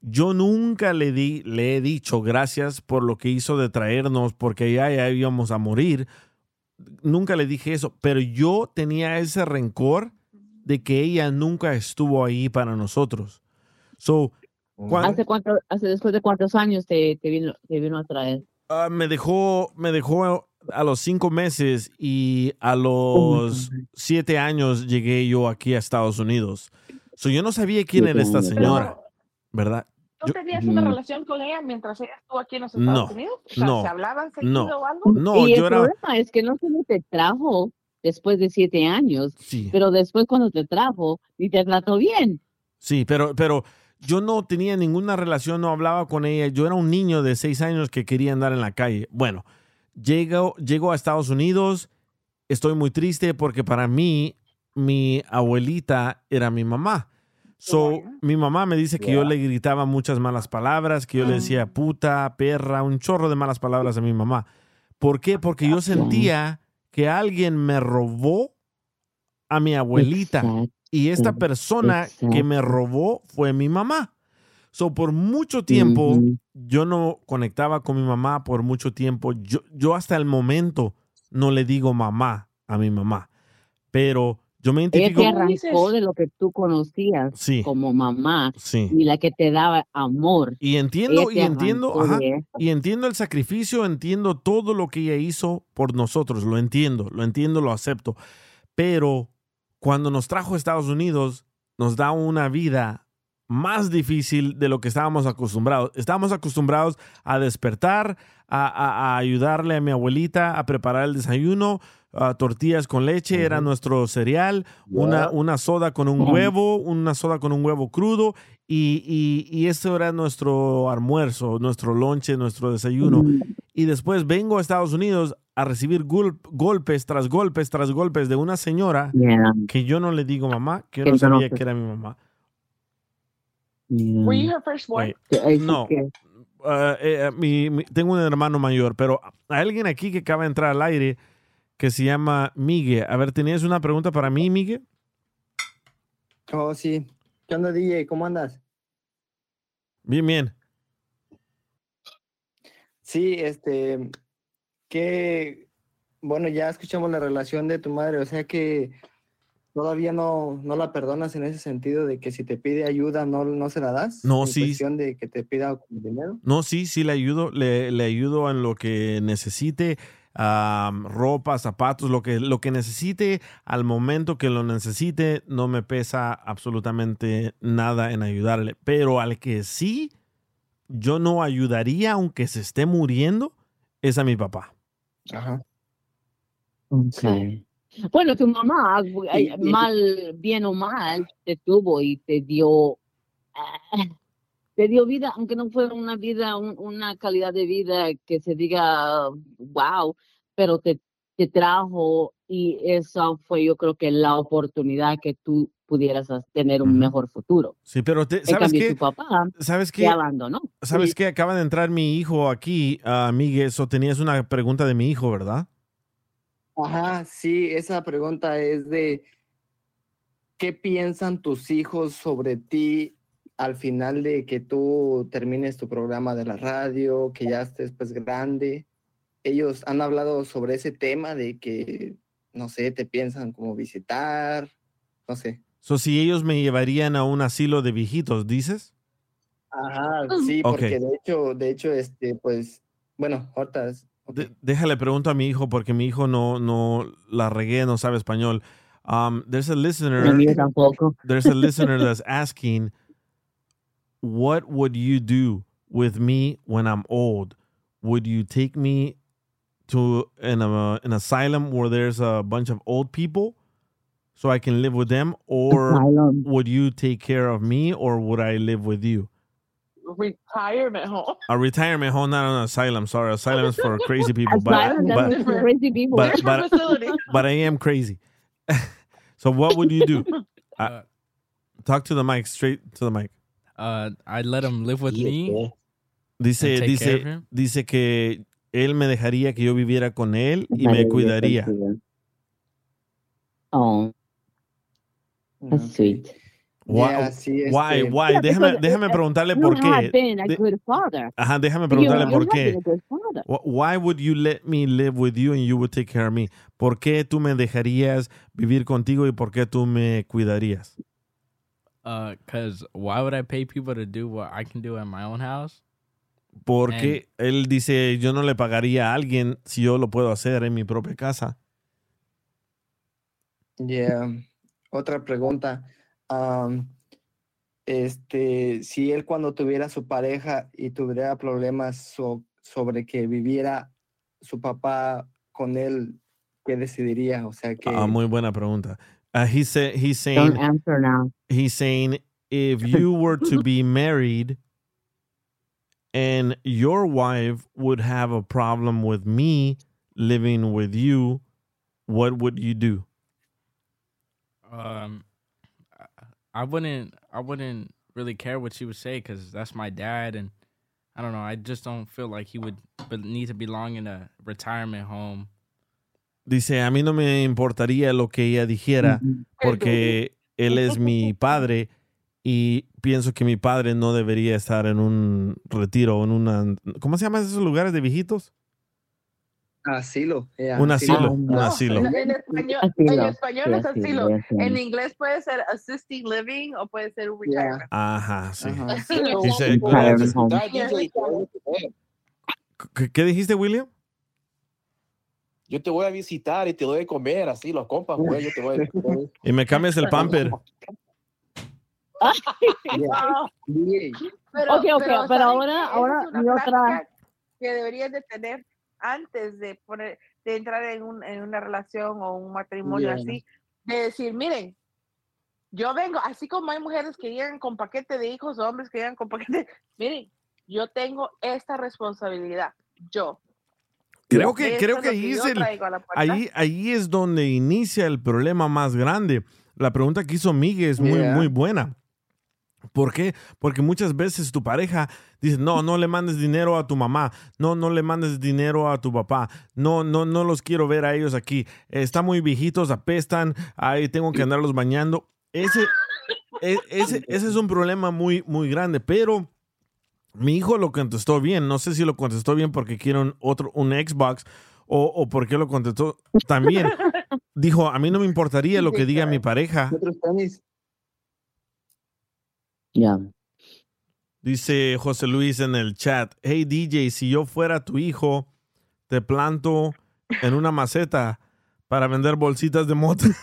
Yo nunca le, di, le he dicho gracias por lo que hizo de traernos, porque ya, ya íbamos a morir. Nunca le dije eso, pero yo tenía ese rencor de que ella nunca estuvo ahí para nosotros. So, cuan- ¿Hace cuánto, hace después de cuántos años te, te vino, te vino a traer? Ah, me dejó, me dejó a los cinco meses y a los siete años llegué yo aquí a Estados Unidos. So, yo no sabía quién era esta señora, ¿verdad? ¿No Yo- tenías una Mm. relación con ella mientras ella estuvo aquí en los Estados No, Unidos? O sea, no, ¿Se hablaban seguido no, o algo? no, y el yo era, problema es que no solo te trajo después de siete años, pero después cuando te trajo, ni te trató bien. sí, pero, pero yo no tenía ninguna relación, no hablaba con ella. Yo era un niño de seis años que quería andar en la calle. Bueno, llego, llego a Estados Unidos, estoy muy triste porque para mí mi abuelita era mi mamá. So, mi mamá me dice que yo le gritaba muchas malas palabras, que yo le decía puta, perra, un chorro de malas palabras a mi mamá. ¿Por qué? Porque yo sentía que alguien me robó a mi abuelita. Y esta persona que me robó fue mi mamá. So, por mucho tiempo, yo no conectaba con mi mamá, por mucho tiempo. Yo, yo hasta el momento no le digo mamá a mi mamá. Pero yo me Ella identifico. te arrancó de lo que tú conocías Sí. como mamá Sí. y la que te daba amor. Y entiendo, Ella y entiendo, ajá, y entiendo el sacrificio, entiendo todo lo que ella hizo por nosotros, lo entiendo, lo entiendo, lo acepto. Pero cuando nos trajo a Estados Unidos, nos da una vida más difícil de lo que estábamos acostumbrados. Estábamos acostumbrados a despertar, a, a- a ayudarle a mi abuelita a preparar el desayuno, a tortillas con leche, era nuestro cereal, una, una soda con un huevo, una soda con un huevo crudo, y, y, y eso era nuestro almuerzo, nuestro lonche, nuestro desayuno. Y después vengo a Estados Unidos a recibir gol- golpes tras golpes tras golpes de una señora Yeah. que yo no le digo mamá, que yo no sabía conoces. que era mi mamá. Were you her firstborn? No. Ah, eh, mi- mi- tengo un hermano mayor, pero hay alguien aquí que acaba de entrar al aire que se llama Miguel. A ver, ¿tenías una pregunta para mí, Miguel? Oh, sí. ¿Qué onda, DJ? ¿Cómo andas? Bien, bien. Sí, este, que, bueno, ya escuchamos la relación de tu madre, o sea que todavía no, no la perdonas en ese sentido de que si te pide ayuda no, no se la das. No, en sí. cuestión de que te pida dinero. No, sí, sí le ayudo, le, le ayudo en lo que necesite, ropa, zapatos, lo que, lo que necesite al momento que lo necesite, no me pesa absolutamente nada en ayudarle. Pero al que sí, yo no ayudaría aunque se esté muriendo, es a mi papá. Ajá. Okay. Bueno, tu mamá, mal, bien o mal, te tuvo y te dio, te dio vida, aunque no fuera una vida, un- una calidad de vida que se diga, wow, pero te, te trajo y eso fue yo creo que la oportunidad que tú pudieras as- tener un mejor futuro. Sí, pero te- ¿sabes qué? tu papá ¿Sabes te qué? abandonó. ¿Sabes Sí. qué? Acaba de entrar mi hijo aquí, uh, Miguel. Eso tenías una pregunta de mi hijo, ¿verdad? Ajá, sí, esa pregunta es de ¿qué piensan tus hijos sobre ti al final de que tú termines tu programa de la radio, que ya estés pues grande? Ellos han hablado sobre ese tema de que, no sé, te piensan como visitar, no sé. So, si ellos me llevarían a un asilo de viejitos, ¿dices? Ajá, sí, Ok. porque de hecho, de hecho, este, pues, bueno, ahorita es- De- déjale pregunto a mi hijo porque mi hijo no, no la regué, no sabe español. Um, there's a listener. Tampoco. There's a listener that's asking, what would you do with me when I'm old? Would you take me to an, uh, an asylum where there's a bunch of old people so I can live with them, or Asylum. would you take care of me, or would I live with you? Retirement home. A retirement home, not an asylum. Sorry, asylum is for (laughs) crazy people. But, Asylum, that's but, for crazy people. but, but, facility. (laughs) but I am crazy. (laughs) so what would you do? Uh, talk to the mic, straight to the mic. Uh, I'd let him live with me. Dice, dice, dice que él me dejaría que yo viviera con él y me cuidaría. Oh, that's sweet. Why? Yeah, sí, why? este- why? Yeah, Déjame, déjame uh, preguntarle por qué. Ajá, déjame preguntarle por qué. Why would you let me live with you and you would take care of me? ¿Por qué tú me dejarías vivir contigo y por qué tú me cuidarías? Uh, cause why would I pay people to do what I can do at my own house? Porque él dice, yo no le pagaría a alguien si yo lo puedo hacer en mi propia casa. Yeah. Otra pregunta. am, este, si él cuando tuviera su pareja y tuviera problemas so- sobre que viviera su papá con él, ¿qué decidiría? O sea que Ah, muy buena pregunta. Uh, he said, he's Don't saying, answer now. he's saying, if (laughs) you were to be married and your wife would have a problem with me living with you, what would you do? Um, I- I wouldn't I wouldn't really care what she would say because that's my dad, and I don't know. I just don't feel like he would but need to belong in a retirement home. Dice, a mí no me importaría lo que ella dijera porque él es mi padre y pienso que mi padre no debería estar en un retiro, en una... ¿Cómo se llaman esos lugares de viejitos? Asilo. yeah, Un asilo, un No, asilo. En, en español, Asilo. en español es asilo. En inglés puede ser assisting living o puede ser un retirement. Ajá, sí. Asilo. Dice, Retirement home. ¿qué, qué dijiste, William? Yo te voy a visitar y te doy de comer, así los compas, güey. Yo te voy a Y me cambias el pamper. Pero, Ok, ok, pero ¿saben ahora- ahora mi otra- que deberías de tener antes de poner de entrar en, un, en una relación o un matrimonio Yeah. así de decir miren yo vengo así como hay mujeres que llegan con paquete de hijos o hombres que llegan con paquete miren yo tengo esta responsabilidad yo Creo que, creo que ahí es, el- ahí, ahí es donde inicia el problema más grande. La pregunta que hizo Miguel es muy, Yeah. muy buena. ¿Por qué? Porque muchas veces tu pareja dice, no, no le mandes dinero a tu mamá, no, no le mandes dinero a tu papá, no, no, no los quiero ver a ellos aquí, están muy viejitos, apestan, ahí tengo que andarlos bañando. Ese, e- ese, ese es un problema muy, muy grande, pero mi hijo lo contestó bien. No sé si lo contestó bien porque quiere un, otro, un Xbox o, o porque lo contestó también. (laughs) Dijo, a mí no me importaría lo que diga mi pareja. Ya. Dice José Luis en el chat, hey DJ, si yo fuera tu hijo, te planto en una maceta para vender bolsitas de moto. (laughs)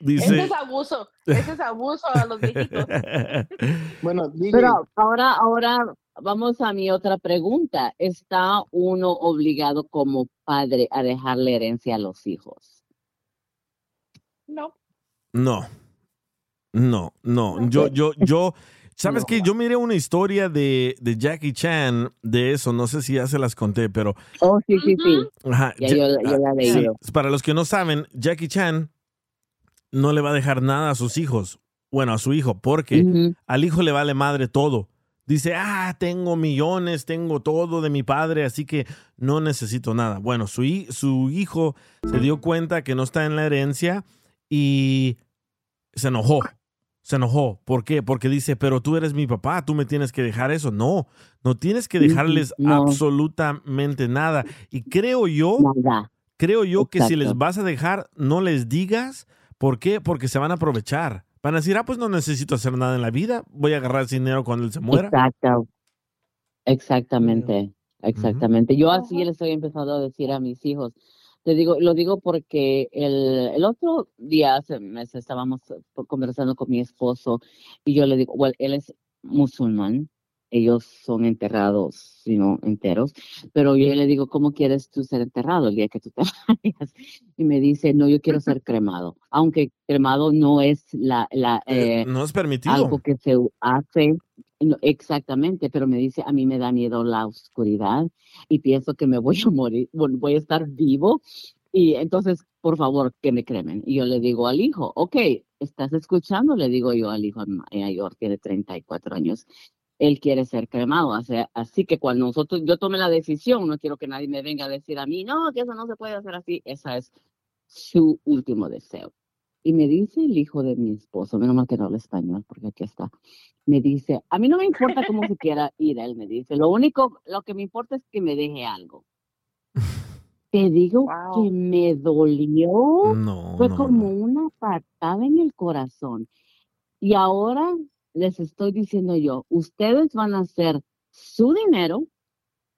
Dice- ese es abuso ese es abuso a los viejitos (laughs) Bueno, Pero ahora, ahora vamos a mi otra pregunta. ¿Está uno obligado como padre a dejarle herencia a los hijos? no No. No, no. Yo, yo, yo. ¿Sabes qué? Yo miré una historia de, de Jackie Chan de eso. No sé si ya se las conté, pero. Oh, sí, sí, sí. Ajá, Ya yo- yo la leí sí. Para los que no saben, Jackie Chan no le va a dejar nada a sus hijos. Bueno, a su hijo, porque al hijo le vale madre todo. Dice, ah, tengo millones, tengo todo de mi padre, así que no necesito nada. Bueno, su, su hijo se dio cuenta que no está en la herencia y se enojó. Se enojó. ¿Por qué? Porque dice, pero tú eres mi papá, tú me tienes que dejar eso. No, no tienes que dejarles No. absolutamente nada. Y creo yo, creo yo que si les vas a dejar, no les digas. ¿Por qué? Porque se van a aprovechar. Van a decir, ah, pues no necesito hacer nada en la vida. Voy a agarrar dinero cuando él se muera. Exacto. Exactamente. Exactamente. Yo así les estoy empezando a decir a mis hijos. Te digo, lo digo porque el, el otro día, hace meses, estábamos conversando con mi esposo y yo le digo, well, él es musulmán, ellos son enterrados, sino enteros, pero yo le digo, ¿cómo quieres tú ser enterrado el día que tú te (laughs) vayas? Y me dice, no, yo quiero ser cremado, aunque cremado no es la, la eh, no es permitido. algo que se hace no, exactamente, pero me dice, a mí me da miedo la oscuridad y pienso que me voy a morir, bueno, voy a estar vivo y entonces, por favor, que me cremen. Y yo le digo al hijo, ok, ¿estás escuchando? Le digo yo al hijo mayor, tiene 34 años, él quiere ser cremado, así que cuando nosotros, yo tome la decisión, no quiero que nadie me venga a decir a mí, no, que eso no se puede hacer así, esa es su último deseo. Y me dice el hijo de mi esposo, menos mal que no habla español, porque aquí está. Me dice, a mí no me importa cómo se quiera ir, él me dice, lo único, lo que me importa es que me deje algo. (laughs) Te digo que me dolió, No, fue no, como una patada en el corazón. Y ahora les estoy diciendo yo, ustedes van a hacer su dinero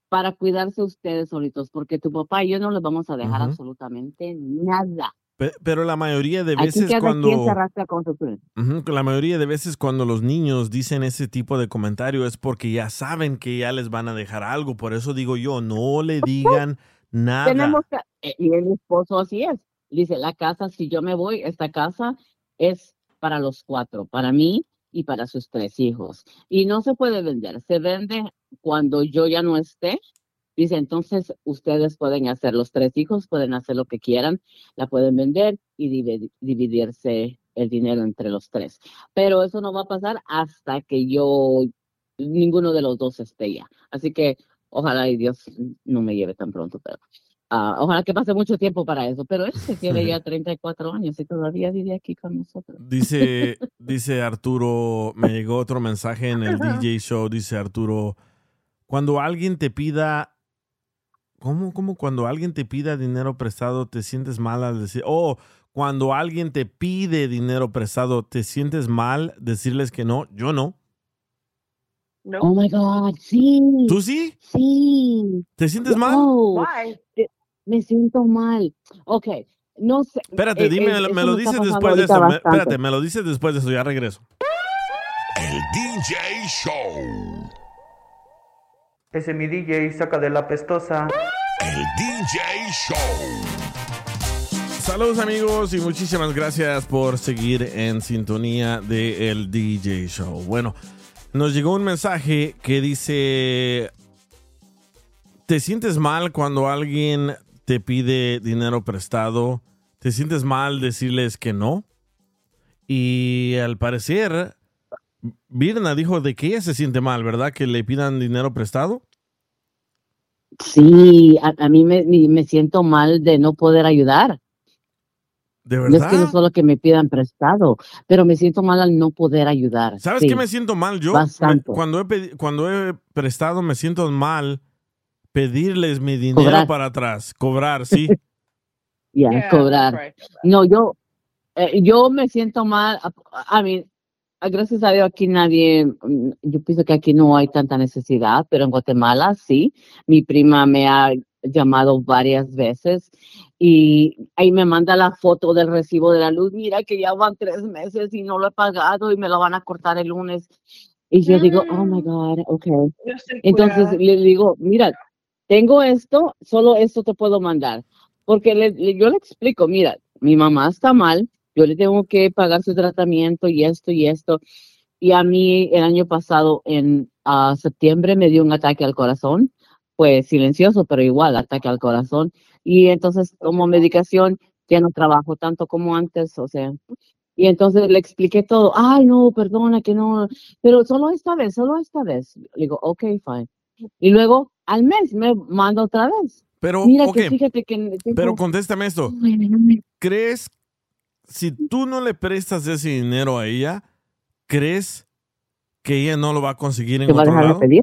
para cuidarse ustedes solitos, porque tu papá y yo no les vamos a dejar absolutamente nada. Pe- Pero la mayoría de Aquí veces cada cuando... quien se arrastra con su cruz. Ujú, que La mayoría de veces cuando los niños dicen ese tipo de comentario es porque ya saben que ya les van a dejar algo. Por eso digo yo, no le digan nada. Tenemos que, eh, y el esposo así es. Dice, la casa, si yo me voy, esta casa es para los cuatro, para mí y para sus tres hijos. Y no se puede vender. Se vende cuando yo ya no esté Dice, entonces ustedes pueden hacer, los tres hijos pueden hacer lo que quieran, la pueden vender y divi- dividirse el dinero entre los tres. Pero eso no va a pasar hasta que yo, ninguno de los dos esté ya. Así que ojalá y Dios no me lleve tan pronto, pero ah, ojalá que pase mucho tiempo para eso. Pero él se tiene ya (laughs) 34 años y todavía vive aquí con nosotros. Dice, (laughs) dice Arturo, me llegó otro mensaje en el DJ show, dice Arturo, cuando alguien te pida, ¿cómo, cómo cuando alguien te pida dinero prestado te sientes mal al decir, oh, cuando alguien te pide dinero prestado te sientes mal decirles que no? Yo no. Oh my God, sí. ¿Tú sí? Sí. ¿Te sientes mal? No, Me siento mal. Ok, no sé. Espérate, eh, dime, eh, me lo dices después de eso. bastante. espérate, me lo dices después de eso, ya regreso. El DJ Show. Ese mi DJ saca de la pestosa. El DJ Show. Saludos amigos y muchísimas gracias por seguir en sintonía de el DJ Show. Bueno, nos llegó un mensaje que dice, ¿te sientes mal cuando alguien te pide dinero prestado? ¿Te sientes mal decirles que no? Y al parecer, Virna dijo de que ella se siente mal, ¿verdad? Que le pidan dinero prestado. Sí, a, a mí me, me- siento mal de no poder ayudar. ¿De No es que no verdad? solo que me pidan prestado, pero me siento mal al no poder ayudar. ¿Sabes Sí, qué me siento mal yo? Me- Bastante. cuando, he cuando he prestado me siento mal pedirles mi dinero Cobrar. para atrás, cobrar, sí. (laughs) Ya, cobrar. No, yo, eh, yo me siento mal. A, a mí, a- gracias a Dios aquí nadie, mm, yo pienso que aquí no hay tanta necesidad, pero en Guatemala sí. Mi prima me ha llamado varias veces y ahí me manda la foto del recibo de la luz. Mira que ya van tres meses y no lo he pagado y me lo van a cortar el lunes. Y yo digo, oh my God, okay. Entonces le digo, mira, tengo esto, solo esto te puedo mandar. Porque le- le- yo le explico, mira, mi mamá está mal, yo le tengo que pagar su tratamiento y esto y esto. Y a mí el año pasado, en ah, septiembre, me dio un ataque al corazón. Fue silencioso, pero igual, ataque al corazón. Y entonces tomo medicación, ya no trabajo tanto como antes, o sea. Y entonces le expliqué todo. Ay, no, perdona que no, pero solo esta vez, solo esta vez. Le digo, ok, fine. Y luego al mes me manda otra vez. Pero, Mira que fíjate que tengo- pero contéstame esto. ¿Crees, si tú no le prestas ese dinero a ella, crees que ella no lo va a conseguir en ¿Te va a otro lado? pedir?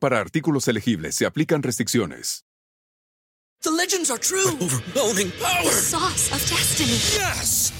para artículos elegibles se aplican restricciones. The legends are true. Overwhelming power! The sauce of destiny. Yes!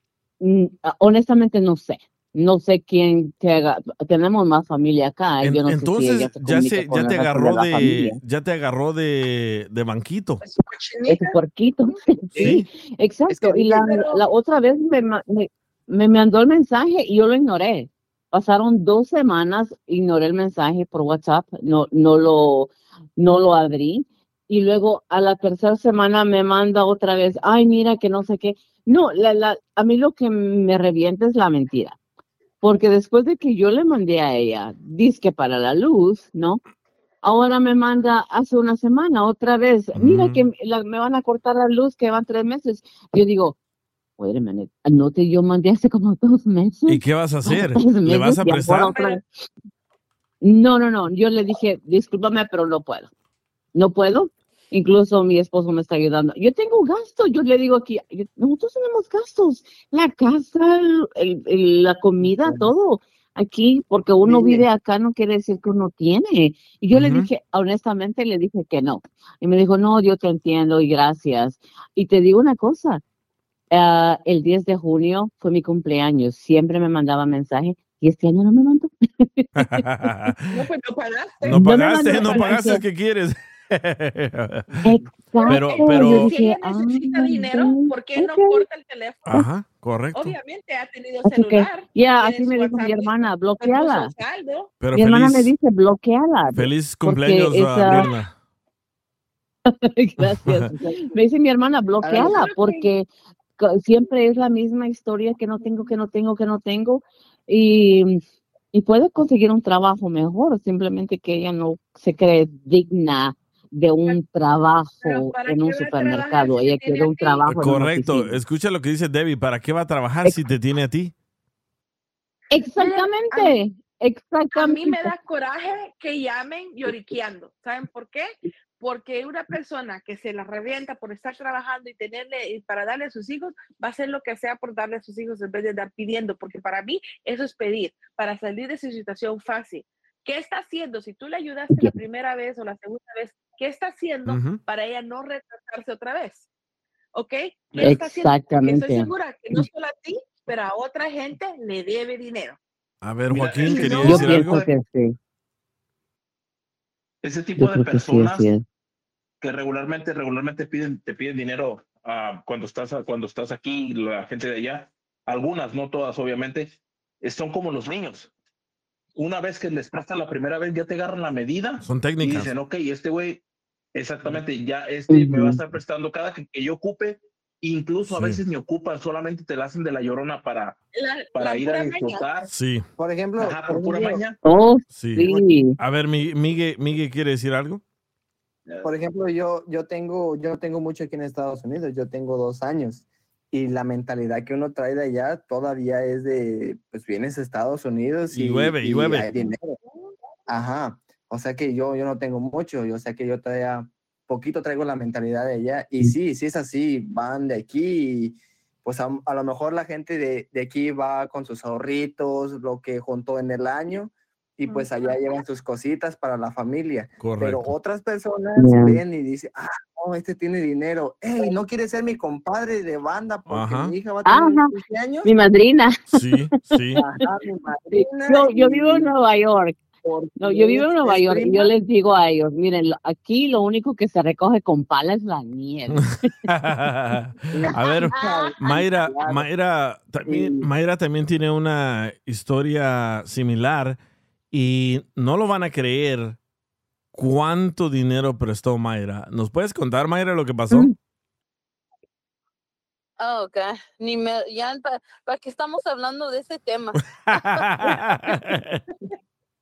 honestamente no sé. No sé quién te haga. Tenemos más familia acá. En- yo no sé si entonces ya se, te agarró de, ya te agarró de, de banquito. Ese puerquito. (laughs) Sí, exacto. y la, la otra vez me, me, me mandó el mensaje y yo lo ignoré. Pasaron dos semanas, ignoré el mensaje por WhatsApp, no, no lo, no lo abrí. Y luego a la tercera semana me manda otra vez, ay, mira que no sé qué. No, la, la, a mí lo que me revienta es la mentira. Porque después de que yo le mandé a ella, disque para la luz, ¿no? Ahora me manda hace una semana otra vez, mira que la- me van a cortar la luz que van tres meses. Yo digo, wait a minute, no te yo mandé hace como (laughs) dos meses. ¿Y qué vas a hacer? ¿Le vas a prestar? No, no, no, yo le dije, discúlpame, pero no puedo. no puedo. Incluso mi esposo me está ayudando. Yo tengo gasto, yo le digo aquí, yo- nosotros tenemos gastos, la casa, el- la comida, todo aquí, porque uno vive acá no quiere decir que uno tiene. Y yo le dije, honestamente, le dije que no. Y me dijo, no, yo te entiendo y gracias. Y te digo una cosa, ah, el 10 de junio fue mi cumpleaños, siempre me mandaba mensaje y este año no me mandó. (laughs) No, pues no pagaste. No No pagaste, mandó no pagaste. ¿qué quieres? Exacto. Pero, pero, dije, necesita ah, dinero, ¿por qué no ok. corta el teléfono? ajá, correcto. Obviamente ha tenido Así celular. ya, tiene así me dijo mi hermana, bloqueala. Pero mi hermana me feliz- dice, bloqueala. Feliz porque cumpleaños a esa- Mirna. (laughs) Gracias. Me dice mi hermana, bloqueala, porque siempre es la misma historia que no tengo, que no tengo, que no tengo. Y, y puede conseguir un trabajo mejor, simplemente que ella no se cree digna de un trabajo ¿para en un supermercado. Ella quiere un trabajo en Correcto. oficina. Escucha lo que dice Debbie. ¿Para qué va a trabajar si te tiene a ti? Exactamente, A mí exactamente. me da coraje que llamen lloriqueando. ¿Saben por qué? Porque una persona que se la revienta por estar trabajando y tenerle y para darle a sus hijos, va a hacer lo que sea por darle a sus hijos en vez de estar pidiendo, porque para mí eso es pedir, para salir de su situación fácil. ¿Qué está haciendo? Si tú le ayudaste la primera vez o la segunda vez, ¿qué está haciendo Ujú. para ella no retrasarse otra vez? ¿Ok? ¿Qué está haciendo? Exactamente. estoy segura que no solo a ti, pero a otra gente le debe dinero. A ver, Joaquín, quería no- Yo decir pienso algo. que sí. Ese tipo Yo de creo que sí, personas que regularmente, regularmente piden, te piden dinero ah, cuando, estás, cuando estás aquí, la gente de allá, algunas, no todas, obviamente, son como los niños. Una vez que les prestan la primera vez, ya te agarran la medida. Son Y técnicas. dicen, ok, este güey, exactamente, ya este me va a estar prestando cada que, que yo ocupe. Incluso a Sí. veces ni ocupan, solamente te la hacen de la llorona para, La, para la ir a disfrutar. Sí, Por ejemplo, Ajá, por pura maña. Oh, sí. sí. A ver, Mi- Migue, Migue quiere decir algo. Por ejemplo, yo, yo tengo, yo tengo mucho aquí en Estados Unidos, yo tengo dos años y la mentalidad que uno trae de allá todavía es de, pues vienes a Estados Unidos Y y, llueve, y llueve. hay dinero. Ajá, o sea que yo, yo no tengo mucho, yo sé que yo todavía poquito traigo la mentalidad de allá y sí, sí es así, van de aquí y pues a, a lo mejor la gente de, de aquí va con sus ahorritos, lo que juntó en el año y pues allá llevan sus cositas para la familia. Pero Correcto. otras personas ven y dicen, ah, no, este tiene dinero. Hey, no quiere ser mi compadre de banda porque Ajá. mi hija va a tener Ajá, 15 años. mi madrina. Sí, sí. (laughs) Ajá, mi madrina. Yo, yo vivo en Nueva York. No, yo vivo en es- Nueva York y yo les digo a ellos, miren, aquí lo único que se recoge con pala es la nieve. (laughs) A ver, (laughs) Mayra. Mayra también. Mayra también tiene una historia similar y no lo van a creer cuánto dinero prestó Mayra. ¿Nos puedes contar, Mayra, lo que pasó? Mm. Oh, ok. Ni me, ya, ¿para qué estamos hablando de ese tema? (laughs)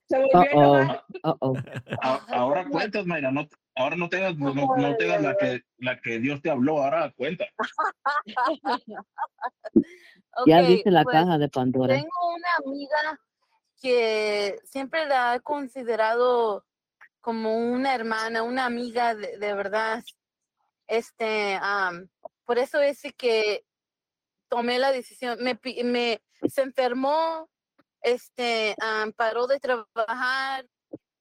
Se volvió a Uh-oh, enojar. uh-oh. A- Ahora cuentas, Mayra, no, ahora no tengas, no, no- no tengas la que, la que Dios te habló, ahora cuenta. (laughs) Ya Ok, viste la pues, caja de Pandora. Tengo una amiga que siempre la he considerado como una hermana, una amiga de, verdad. Este, por eso es que tomé la decisión. Me, me se enfermó, este, paró de trabajar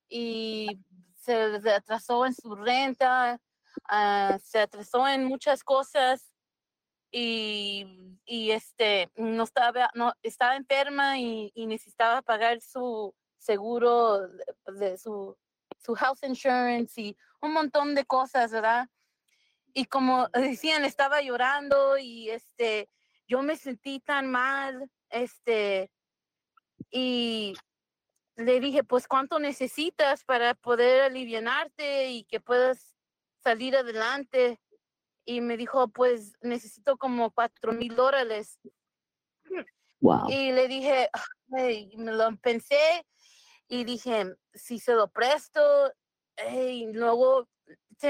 y se, atrasó en su renta, ah, se atrasó en muchas cosas y, y este no estaba no estaba enferma y, necesitaba pagar su seguro de su su house insurance y un montón de cosas verdad y como decían estaba llorando y este yo me sentí tan mal este y le dije pues cuánto necesitas para poder alivianarte y que puedas salir adelante y me dijo, pues necesito como cuatro mil dólares. Wow. Y le dije, me lo pensé y dije, si se lo presto, y luego,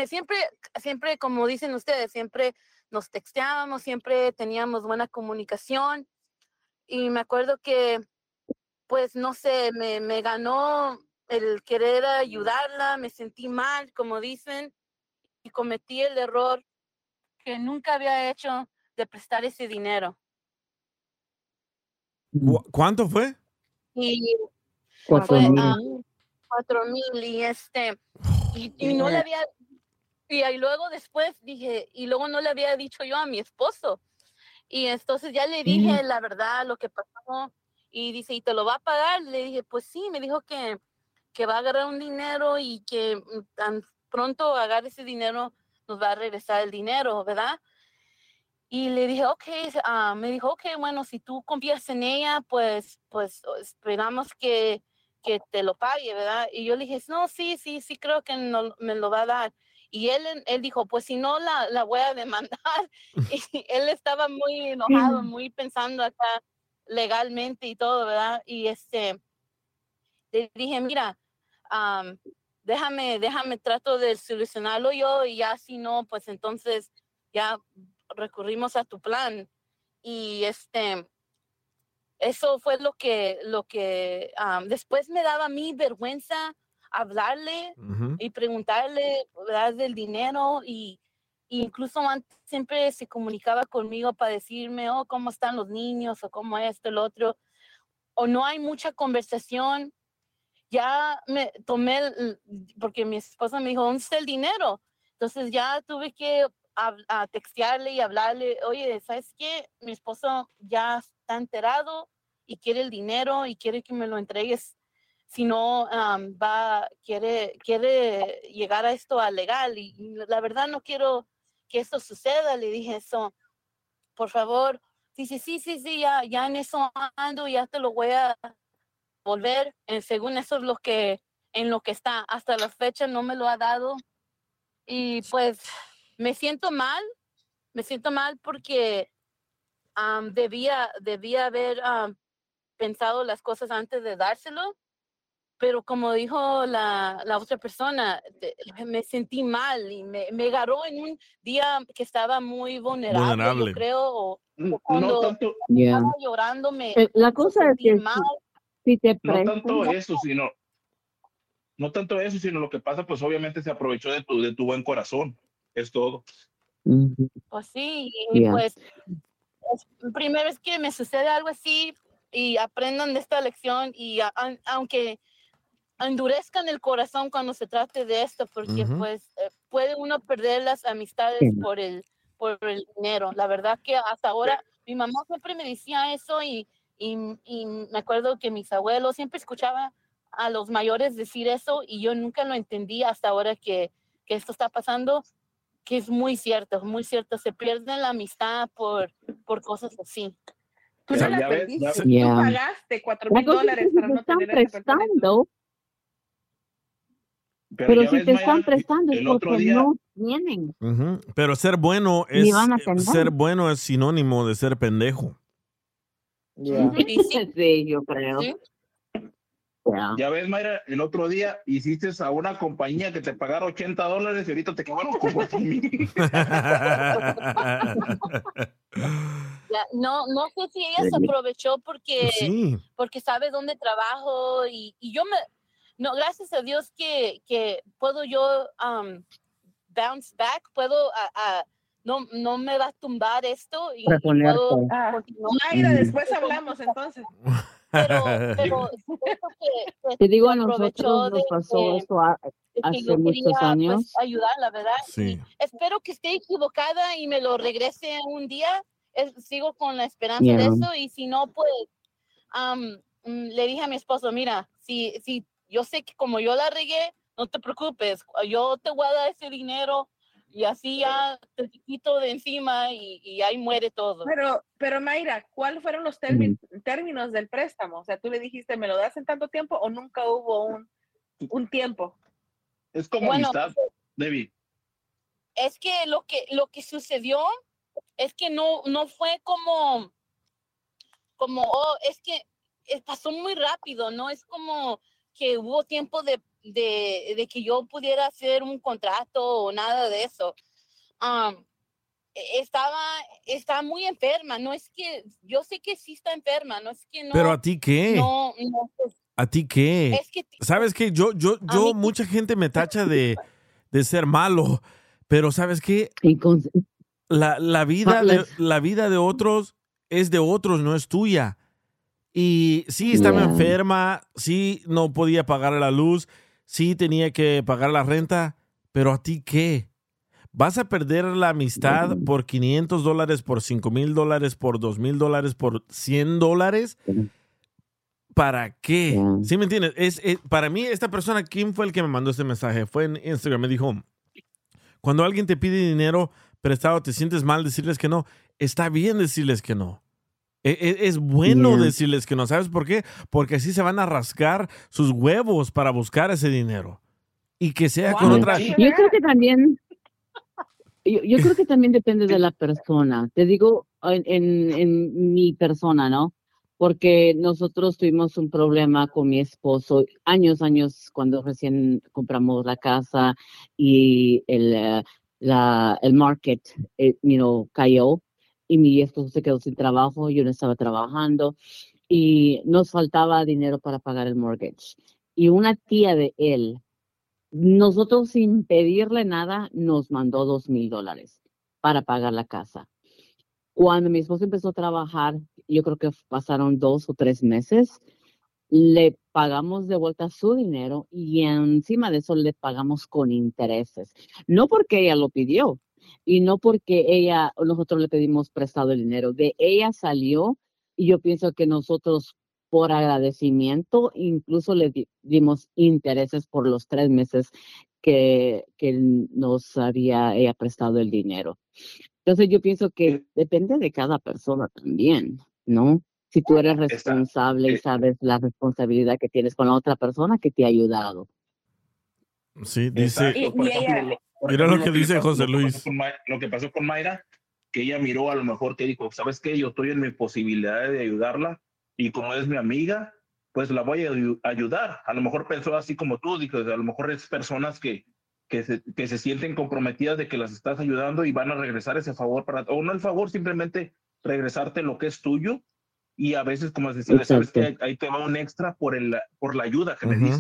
siempre, siempre, como dicen ustedes, siempre nos texteábamos, siempre teníamos buena comunicación. Y me acuerdo que, pues, no sé, me, me ganó el querer ayudarla, me sentí mal, como dicen, y cometí el error que nunca había hecho de prestar ese dinero. ¿Cu- ¿Cuánto fue? Y Cuatro mil. ah, cuatro mil y este y, y no le había y ahí luego después dije y luego no le había dicho yo a mi esposo. Y entonces ya le dije la verdad lo que pasó y dice y te lo va a pagar le dije pues sí me dijo que que va a agarrar un dinero y que mm, tan pronto agarre ese dinero nos va a regresar el dinero verdad y le dije, ok, ah, me dijo, ok, bueno, si tú confías en ella, pues, pues esperamos que, que te lo pague, ¿verdad? Y yo le dije, no, sí, sí, sí, creo que no- me lo va a dar. Y él, él dijo, pues si no, la, la voy a demandar. (laughs) (laughs) Y él estaba muy enojado, muy pensando acá legalmente y todo, ¿verdad? Y este, le dije, mira, am, déjame, déjame, trato de solucionarlo yo y ya si no, pues entonces ya recurrimos a tu plan. Y este, eso fue lo que, lo que después me daba a mí vergüenza hablarle y preguntarle ¿verdad? del dinero y, y incluso antes siempre se comunicaba conmigo para decirme, oh, cómo están los niños o cómo esto, el otro, o no hay mucha conversación. Ya me tomé, el- porque mi esposa me dijo, ¿dónde está el dinero? Entonces ya tuve que hab- a textearle y hablarle, oye, ¿sabes qué? Mi esposo ya está enterado y quiere el dinero y quiere que me lo entregues. Si no, am, va, quiere, quiere llegar a esto a legal. Y, y la verdad no quiero que esto suceda. Le dije eso, por favor. Dice, sí, sí, sí, ya, ya en eso ando, ya te lo voy a volver. Eh, según eso es lo que, en lo que está. Hasta la fecha no me lo ha dado. Y pues me siento mal, me siento mal porque am, debía, debía haber am, pensado las cosas antes de dárselo, pero como dijo la, la otra persona, me sentí mal y me, me agarró en un día que estaba muy vulnerable, Vulnerable. yo creo, o, No o cuando tanto, Yeah. estaba llorando me Eh, La cosa es que mal. si, si te no tanto eso, sino no tanto eso, sino lo que pasa, pues obviamente se aprovechó de tu, de tu buen corazón. Es todo. Pues sí, y Yeah. pues es primera vez que me sucede algo así y aprendan de esta lección y a- an- aunque endurezcan el corazón cuando se trate de esto, porque Ujú. pues eh, puede uno perder las amistades Sí. por el por el dinero. La verdad que hasta ahora mi mamá siempre me decía eso y, y, y me acuerdo que mis abuelos siempre escuchaba a los mayores decir eso y yo nunca lo entendí hasta ahora que, que esto está pasando que es muy cierto, muy cierto. Se pierde la amistad por, por cosas así. Tú no la perdiste, tú Yeah. pagaste cuatro mil es dólares para te no están tener prestando, Pero, pero si ves, te Maya, están prestando es porque día, no tienen. Pero ser bueno es ser bueno es sinónimo de ser pendejo. (laughs) Sí, yo creo. Yeah. ya ves, Mayra, el otro día hiciste a una compañía que te pagara 80 dólares y ahorita te quedaron con cuatro mil. (laughs) Ya, no, no sé si ella se aprovechó porque, Sí. porque sabe dónde trabajo y, y yo me, no, gracias a Dios que, que puedo yo um, bounce back, puedo, a- a- no, no me va a tumbar esto y, y puedo Ah. Mayra, después hablamos entonces. (laughs) Pero, (laughs) pero que, que Te digo, a nosotros nos de pasó que- eso a- de que hace yo muchos quería, años. pues, ayudarla, ¿verdad? Sí. espero que esté equivocada y me lo regrese un día. Es- sigo con la esperanza de Yeah. eso y si no, pues mm, le dije a mi esposo, mira, si, si yo sé que como yo la regué, no te preocupes, yo te voy a dar ese dinero y así ya te quito de encima y, y ahí muere todo. Pero, pero Mayra, ¿cuáles fueron los términos del préstamo? O sea, tú le dijiste, ¿me lo das en tanto tiempo o nunca hubo un, un tiempo? Es como Bueno, amistad, David. es que lo que lo que sucedió es que no no fue como como oh, es que eh, pasó muy rápido no es como que hubo tiempo de, de, de que yo pudiera hacer un contrato o nada de eso e- estaba estaba muy enferma no es que yo sé que sí está enferma no es que no Pero a ti qué? no, no, pues, ¿A ti qué? ¿Sabes qué? Yo, yo, yo, mucha gente me (laughs) tacha de, de ser malo, pero ¿sabes qué? La, la, vida de, la vida de otros es de otros, no es tuya. Y sí, estaba Yeah. enferma, sí, no podía pagar la luz, sí tenía que pagar la renta, pero ¿a ti qué? ¿Vas a perder la amistad por 500 dólares, por 5 mil dólares, por 2 mil dólares, por 100 dólares? ¿Para qué? ¿Sí me entiendes? Es, es- para mí, esta persona, ¿quién fue el que me mandó este mensaje? Fue en Instagram, me dijo, cuando alguien te pide dinero prestado, te sientes mal decirles que no. Está bien decirles que no. E- e- Es, bueno Yeah. decirles que no. ¿Sabes por qué? Porque así se van a rascar sus huevos para buscar ese dinero. Y que sea con otra... Yo creo que también, yo, yo creo que también depende de la persona. Te digo, en, en, en mi persona, ¿no? Porque nosotros tuvimos un problema con mi esposo años, años, cuando recién compramos la casa y el, eh, la, el market, eh, you know, cayó y mi esposo se quedó sin trabajo, yo no estaba trabajando y nos faltaba dinero para pagar el mortgage. Y una tía de él nosotros sin pedirle nada nos mandó dos mil dólares para pagar la casa. Cuando mi esposo empezó a trabajar, yo creo que pasaron dos o tres meses, le pagamos de vuelta su dinero y encima de eso le pagamos con intereses. No porque ella lo pidió y no porque ella, nosotros le pedimos prestado el dinero. De ella salió y yo pienso que nosotros por agradecimiento, incluso le di- dimos intereses por los tres meses que, que nos había ella prestado el dinero. Entonces yo pienso que depende de cada persona también, ¿no? Si tú eres responsable y sabes la responsabilidad que tienes con la otra persona que te ha ayudado. Sí, dice... Ejemplo, lo- por Mira ejemplo, lo que le dice pasó- José lo que Luis. pasó con Ma- Lo que pasó con Mayra, que ella miró a lo mejor que dijo, ¿sabes qué? Yo estoy en mi posibilidad de ayudarla y como es mi amiga, pues la voy a ayu- ayudar. A lo mejor pensó así como tú, dijo, a lo mejor es personas que, que, se, que se sienten comprometidas de que las estás ayudando y van a regresar ese favor para, o no el favor, simplemente regresarte lo que es tuyo y a veces, como decirle, ¿sabes qué? Ahí te va un extra por, el, por la ayuda que me Ujú.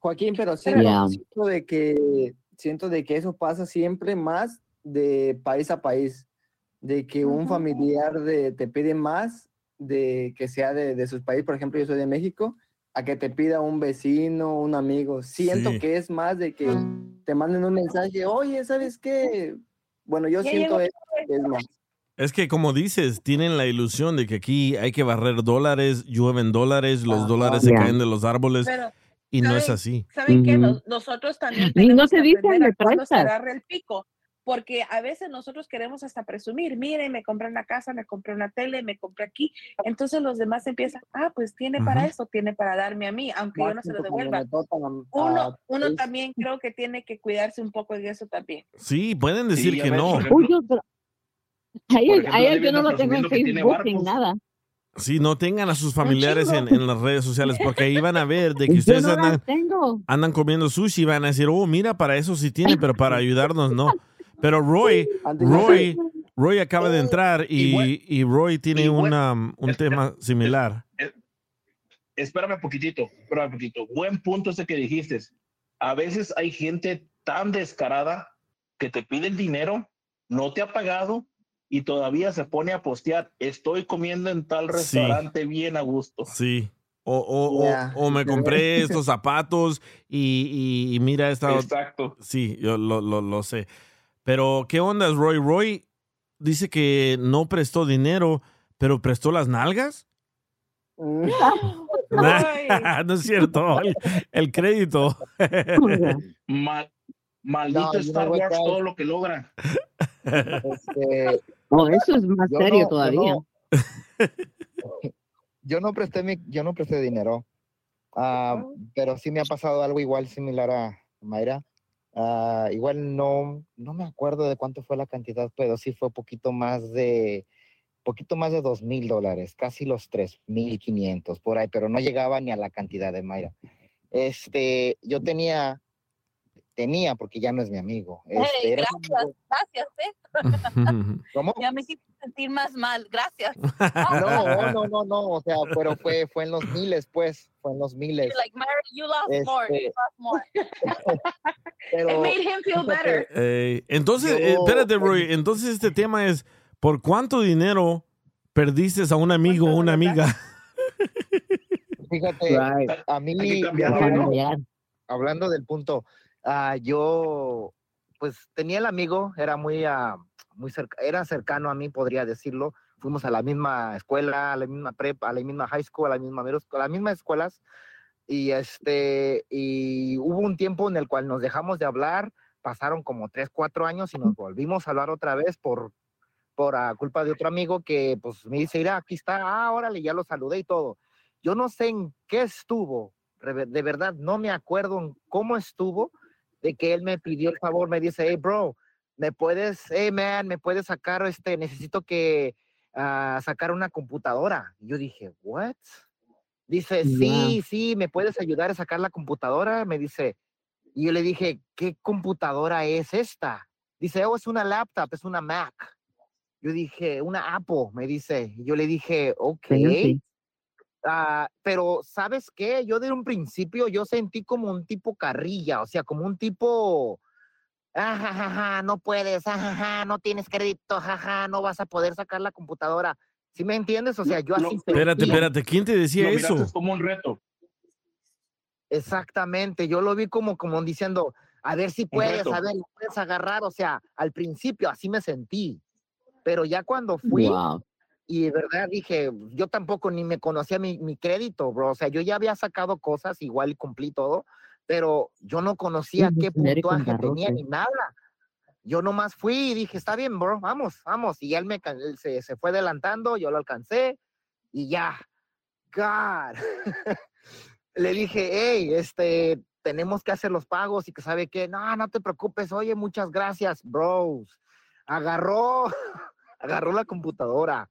Joaquín, pero siento, Yeah. siento de que siento de que eso pasa siempre más de país a país, de que un familiar de, te pide más de que sea de, de sus países, por ejemplo, yo soy de México, a que te pida un vecino, un amigo. Siento Sí. que es más de que te manden un mensaje, oye, ¿sabes qué? Bueno, yo Ya siento llegó es, más. Es que como dices, tienen la ilusión de que aquí hay que barrer dólares, llueven dólares, los dólares se Ya. caen de los árboles Pero, y no es ¿saben- así. ¿Saben qué? Nos- nosotros también Y no tenemos te que dicen, aprender "Me a cuándo se prestas". agarra el pico. Porque a veces nosotros queremos hasta presumir, miren, me compré una casa, me compré una tele, me compré aquí. Entonces los demás empiezan, ah, pues tiene para eso, tiene para darme a mí, aunque yo no se lo devuelva. Uno, uno también creo que tiene que cuidarse un poco de eso también. Sí, pueden decir Sí, que no. Uy, yo, pero- a yo no lo tengo en Facebook ni barcos. nada. Sí, no tengan a sus familiares en, en las redes sociales porque ahí van a ver de que ustedes no andan, andan comiendo sushi y van a decir, oh, mira, para eso sí tiene, pero para (laughs) ayudarnos no. Pero Roy, Roy, Roy acaba de entrar y, y Roy tiene una, un tema similar. espérame un poquitito, espérame un poquito. Buen punto ese que dijiste. A veces hay gente tan descarada que te pide el dinero, no te ha pagado y todavía se pone a postear, estoy comiendo en tal Sí. restaurante bien a gusto. Sí. O, o, o- o me compré estos zapatos y, y- y mira esta. Exacto. Sí, yo lo, lo, lo sé. Pero, ¿qué onda, Roy? Roy dice que no prestó dinero, pero prestó las nalgas. (laughs) (laughs) no es cierto. El, el crédito. Mal- maldito No, Star Wars, todo lo que logra. Este, Oh, eso es más Yo serio no- yo todavía. no- (laughs) Yo no presté mi, yo no presté dinero, ah, pero sí me ha pasado algo igual similar a Mayra. Ah, igual no, no me acuerdo de cuánto fue la cantidad, pero sí fue poquito más de, poquito más de dos mil dólares, casi los tres mil quinientos por ahí, pero no llegaba ni a la cantidad de Mayra. Este, yo tenía, tenía, porque ya no es mi amigo. Este, gracias, gracias, ¿eh? (laughs) ¿Cómo? Ya me hiciste sentir más mal, gracias. No, no, no, no, o sea, pero fue, fue en los miles, pues, fue en los miles. You're like, Mary, you lost more, you Este, lost more. (laughs) pero, It made him feel better. Eh, entonces, Yo- eh, espérate, Roy. Entonces, este tema es: ¿por cuánto dinero perdiste a un amigo o una amiga? Fíjate, Right. a mí, hablando del punto, ah, yo, pues tenía el amigo, era muy, ah, muy cerca, era cercano a mí, podría decirlo. Fuimos a la misma escuela, a la misma prepa, a la misma high school, a la misma middle school, a las mismas escuelas. Y este, y hubo un tiempo en el cual nos dejamos de hablar, pasaron como tres, cuatro años y nos volvimos a hablar otra vez por, por ah, culpa de otro amigo que pues me dice, mira, aquí está, ah, órale, ya lo saludé y todo. Yo no sé en qué estuvo, de verdad, no me acuerdo en cómo estuvo, de que él me pidió el favor, me dice, hey, bro, me puedes, hey, man, me puedes sacar, este, necesito que ah, sacar una computadora. Y yo dije, what? Dice, sí, sí, me puedes ayudar a sacar la computadora. Me dice, y yo le dije, ¿qué computadora es esta? Dice, oh, es una laptop, es una Mac. Yo dije, una Apple, me dice. Y yo le dije, ok. Ah, pero, ¿sabes qué? Yo de un principio yo sentí como un tipo carrilla, o sea, como un tipo, ah, ja, ja, ja, no puedes, ah, ja, ja, no tienes crédito, no vas a poder sacar la computadora. ¿Sí me entiendes? O sea, yo así Espérate, sentía. espérate. ¿Quién te decía eso? miraste como un reto. Exactamente, yo lo vi como, como diciendo, a ver si puedes, a ver, puedes agarrar, o sea, al principio así me sentí, pero ya cuando fui, Wow. Y de verdad dije, yo tampoco ni me conocía mi, mi crédito, bro, o sea, yo ya había sacado cosas, igual cumplí todo, pero yo no conocía qué puntuaje tenía ni nada. Yo nomás fui y dije, está bien, bro, vamos, vamos, y él, me, él se, se fue adelantando, yo lo alcancé, y ya, God. (laughs) le dije, hey, este, tenemos que hacer los pagos y que sabe que, no, no te preocupes, oye, muchas gracias, bros. Agarró, (laughs) agarró la computadora.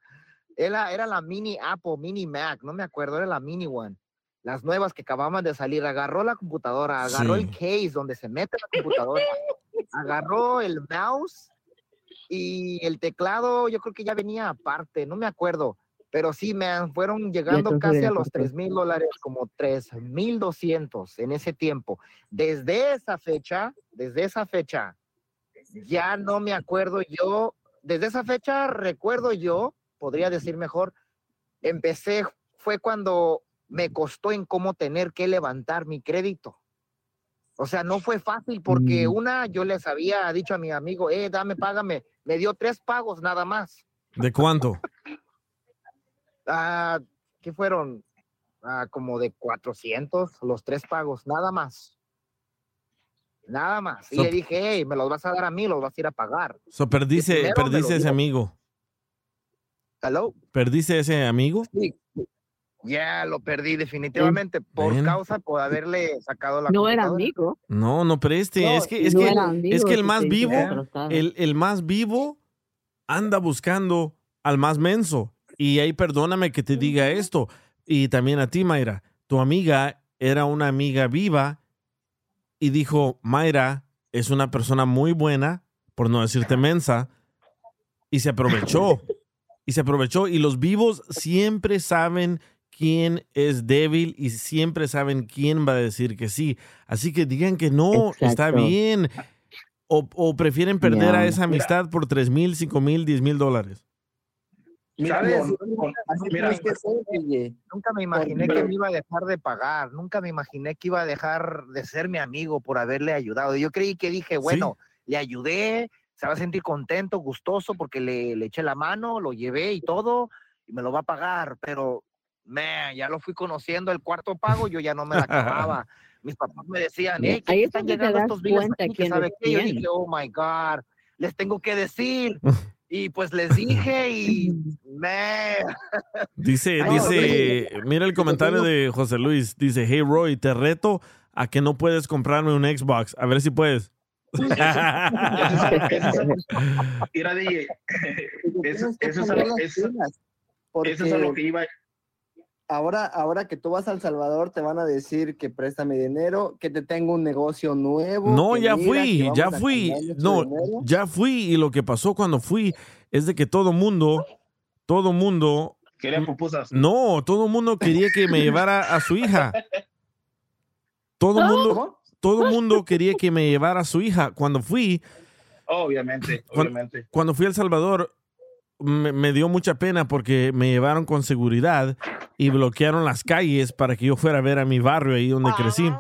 Era, era la mini Apple, mini Mac, no me acuerdo, era la mini one. Las nuevas que acababan de salir, agarró la computadora, agarró el Sí. case donde se mete la computadora, (laughs) agarró el mouse y el teclado, yo creo que ya venía aparte, no me acuerdo. Pero sí, me fueron llegando casi a los aparte. 3 mil dólares, como 3 mil 200 en ese tiempo. Desde esa fecha, desde esa fecha, ya no me acuerdo yo, desde esa fecha recuerdo yo, podría decir mejor, empecé, fue cuando me costó en cómo tener que levantar mi crédito. O sea, no fue fácil porque Mm. una, yo les había dicho a mi amigo, eh, dame, págame. Me dio tres pagos nada más. ¿De cuánto? (laughs) Ah, ¿Qué fueron? Ah, como de 400, los tres pagos, nada más. Nada más. Y le dije, hey, me los vas a dar a mí, los vas a ir a pagar. So, perdiste lo ese amigo. ¿Hello? ¿Perdiste ese amigo? Sí. Ya lo perdí definitivamente por Ven. causa por haberle sacado la No era amigo. No, no preste. No, es que, es no que, era amigo, es que el más vivo, el, el más vivo anda buscando al más menso. Y ahí perdóname que te diga esto. Y también a ti, Mayra. Tu amiga era una amiga viva y dijo, Mayra es una persona muy buena, por no decirte mensa, y se aprovechó. (laughs) Y se aprovechó. Y los vivos siempre saben quién es débil y siempre saben quién va a decir que sí. Así que digan que no, está bien. O, o prefieren perder a esa amistad por 3 mil, 5 mil, 10 mil dólares. Nunca me imaginé que me iba a dejar de pagar, nunca me imaginé que iba a dejar de ser mi amigo por haberle ayudado. Yo creí que dije, bueno, le ayudé, se va a sentir contento, gustoso, porque le, le eché la mano, lo llevé y todo, y me lo va a pagar, pero, man, ya lo fui conociendo, el cuarto pago yo ya no me la acababa. (laughs) Mis papás me decían, hey, ¿qué Ahí están te llegando estos cuenta aquí? que sabe qué?". Yo dije, oh my God, les tengo que decir. (laughs) Y pues les dije y, (laughs) man, Dice, Ay, dice, mira el comentario de José Luis. Dice, hey Roy, te reto a que no puedes comprarme un Xbox. A ver si puedes. (laughs) Mira, DJ, (laughs) eso, eso es a lo- eso- eso es a lo que iba. ahora, ahora que tú vas a El Salvador, te van a decir que préstame dinero, que te tengo un negocio nuevo. No, ya mira, fui, ya fui. No, dinero. ya fui. Y lo que pasó cuando fui es de que todo mundo, todo mundo. Quería pupusas. No, todo mundo quería que me llevara a su hija. (laughs) Todo mundo, todo mundo quería que me llevara a su hija. Cuando fui, Obviamente, obviamente. cuando fui a El Salvador, me, me dio mucha pena porque me llevaron con seguridad y bloquearon las calles para que yo fuera a ver a mi barrio ahí donde crecí.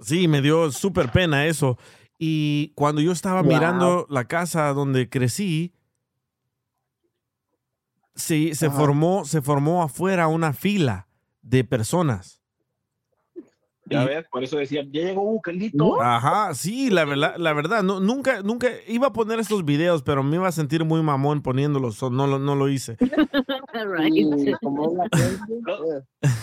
Sí, me dio súper pena eso. Y cuando yo estaba Wow. mirando la casa donde crecí, sí, se Ajá. formó, se formó afuera una fila de personas. Ya ves, por eso decía, ya llegó un Carlito. Ajá, sí, la verdad, la verdad, no, nunca, nunca iba a poner estos videos, pero me iba a sentir muy mamón poniéndolos, no, lo- no lo hice. (laughs) Y como es la gente,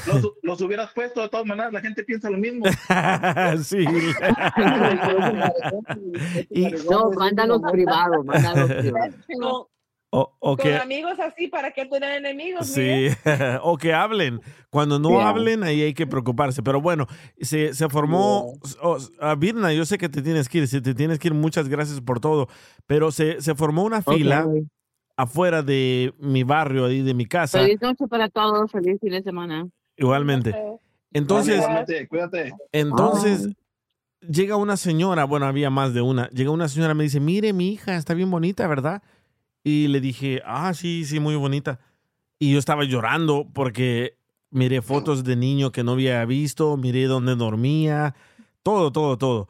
Los, los hubieras puesto de todas maneras, la gente piensa lo mismo. (laughs) sí. (laughs) No, mándalos privados, mándalos privados. Con, O, o con que, amigos así, ¿para qué tener enemigos? sí, (laughs) o que hablen. Cuando no Yeah. hablen, ahí hay que preocuparse. Pero bueno, se, se formó. o- a Virna, yo sé que te tienes que ir. Si te tienes que ir, muchas gracias por todo. Pero se, se formó una fila afuera de mi barrio, ahí de mi casa. Feliz noche para todos, feliz fin de semana. Igualmente. Entonces, Igualmente, cuídate. entonces llega una señora, bueno, había más de una. Llega una señora, me dice, mire, mi hija está bien bonita, ¿verdad? Y le dije, ah, sí, sí, muy bonita. Y yo estaba llorando porque miré fotos de niño que no había visto, miré dónde dormía, todo, todo, todo.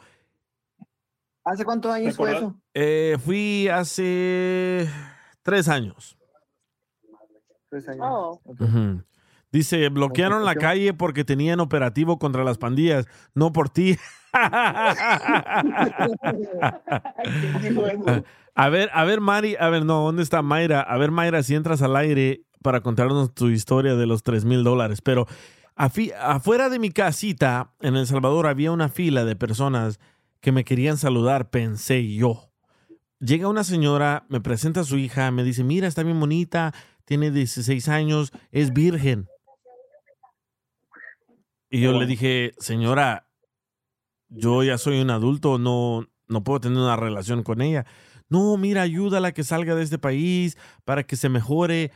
¿Hace cuántos años fue eso? Eh, fui hace tres años. Tres años. Oh. Ujú. Dice, bloquearon la calle porque tenían operativo contra las pandillas, no por ti. (laughs) a ver, a ver, Mari, a ver, no, ¿dónde está Mayra? A ver, Mayra, si entras al aire para contarnos tu historia de los 3 mil dólares. Pero afi- afuera de mi casita, en El Salvador, había una fila de personas que me querían saludar, pensé yo. Llega una señora, me presenta a su hija, me dice, mira, está bien bonita, tiene 16 años, es virgen. Y yo le dije, señora, yo ya soy un adulto, no, no puedo tener una relación con ella. No, mira, ayúdala a que salga de este país para que se mejore.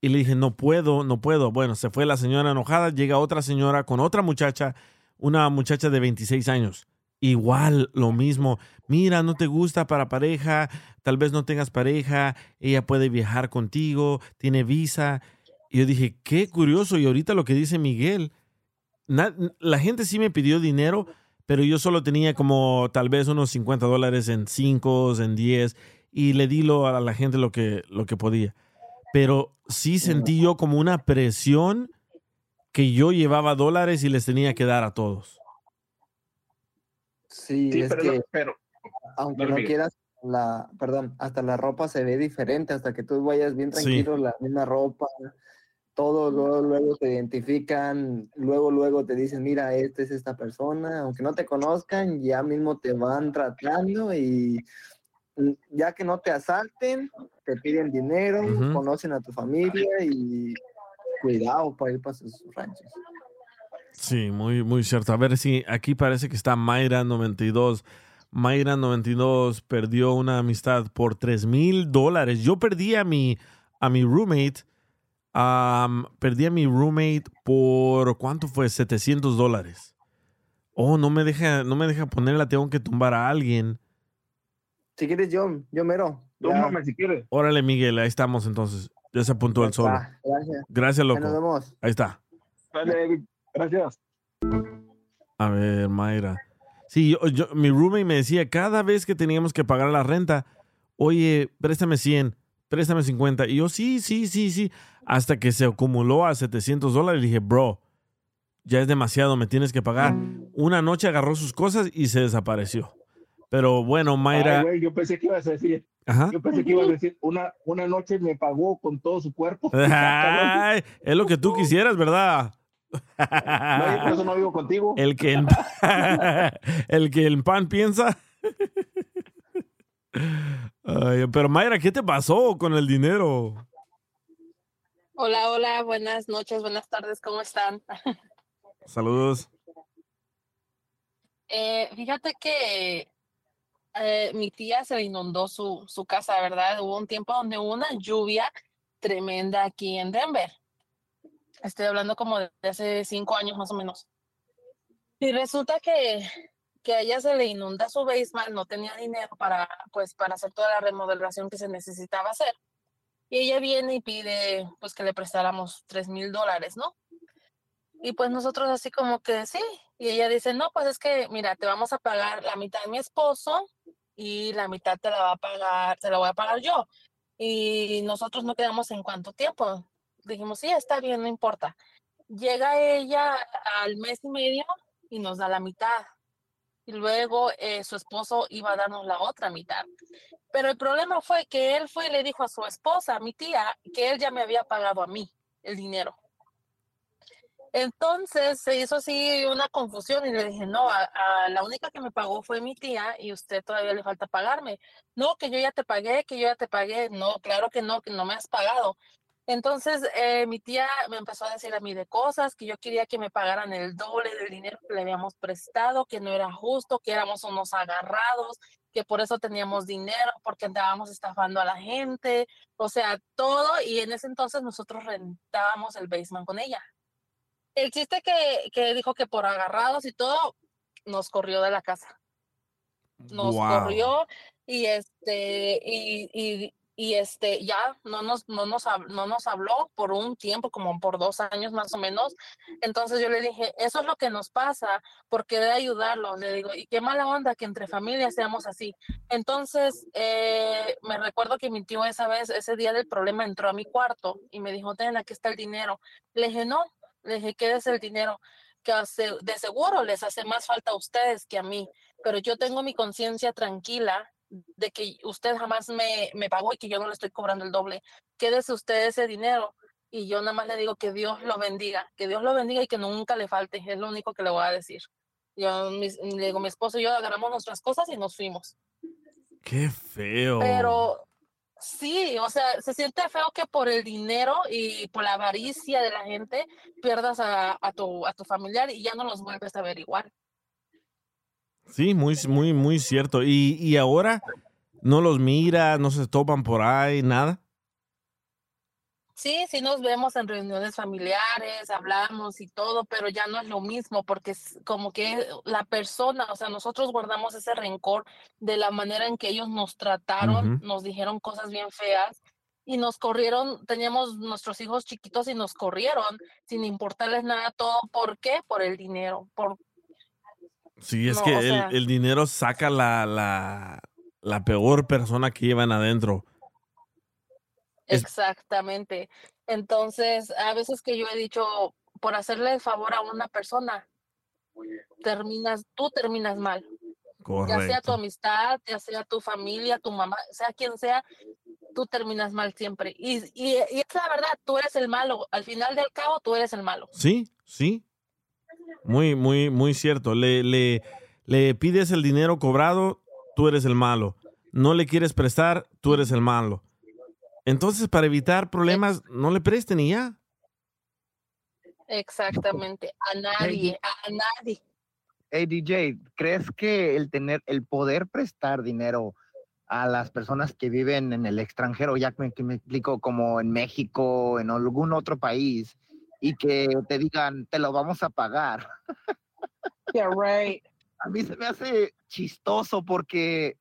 Y le dije, no puedo, no puedo. Bueno, se fue la señora enojada, llega otra señora con otra muchacha, una muchacha de 26 años. Igual, lo mismo. Mira, no te gusta para pareja, tal vez no tengas pareja, ella puede viajar contigo, tiene visa. Y yo dije, qué curioso. Y ahorita lo que dice Miguel, la gente sí me pidió dinero, pero yo solo tenía como tal vez unos 50 dólares en 5, en 10, y le di lo a la gente lo que, lo que podía. Pero sí sentí yo como una presión que yo llevaba dólares y les tenía que dar a todos. Sí, Sí, es pero, que pero aunque no quieras, la, perdón, hasta la ropa se ve diferente, hasta que tú vayas bien Sí. tranquilo, la misma ropa, todo, luego, luego te identifican, luego, luego te dicen, mira, esta es esta persona, aunque no te conozcan, ya mismo te van tratando y mm, ya que no te asalten, te piden dinero, Ujú. conocen a tu familia y cuidado para ir para sus ranchos. Sí, muy, muy cierto. A ver si aquí parece que está Mayra92. Mayra92 perdió una amistad por 3 mil dólares. Yo perdí a mi, a mi roommate. Am, perdí a mi roommate por, ¿cuánto fue? 700 dólares. Oh, no me deja, no me deja ponerla. Tengo que tumbar a alguien. Si quieres, yo, yo mero. ya. Tómame si quieres. Órale, Miguel, ahí estamos entonces. Ya se apuntó el solo. Va, gracias. Gracias, Ahí loco. Nos vemos. Ahí está. Dale, gracias. A ver, Mayra. Sí, yo, yo- mi roommate me decía cada vez que teníamos que pagar la renta, oye, préstame 100, préstame 50. Y yo, sí, sí, sí, sí. Hasta que se acumuló a 700 dólares. Dije, bro, ya es demasiado, me tienes que pagar. Una noche agarró sus cosas y se desapareció. Pero bueno, Mayra. Ay, güey, yo pensé que ibas a decir. Ajá. Yo pensé que ibas a decir, una, una noche me pagó con todo su cuerpo. (laughs) (laughs) Ay, es lo que tú quisieras, ¿verdad? No, yo por eso no vivo contigo. El que en, (laughs) el que en pan piensa. Ay, pero Mayra, ¿qué te pasó con el dinero? Hola, hola, buenas noches, buenas tardes, ¿cómo están? (laughs) Saludos. Eh, fíjate que eh, mi tía se le inundó su, su casa, ¿verdad? Hubo un tiempo donde hubo una lluvia tremenda aquí en Denver. Estoy hablando como de hace cinco años más o menos. Y resulta que, que a ella se le inunda su basement, no tenía dinero para, pues, para hacer toda la remodelación que se necesitaba hacer. Y ella viene y pide, pues, que le prestáramos tres mil dólares, ¿no? Y pues nosotros así como que sí. Y ella dice, no, pues es que, mira, te vamos a pagar la mitad de mi esposo y la mitad te la va a pagar, te la voy a pagar yo. Y nosotros no quedamos en cuánto tiempo. Dijimos, sí, está bien, no importa. Llega ella al mes y medio y nos da la mitad. Y luego eh, su esposo iba a darnos la otra mitad. Pero el problema fue que él fue y le dijo a su esposa, a mi tía, que él ya me había pagado a mí el dinero. Entonces se hizo así una confusión y le dije, no, la única que me pagó fue mi tía y usted todavía le falta pagarme. No, que yo ya te pagué, que yo ya te pagué. No, claro que no, que no me has pagado. Entonces eh, mi tía me empezó a decir a mí de cosas, que yo quería que me pagaran el doble del dinero que le habíamos prestado, que no era justo, que éramos unos agarrados, que por eso teníamos dinero, porque andábamos estafando a la gente, o sea, todo. Y en ese entonces nosotros rentábamos el basement con ella. El chiste que, que dijo que por agarrados y todo, nos corrió de la casa. Nos Wow. corrió y este, y, y, y este, ya no nos, no, nos, no nos habló por un tiempo, como por dos años más o menos. Entonces yo le dije, eso es lo que nos pasa, porque de ayudarlo. Le digo, y qué mala onda que entre familias seamos así. Entonces, eh, me recuerdo que mi tío esa vez, ese día del problema, entró a mi cuarto y me dijo, ten, aquí está el dinero. Le dije, no, le dije, ¿qué es el dinero? Que hace- de seguro les hace más falta a ustedes que a mí, pero yo tengo mi conciencia tranquila de que usted jamás me, me pagó y que yo no le estoy cobrando el doble. Quédese usted ese dinero. Y yo nada más le digo que Dios lo bendiga, que Dios lo bendiga y que nunca le falte. Es lo único que le voy a decir. Yo, mis- le digo, mi esposo y yo agarramos nuestras cosas y nos fuimos. Qué feo. Pero sí, o sea, se siente feo que por el dinero y por la avaricia de la gente pierdas a, a tu, a tu familiar y ya no los vuelves a ver igual. Sí, muy, muy, muy cierto. Y, y ahora no los mira, no se topan por ahí, nada. Sí, sí nos vemos en reuniones familiares, hablamos y todo, pero ya no es lo mismo porque es como que la persona, o sea, nosotros guardamos ese rencor de la manera en que ellos nos trataron, nos dijeron cosas bien feas y nos corrieron, teníamos nuestros hijos chiquitos y nos corrieron sin importarles nada todo. ¿Por qué? Por el dinero, por Sí, es No, que o el, sea- el dinero saca la, la, la peor persona que llevan adentro. Exactamente. Entonces, a veces que yo he dicho, por hacerle el favor a una persona, terminas, tú terminas mal. Ya sea tu amistad, ya sea tu familia, tu mamá, sea quien sea, tú terminas mal siempre. Y, y, y es la verdad, tú eres el malo. Al final del cabo, tú eres el malo. Sí, sí. Muy, muy, muy cierto. Le, le, le pides el dinero cobrado, tú eres el malo. No le quieres prestar, tú eres el malo. Entonces, para evitar problemas, no le presten y ya. Exactamente. A nadie, a nadie. Hey DJ, ¿crees que el tener, el poder prestar dinero a las personas que viven en el extranjero, ya que me, que me explico, como en México, en algún otro país, y que te digan, te lo vamos a pagar? (laughs) Yeah, right. A mí se me hace chistoso porque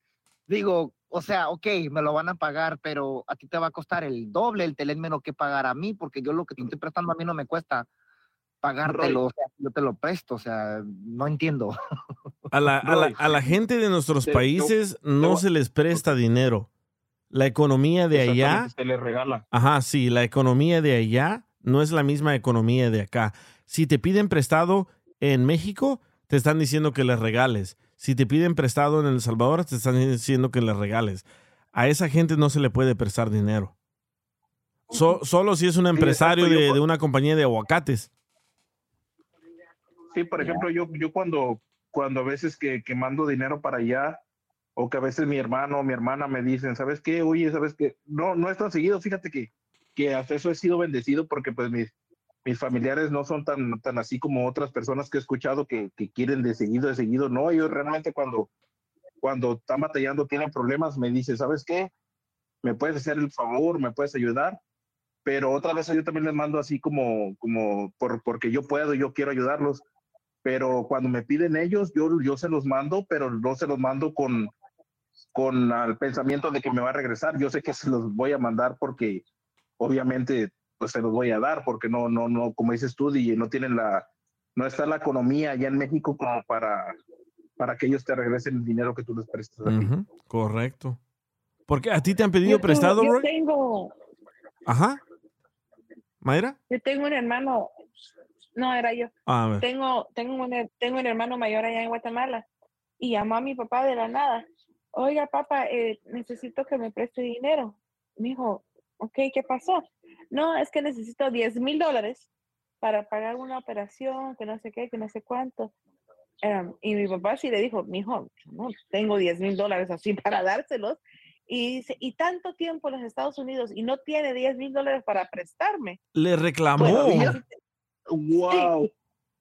digo, o sea, ok, me lo van a pagar, pero a ti te va a costar el doble el teléfono que pagar a mí, porque yo lo que te estoy prestando a mí no me cuesta pagártelo, o sea, yo te lo presto, o sea, no entiendo. (laughs) A la, a la- a la gente de nuestros países no se les presta dinero. La economía de allá, se le regala. ajá, sí, la economía de allá no es la misma economía de acá. Si te piden prestado en México, te están diciendo que les regales. Si te piden prestado en El Salvador, te están diciendo que les regales. A esa gente no se le puede prestar dinero. So- solo si es un empresario de una compañía de aguacates. Sí, por ejemplo, yo, yo cuando, cuando a veces que, que mando dinero para allá, o que a veces mi hermano o mi hermana me dicen, ¿sabes qué? Oye, ¿sabes qué? No, no es tan seguido, fíjate que que hasta eso he sido bendecido porque pues mis, familiares no son tan, tan así como otras personas que he escuchado que, que quieren de seguido, de seguido. No, ellos realmente cuando, cuando están batallando, tienen problemas, me dicen, ¿sabes qué? ¿Me puedes hacer el favor? ¿Me puedes ayudar? Pero otra vez yo también les mando así como, como por, porque yo puedo, yo quiero ayudarlos. Pero cuando me piden ellos, yo, yo se los mando, pero no se los mando con, con el pensamiento de que me va a regresar. Yo sé que se los voy a mandar porque obviamente pues se los voy a dar porque no, no, no, como dices tú, DJ, no tienen la, no está la economía allá en México como para, para que ellos te regresen el dinero que tú les prestas. a ti. Ujú, Correcto. Porque a ti te han pedido Yo tengo- prestado, yo Roy. tengo, Ajá. Mayra. yo tengo un hermano, no era yo. Ah, a ver. Tengo, tengo, un, tengo un hermano mayor allá en Guatemala y llamó a mi papá de la nada. Oiga, papá, eh, necesito que me preste dinero. Me dijo, ok, ¿qué pasó? No, es que necesito 10 mil dólares para pagar una operación, que no sé qué, que no sé cuánto. Em, y mi papá sí le dijo, mi hijo, no tengo 10 mil dólares así (laughs) para dárselos. Y dice, y tanto tiempo en los Estados Unidos y no tiene 10 mil dólares para prestarme. Le reclamó. Wow.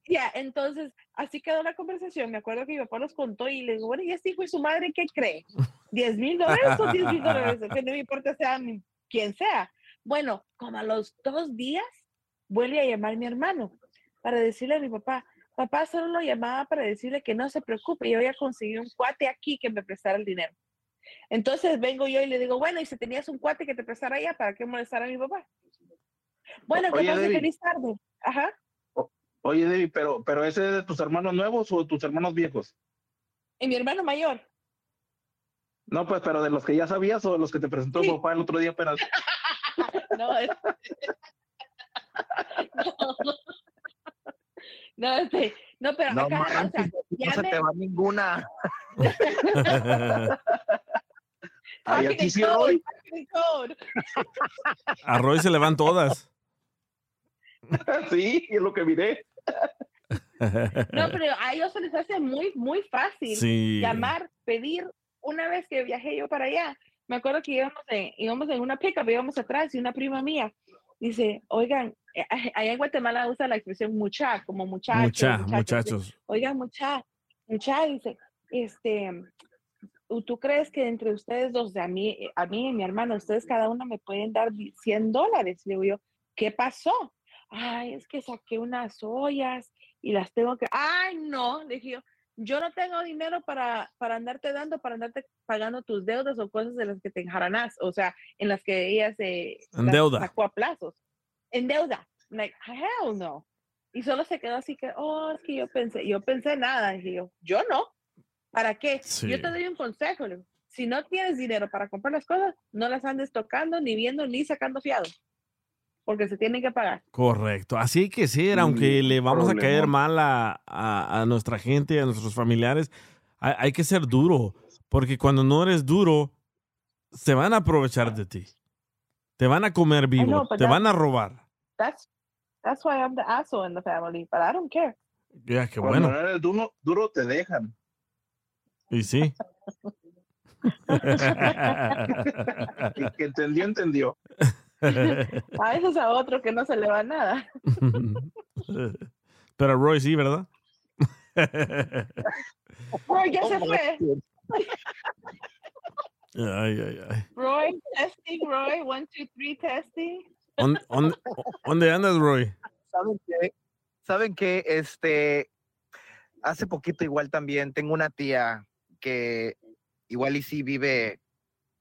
Ya, entonces, así quedó la conversación. Me acuerdo que mi papá nos contó y le digo, bueno, ¿y este hijo y su madre qué cree? ¿10 mil dólares o 10 mil dólares? (laughs) Que no me importa sea mi- quien sea. Bueno, como a los dos días, vuelve a llamar mi hermano para decirle a mi papá, papá solo lo llamaba para decirle que no se preocupe, yo ya conseguí un cuate aquí que me prestara el dinero. Entonces vengo yo y le digo, bueno, y si tenías un cuate que te prestara allá, ¿para qué molestar a mi papá? Bueno, que Oye, pase feliz tarde. Ajá. Oye, Debbie, pero, pero ese es de tus hermanos nuevos o de tus hermanos viejos? Y mi hermano mayor. No, pues, pero de los que ya sabías o de los que te presentó tu papá el otro día apenas. (laughs) No, es- (laughs) no, este, no, pero No acá, o sea, manches, ya no se me- te va ninguna. (laughs) Ay, aquí sí, Roy. A Roy se le van todas. sí, es lo que miré. No, pero a ellos se les hace muy, muy fácil Sí. llamar, pedir. Una vez que viajé yo para allá, me acuerdo que íbamos en, íbamos en una pickup, íbamos atrás y una prima mía dice, oigan, eh, allá en Guatemala usa la expresión mucha, como muchacho. Mucha, muchacho". Dice, muchachos. Oigan, mucha, mucha, dice, este, ¿tú- ¿tú crees que entre ustedes dos, de a mí, a mí y mi hermano, ustedes cada uno me pueden dar di- 100 dólares? Le digo yo, ¿qué pasó? Ay, es que saqué unas ollas y las tengo que, ay, no, le dije yo, yo no tengo dinero para, para andarte dando, para andarte pagando tus deudas o cosas de las que te enjaranas, o sea, en las que ella se En deuda. sacó a plazos. En deuda. Like, hell no. Y solo se quedó así que, oh, es que yo pensé, yo pensé nada. Dije yo, yo no. ¿Para qué? Sí. Yo te doy un consejo. Si no tienes dinero para comprar las cosas, no las andes tocando, ni viendo, ni sacando fiado. Porque se tienen que pagar. Correcto. Así que ser, aunque Mm, le vamos a caer mal a, a- a nuestra gente, a nuestros familiares, hay, hay que ser duro. Porque cuando no eres duro, se van a aprovechar de ti. Te van a comer vivo, know, te van a robar. That's, that's why I'm the asshole in the family, but I don't care. Ya, qué Cuando bueno. no eres duro, duro te dejan. Y sí. (laughs) Y que entendió, entendió. (laughs) (laughs) A veces a otro que no se le va nada. (laughs) Pero Roy sí, ¿verdad? (laughs) Roy ya se fue. Ay, ay, ay. Roy, testing, Roy, one, two, three, testing. ¿Dónde, dónde- dónde andas, Roy? ¿Saben qué? ¿Saben qué? Este, hace poquito igual también tengo una tía que igual y sí vive,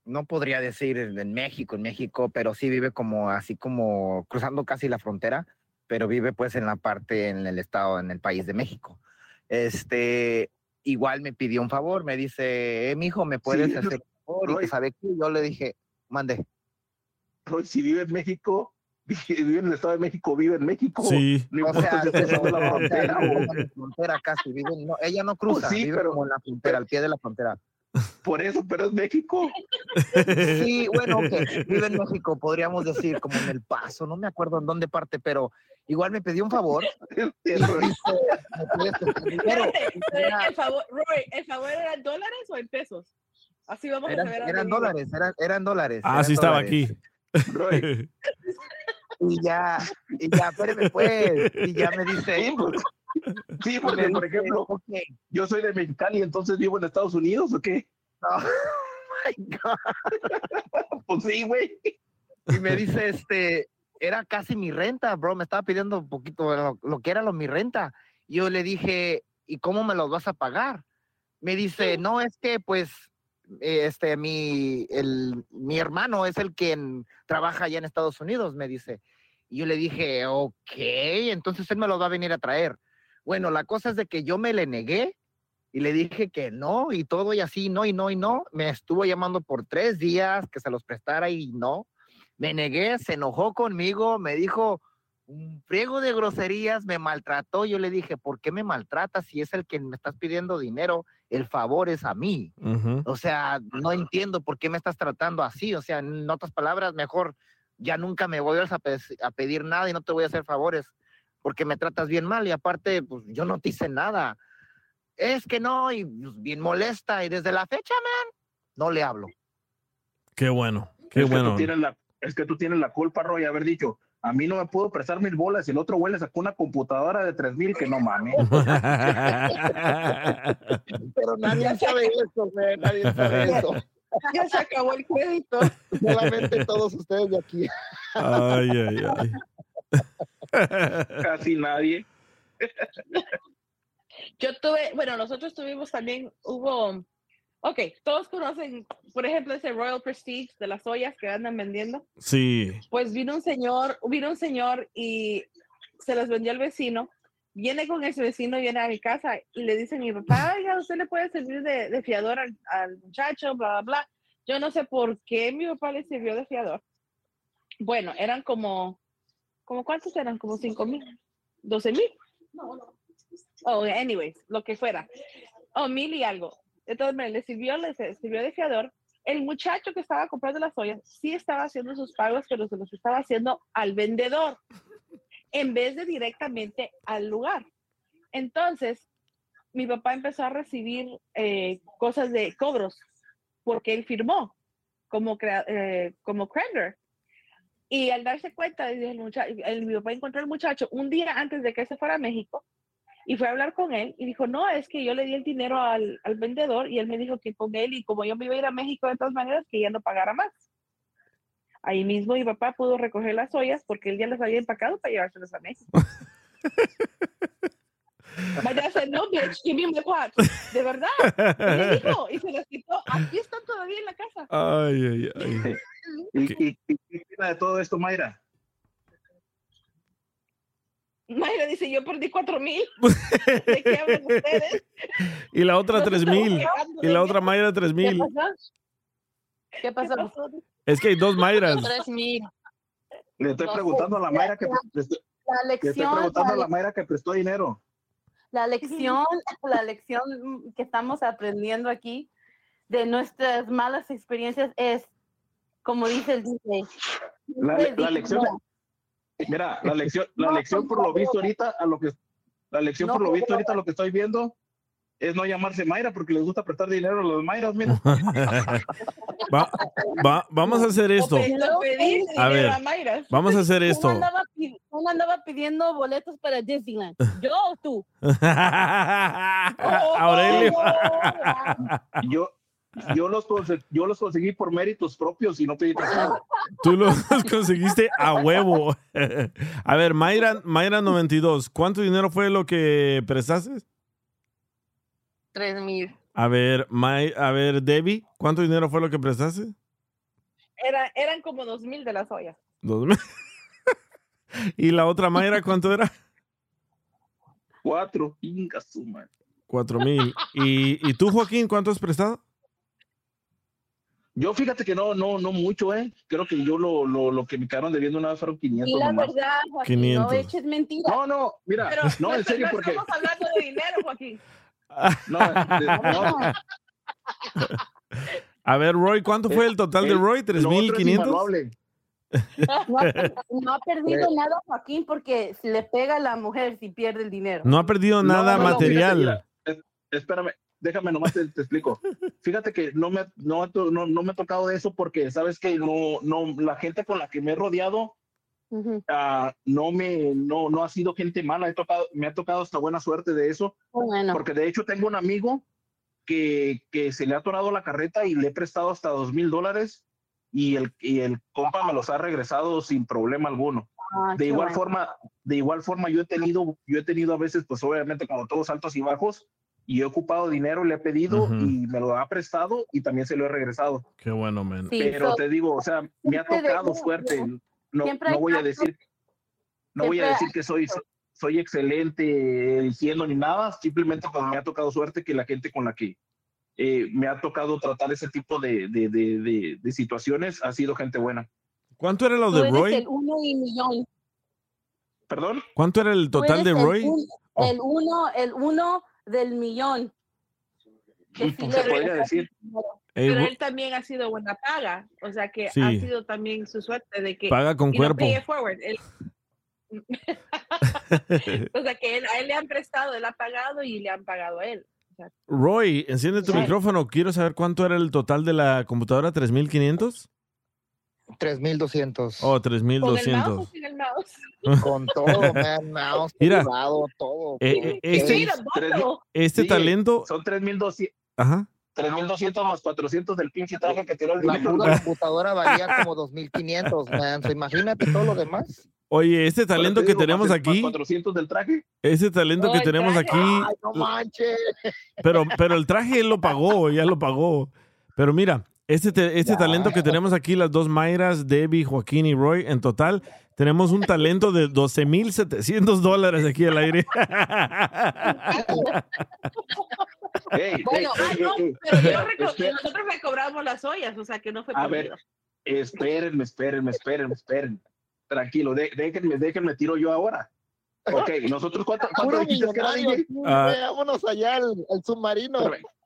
no podría decir en México, en México, pero sí vive como así como cruzando casi la frontera, pero vive pues en la parte, en el estado, en el país de México. Este, igual me pidió un favor, me dice, eh, mijo, ¿me puedes Sí, hacer un favor? Y que Roy. sabe qué, yo le dije, mande. Roy, si vive en México, (laughs) vive en el Estado de México, vive en México. Sí. No O sea, pero- en la frontera. o la frontera casi, vive, no, ella no (laughs) cruza, sí, vive pero- como en la frontera, al pie de la frontera. Por eso, pero es México. (laughs) Sí, bueno, ok, vive en México, podríamos decir, como en El Paso, no me acuerdo en dónde parte, pero igual me pidió un favor. (laughs) el favor, Roy, ¿el favor era en dólares o en pesos? Así vamos eran, a saber. eran dólares, eran, eran dólares. Ah, eran sí estaba dólares. aquí. Roy, (laughs) Y ya, y ya, espérame pues, y ya me dice, Sí, (laughs) porque, por ejemplo, yo soy de Mexicali, entonces vivo en Estados Unidos, ¿o qué? No. (laughs) my God. (laughs) Pues sí, güey. Y me dice, este, era casi mi renta, bro, me estaba pidiendo un poquito lo, lo que era lo, mi renta. Y yo le dije, ¿y cómo me los vas a pagar? Me dice, no, es que pues, este, mi, el, mi hermano es el quien trabaja allá en Estados Unidos, me dice. Y yo le dije, ok, entonces él me los va a venir a traer. Bueno, la cosa es de que yo me le negué y le dije que no y todo y así, no y no y no. Me estuvo llamando por tres días que se los prestara y no. Me negué, se enojó conmigo, me dijo un friego de groserías, me maltrató. Yo le dije, ¿por qué me maltratas si es el que me estás pidiendo dinero? El favor es a mí. O sea, no entiendo por qué me estás tratando así. O sea, en otras palabras, mejor ya nunca me voy a, pe- a pedir nada y no te voy a hacer favores porque me tratas bien mal y aparte, pues yo no te hice nada. Es que no, y pues, bien molesta y desde la fecha, man, no le hablo. Qué bueno, qué es Que bueno. tú tienes la, es que tú tienes la culpa, Roy, haber dicho, a mí no me puedo prestar mil bolas y el otro güey le sacó una computadora de tres mil que no mames. (laughs) Pero nadie sabe eso, güey, nadie sabe eso. Ya se acabó el crédito. Solamente todos ustedes de aquí. Ay, ay, ay. Casi nadie. Yo tuve, bueno, nosotros tuvimos también, hubo, ok, todos conocen, por ejemplo, ese Royal Prestige de las ollas que andan vendiendo. Sí. Pues vino un señor, vino un señor y se los vendió al vecino. Viene con ese vecino, viene a mi casa y le dice a mi papá, (laughs) oiga, usted le puede servir de, de fiador al, al muchacho, bla, bla, bla. Yo no sé por qué mi papá le sirvió de fiador. Bueno, eran como, como ¿cuántos eran? Como cinco mil, doce mil. Oh, anyways, lo que fuera. Oh, mil y algo. Entonces me le sirvió, le sirvió de fiador. El muchacho que estaba comprando las ollas sí estaba haciendo sus pagos, pero se los estaba haciendo al vendedor en vez de directamente al lugar. Entonces, mi papá empezó a recibir eh, cosas de cobros porque él firmó como, crea- eh, como creditor. Y al darse cuenta, el el- mi papá encontró al muchacho un día antes de que se fuera a México y fue a hablar con él y dijo, no, es que yo le di el dinero al, al vendedor y él me dijo que con él y como yo me iba a ir a México de todas maneras, que ya no pagara más. Ahí mismo mi papá pudo recoger las ollas porque él ya las había empacado para llevárselas a México. (laughs) My dad said, no, bitch, give me my watch. De verdad. Y le dijo, y se las quitó. Aquí están todavía en la casa. Ay, ay, ay. ¿Y, y, y qué opina de todo esto, Mayra? Mayra dice, yo perdí cuatro mil. (laughs) ¿De qué hablan ustedes? Y la otra tres mil. Y la otra Mayra tres mil. ¿Qué pasó? Es que hay dos Mayras. Tres mil. Le estoy preguntando a la Mayra que le estoy, La le estoy lección, preguntando a la Mayra que prestó dinero. La (laughs) lección, la lección que estamos aprendiendo aquí de nuestras malas experiencias es, como dice el DJ, La, lección, no. mira, la lección, la lección por lo visto ahorita, a lo que, la lección No, por lo visto ahorita lo que estoy viendo es no llamarse Mayra porque les gusta prestar dinero a los Mayras, mira. (laughs) Va- va- vamos a hacer esto. A ver, vamos a hacer ¿Quién esto. andaba, quién andaba pidiendo boletos para Disneyland? (laughs) ¿Yo o tú? (laughs) Aurelio. Yo, yo los, yo los conseguí por méritos propios y no pedí prestado. Tú los conseguiste a huevo. A ver, Mayra, Mayra 92, ¿cuánto dinero fue lo que prestaste? Tres mil. A ver, May- a ver, Debbie, ¿cuánto dinero fue lo que prestaste? Era, eran como dos mil de las ollas. Dos mil. (laughs) ¿Y la otra Mayra cuánto era? (laughs) Cuatro, inga su madre. Cuatro mil. ¿Y, ¿Y tú, Joaquín, cuánto has prestado? Yo fíjate que no, no, no mucho, ¿eh? Creo que yo lo, lo, lo que me quedaron debiendo una vez fueron 500 Y la nomás. verdad, Joaquín, no 500. eches mentiras. No, no, mira, Pero no, en (laughs) serio, no porque estamos hablando de dinero, Joaquín. No, de- (laughs) no, A ver, Roy, ¿cuánto fue el total de el- Roy? ¿Tres lo mil otro es quinientos? invaluable. No ha, (laughs) no ha perdido Sí. nada, Joaquín, porque le pega a la mujer si pierde el dinero. No ha perdido nada no, no, material. fíjate, mira, espérame, déjame nomás te, te explico. Fíjate que no me, no, no, no me ha tocado eso porque sabes que no, no, la gente con la que me he rodeado ah, no me, no, no ha sido gente mala, he tocado, me ha tocado hasta buena suerte de eso, Bueno. porque de hecho tengo un amigo que, que se le ha atorado la carreta y le he prestado hasta dos mil dólares y el, y el compa me los ha regresado sin problema alguno. Ah, de igual bueno. forma, de igual forma yo he tenido, yo he tenido a veces, pues obviamente como todos altos y bajos, y he ocupado dinero, le he pedido y me lo ha prestado y también se lo he regresado. Qué bueno. Sí, Pero so- te digo, o sea, me ha tocado suerte. No, voy a decir, no voy a decir que soy, soy excelente eligiendo ni nada, simplemente pues, me ha tocado suerte que la gente con la que eh, me ha tocado tratar ese tipo de, de, de, de- de situaciones ha sido gente buena. ¿Cuánto era lo Tú de eres Roy? el uno y millón. ¿Perdón? ¿Cuánto era el total de el Roy? un- Oh. El uno, el uno del millón. Que sí Pues, se le podría decir. dinero. Pero Ro- él también ha sido buena paga, o sea que Sí. ha sido también su suerte de que Paga con no cuerpo. pay it forward. Él- (laughs) (laughs) o sea que él- a él le han prestado, él ha pagado y le han pagado a él. O sea, Roy, enciende tu Sí. micrófono. Quiero saber cuánto era el total de la computadora. ¿3500? 3200. Oh, ¿Con el mouse o 3200. sin el mouse? (laughs) Con todo, man, mouse, Mira. teclado, todo. Eh, este- Mira, Tres mil- bottle. Este Sí, talento. Son 3,200 Ajá. 3,200 más 400 del pinche traje que tiró el La (laughs) computadora valía como 2500, man. Imagínate todo lo demás. Oye, este talento te que digo, tenemos más el- más aquí, 400 del traje. ese talento que Oh, el tenemos traje. aquí, Ay, no manches. pero, pero el traje él lo pagó, ya lo pagó. Pero mira, este, te- este talento que tenemos aquí, las dos Mayras, Debbie, Joaquín y Roy, en total, tenemos un talento de 12,700 dólares aquí al aire. (laughs) Ey, Bueno, ey, ah, no, ey, pero yo nosotros le cobramos las ollas, o sea que no fue A ver, espérenme, espérenme, espérenme, espérenme. Tranquilo, de- déjenme, déjenme tiro yo ahora. Ok, nosotros cuánto, cuánto dijiste que era. DJ? tú, Ah. Vámonos allá al, al submarino.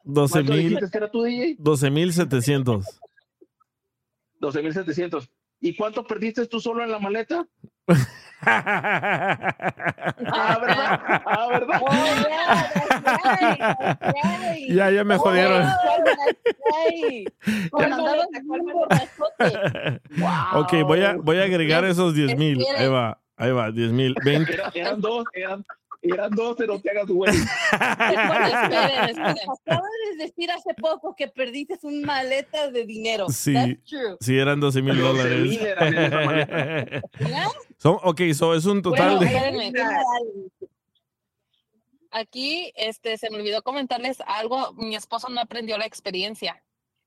Espérame, 12 ¿Cuánto mil, dijiste que era tu DJ? 12,700. 12,700. ¿Y cuánto perdiste tú solo en la maleta? (laughs) Ah, ¿verdad? Ah, ¿verdad? Oh, yeah. Ya, ya me jodieron. Oh. (laughs) Ok, voy a, voy a agregar esos 10 mil. Ahí va, ahí va, 10 mil. 20. Era- eran dos, eran, eran dos, pero te hagas güey. Bueno, (laughs) esperen, esperen. Acabas de decir hace poco que perdiste un maleta de dinero. Sí, That's true. sí, eran 12 mil 12,000 dólares. Son, ok, so es un total Bueno, de... Aquí este, se me olvidó comentarles algo. Mi esposo no aprendió la experiencia.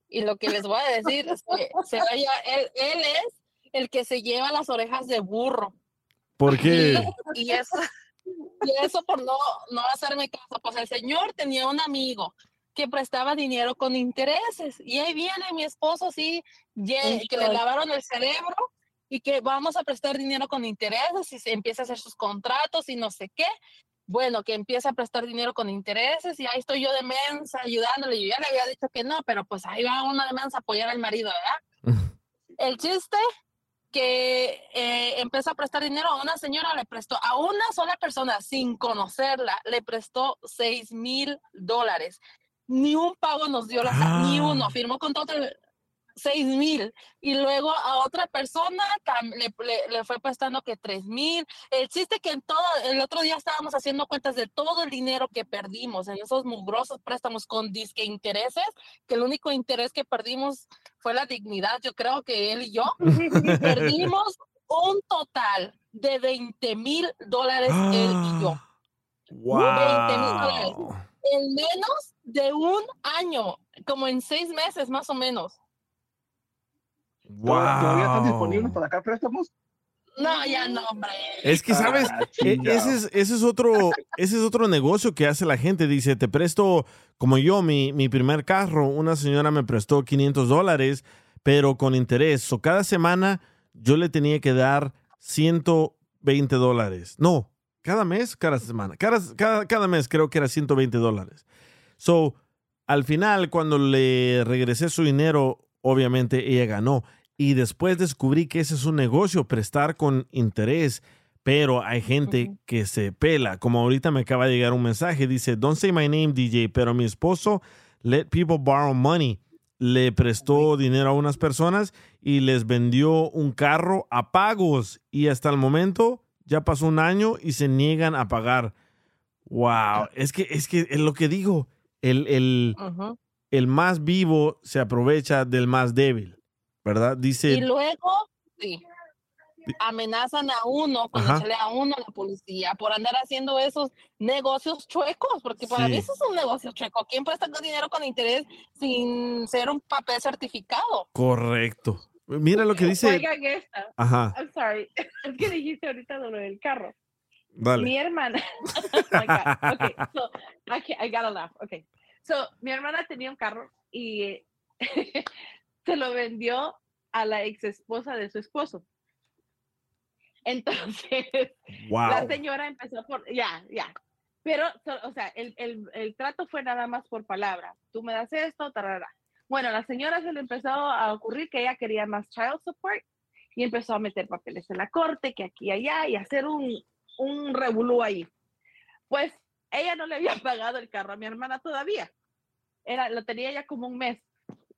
Y lo que les voy a decir es que se vaya, él, él es el que se lleva las orejas de burro. ¿Por qué? Y, y eso, y eso por no, no hacerme caso. Pues el señor tenía un amigo que prestaba dinero con intereses. Y ahí viene mi esposo ye- que le lavaron el cerebro y que vamos a prestar dinero con intereses y se empieza a hacer sus contratos y no sé qué. Bueno, que empieza a prestar dinero con intereses y ahí estoy yo de mensa ayudándole. Yo ya le había dicho que no, pero pues ahí va una de mensa a apoyar al marido, ¿verdad? (laughs) El chiste que eh, empezó a prestar dinero a una señora, le prestó a una sola persona sin conocerla, le prestó seis mil dólares. Ni un pago nos dio, la, ni uno, firmó con todo seis mil. Y luego a otra persona tam- le, le- le fue prestando que tres mil. El chiste que en todo, el otro día estábamos haciendo cuentas de todo el dinero que perdimos en esos mugrosos préstamos con disque intereses, que el único interés que perdimos fue la dignidad, yo creo que él y yo. (laughs) Perdimos un total de 20 mil dólares él y yo. 20 mil dólares. Wow. En menos de un año, como en seis meses más o menos. ¿Todavía están Wow. disponibles para acá préstamos? No, ya no, hombre. Es que, ¿sabes? Ah, E- chingado. ese, es, ese, es otro, ese es otro negocio que hace la gente. Dice, te presto, como yo, mi, mi primer carro, una señora me prestó 500 dólares, pero con interés. O cada semana yo le tenía que dar 120 dólares. No, cada mes, cada semana. Cada, cada, cada mes creo que era 120 dólares. So, al final, cuando le regresé su dinero, obviamente ella ganó. Y después descubrí que ese es un negocio, prestar con interés. Pero hay gente que se pela. Como ahorita me acaba de llegar un mensaje, dice, don't say my name, DJ, pero mi esposo let people borrow money. Le prestó dinero a unas personas y les vendió un carro a pagos y hasta el momento ya pasó un año y se niegan a pagar. Wow, es que es que es lo que digo, el, el, el más vivo se aprovecha del más débil, ¿verdad? Dice Y luego, sí, amenazan a uno con echarle a uno a la policía por andar haciendo esos negocios chuecos, porque para mí Sí. eso es un negocio chueco. ¿Quién puede sacar dinero con interés sin ser un papel certificado? correcto. Mira lo que dice. Oigan esta. Ajá. I'm sorry. (laughs) Es que dijiste ahorita de lo del carro. Dale. Mi hermana. oh my God. Okay, so I, I gotta laugh. Okay. So mi hermana tenía un carro y (laughs) se lo vendió a la ex esposa de su esposo. Entonces, (laughs) la Wow. señora empezó por, ya, ya. Pero, o sea, el, el, el trato fue nada más por palabra. Tú me das esto, tarara. Bueno, a la señora se le empezó a ocurrir que ella quería más child support y empezó a meter papeles en la corte, que aquí y allá, y hacer un, un revolú ahí. Pues ella no le había (laughs) pagado el carro a mi hermana todavía. Era, lo tenía ya como un mes.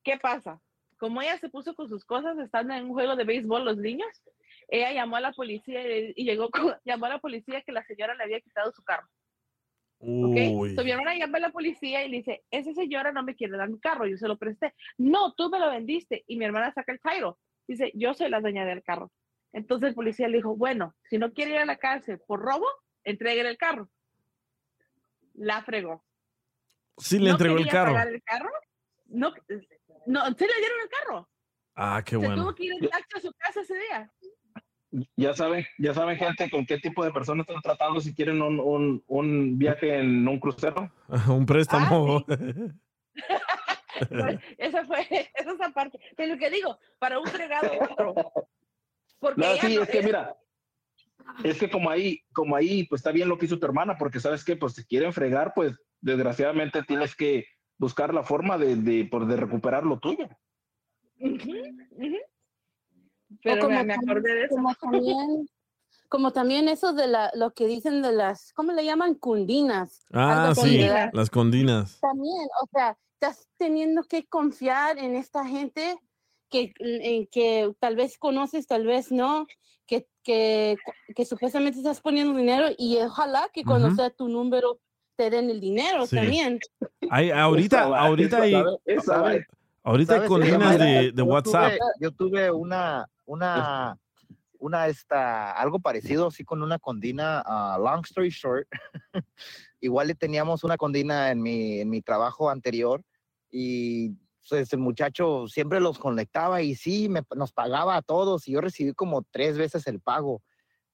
¿Qué pasa? Como ella se puso con sus cosas, estando en un juego de béisbol los niños, ella llamó a la policía y, y llegó con- (laughs) llamó a la policía que la señora le había quitado su carro. ¿ok? So, mi hermana llama a la policía y le dice, esa señora no me quiere dar mi carro, yo se lo presté. No, tú me lo vendiste. Y mi hermana saca el title. Dice, yo soy la dueña del carro. Entonces el policía le dijo, bueno, si no quiere ir a la cárcel por robo, entreguen el carro. La fregó. Sí le ¿No entregó el carro. el carro? No, no, sí le dieron el carro. Ah, qué Se bueno. tuvo que ir en taxi a su casa ese día. Ya saben, ya saben, gente, con qué tipo de personas están tratando si quieren un, un, un viaje en un crucero. (laughs) Un préstamo. Pues, (laughs) esa fue, esa es la parte. Pero lo que digo, para un fregado. (laughs) Porque No, sí, no- es que mira, es que como ahí, como ahí, pues está bien lo que hizo tu hermana, porque sabes que, pues si quieren fregar, pues desgraciadamente tienes que buscar la forma de, de, pues, de recuperar lo tuyo. Ujú, ujú. O Pero me, me acordé de eso. Como también, como también eso de la, lo que dicen de las, ¿cómo le llaman? Cundinas. Ah, sí, las condinas. También, o sea, estás teniendo que confiar en esta gente que, en que tal vez conoces, tal vez no, que, que, que supuestamente estás poniendo dinero y ojalá que cuando Ujú. sea tu número te den el dinero Sí. también. Hay, ahorita, va- ahorita hay, va- ahorita hay Esa- de, de yo WhatsApp. tuve- yo tuve una, una, una, esta, algo parecido así con una condina, ah, long story short. (laughs) Igual le teníamos una condina en mi, en mi trabajo anterior y pues el muchacho siempre los conectaba y sí, me, nos pagaba a todos y yo recibí como tres veces el pago.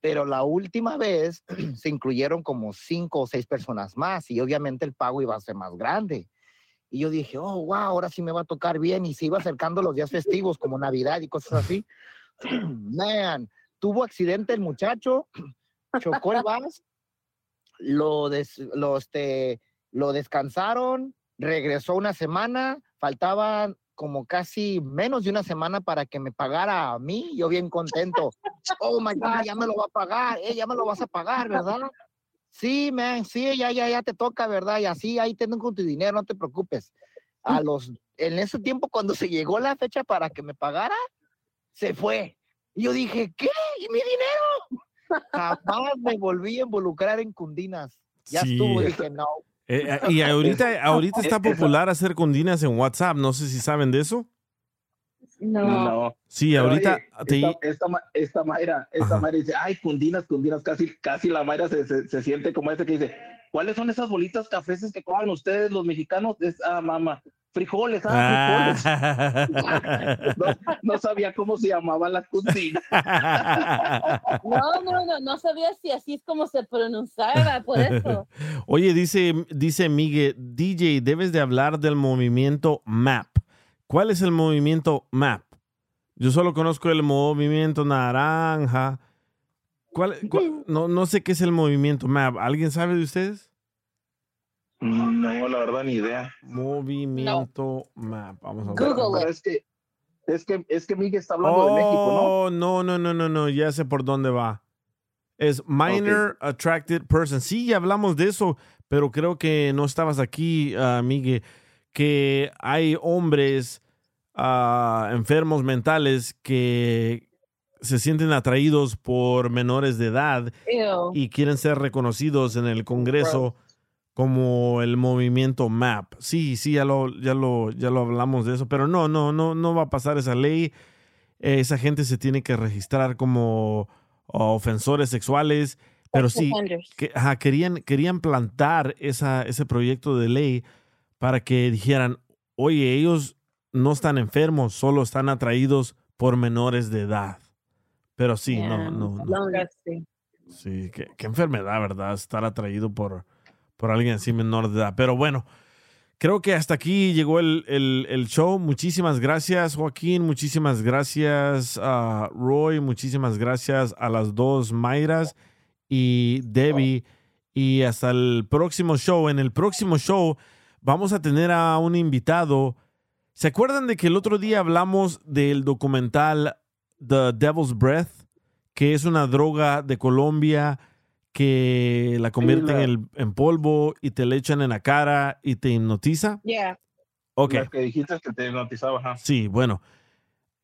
Pero la última vez (clears throat) se incluyeron como cinco o seis personas más y obviamente el pago iba a ser más grande. Y yo dije, oh, wow, ahora sí me va a tocar bien. Y se iba acercando los días festivos como Navidad y cosas así. (clears throat) Man, tuvo accidente el muchacho, (clears throat) chocó el bus, lo, des- lo, este, lo descansaron, regresó una semana, faltaban como casi menos de una semana para que me pagara a mí, yo bien contento. (laughs) Oh my God, ya me lo va a pagar, eh, ya me lo vas a pagar, ¿verdad? Sí, man, sí, ya, ya, ya te toca, ¿verdad? Y así, ahí tengo con tu dinero, no te preocupes. A los, en ese tiempo, cuando se llegó la fecha para que me pagara, se fue. Y yo dije, ¿qué? ¿Y mi dinero? Jamás me volví a involucrar en cundinas. Ya Sí. estuvo, dije, no. Eh, (laughs) eh, y ahorita, ahorita está popular hacer condinas en WhatsApp. No sé si saben de eso. No. Sí, Pero, ahorita oye, te- esta, esta, esta Mayra, esta Ajá. Mayra dice, ay, cundinas, cundinas, casi, casi la Mayra se, se, se siente como ese que dice, ¿cuáles son esas bolitas cafeses que comen ustedes los mexicanos? Es, ah, mamá, frijoles, ah, frijoles. Ah. (laughs) No, no sabía cómo se llamaban las cundinas. (laughs) No, no, no, no sabía si así es como se pronunciaba, por eso. Oye, dice, dice Miguel, DJ, debes de hablar del movimiento MAP. ¿Cuál es el movimiento MAP? Yo solo conozco el movimiento naranja. ¿Cuál, cuál- (laughs) no, no sé qué es el movimiento MAP. ¿Alguien sabe de ustedes? No, la verdad, ni idea. Movimiento MAP. Vamos a ver. Pero es que, es que, es que Miguel está hablando de México, ¿no? Oh, no, no, no, no, no, ya sé por dónde va. Es Minor Attracted Person. Sí, ya hablamos de eso, pero creo que no estabas aquí, ah, Miguel, que hay hombres ah, enfermos mentales que se sienten atraídos por menores de edad Ew. y quieren ser reconocidos en el Congreso como el movimiento MAP. Sí, sí, ya lo, ya lo, ya lo hablamos de eso, pero no, no, no, no va a pasar esa ley. Eh, Esa gente se tiene que registrar como ah, ofensores sexuales, pero sí, offenders. que, ajá, querían, querían plantar esa, ese proyecto de ley para que dijeran, oye, ellos no están enfermos, solo están atraídos por menores de edad. Pero sí, no, no, no. Sí, qué, qué enfermedad, ¿verdad? Estar atraído por, por alguien así menor de edad. Pero bueno, creo que hasta aquí llegó el, el- el show. Muchísimas gracias, Joaquín. Muchísimas gracias a Roy. Muchísimas gracias a las dos Mayras y Debbie. Y hasta el próximo show. En el próximo show vamos a tener a un invitado. ¿Se acuerdan de que el otro día hablamos del documental The Devil's Breath? Que es una droga de Colombia que la convierte en, la- el- en polvo y te le echan en la cara y te hipnotiza. Yeah. Ok. La que dijiste que te hipnotizaba, ajá. Sí, bueno.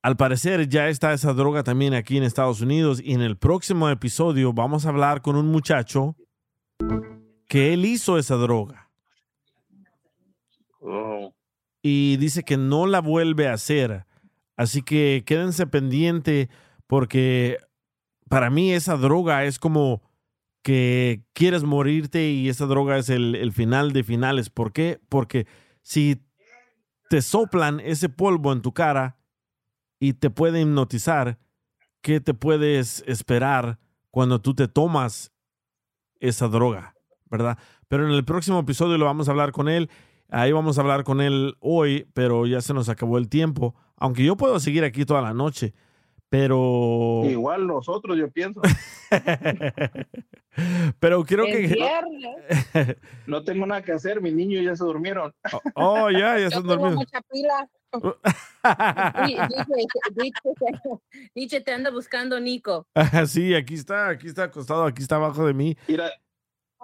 Al parecer ya está esa droga también aquí en Estados Unidos y en el próximo episodio vamos a hablar con un muchacho que él hizo esa droga Oh. y dice que no la vuelve a hacer. Así que quédense pendiente porque para mí esa droga es como que quieres morirte y esa droga es el, el final de finales. ¿Por qué? Porque si te soplan ese polvo en tu cara y te puede hipnotizar, ¿qué te puedes esperar cuando tú te tomas esa droga? ¿Verdad? Pero en el próximo episodio lo vamos a hablar con él. Ahí vamos a hablar con él hoy, pero ya se nos acabó el tiempo. Aunque yo puedo seguir aquí toda la noche, pero... Igual nosotros, yo pienso. (laughs) pero creo que... viernes. (laughs) No tengo nada que hacer, mis niños ya se durmieron. Oh, ya, ya Yo están tengo dormidos. mucha pila. (laughs) Di- Dice, dice- dice, te anda buscando Nico. sí, aquí está, aquí está acostado, aquí está abajo de mí. Mira,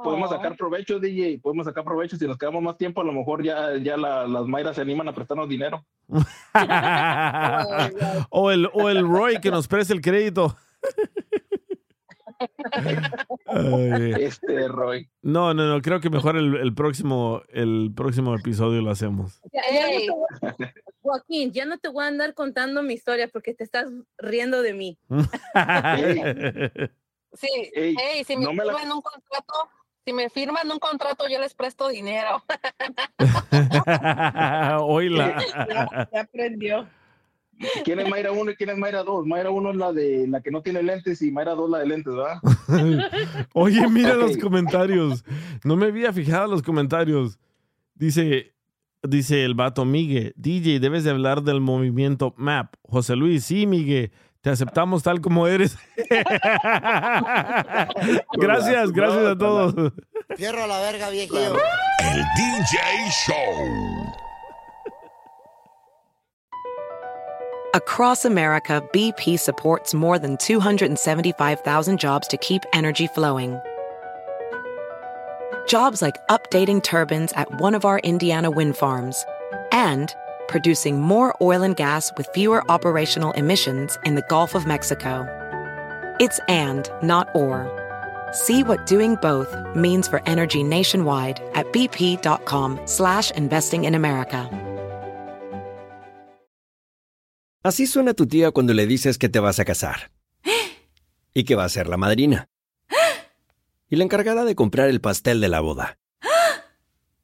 podemos Oh. sacar provecho, DJ, podemos sacar provecho. Si nos quedamos más tiempo, a lo mejor ya, ya la- las Mayras se animan a prestarnos dinero. (laughs) o, el, o el Roy que nos preste el crédito. (laughs) Este, Roy. No, no, no, creo que mejor el, el próximo, el próximo episodio lo hacemos. Joaquín, ya no te voy a andar contando mi historia porque te estás riendo de mí. (laughs) Sí, Ey, hey, si me no me la- firman un contrato, si me firman un contrato, yo les presto dinero. (laughs) Oíla. Ya, ya aprendió. ¿Quién es Mayra 1 y quién es Mayra 2? Mayra 1 es la de la que no tiene lentes y Mayra 2 la de lentes, ¿verdad? (laughs) Oye, mira los comentarios. No me había fijado en los comentarios. Dice, dice el vato Migue, DJ, debes de hablar del movimiento MAP. José Luis, sí, Migue, te aceptamos tal como eres. (laughs) gracias, gracias a todos. Fierro a la verga, viejillo. El DJ Show. Across America, BP supports more than 275,000 jobs to keep energy flowing. Jobs like updating turbines at one of our Indiana wind farms and producing more oil and gas with fewer operational emissions in the Gulf of Mexico. It's and, not or. See what doing both means for energy nationwide at bp.com slash investing in America. Así suena tu tía cuando le dices que te vas a casar. (gasps) Y que va a ser la madrina. (gasps) Y la encargada de comprar el pastel de la boda.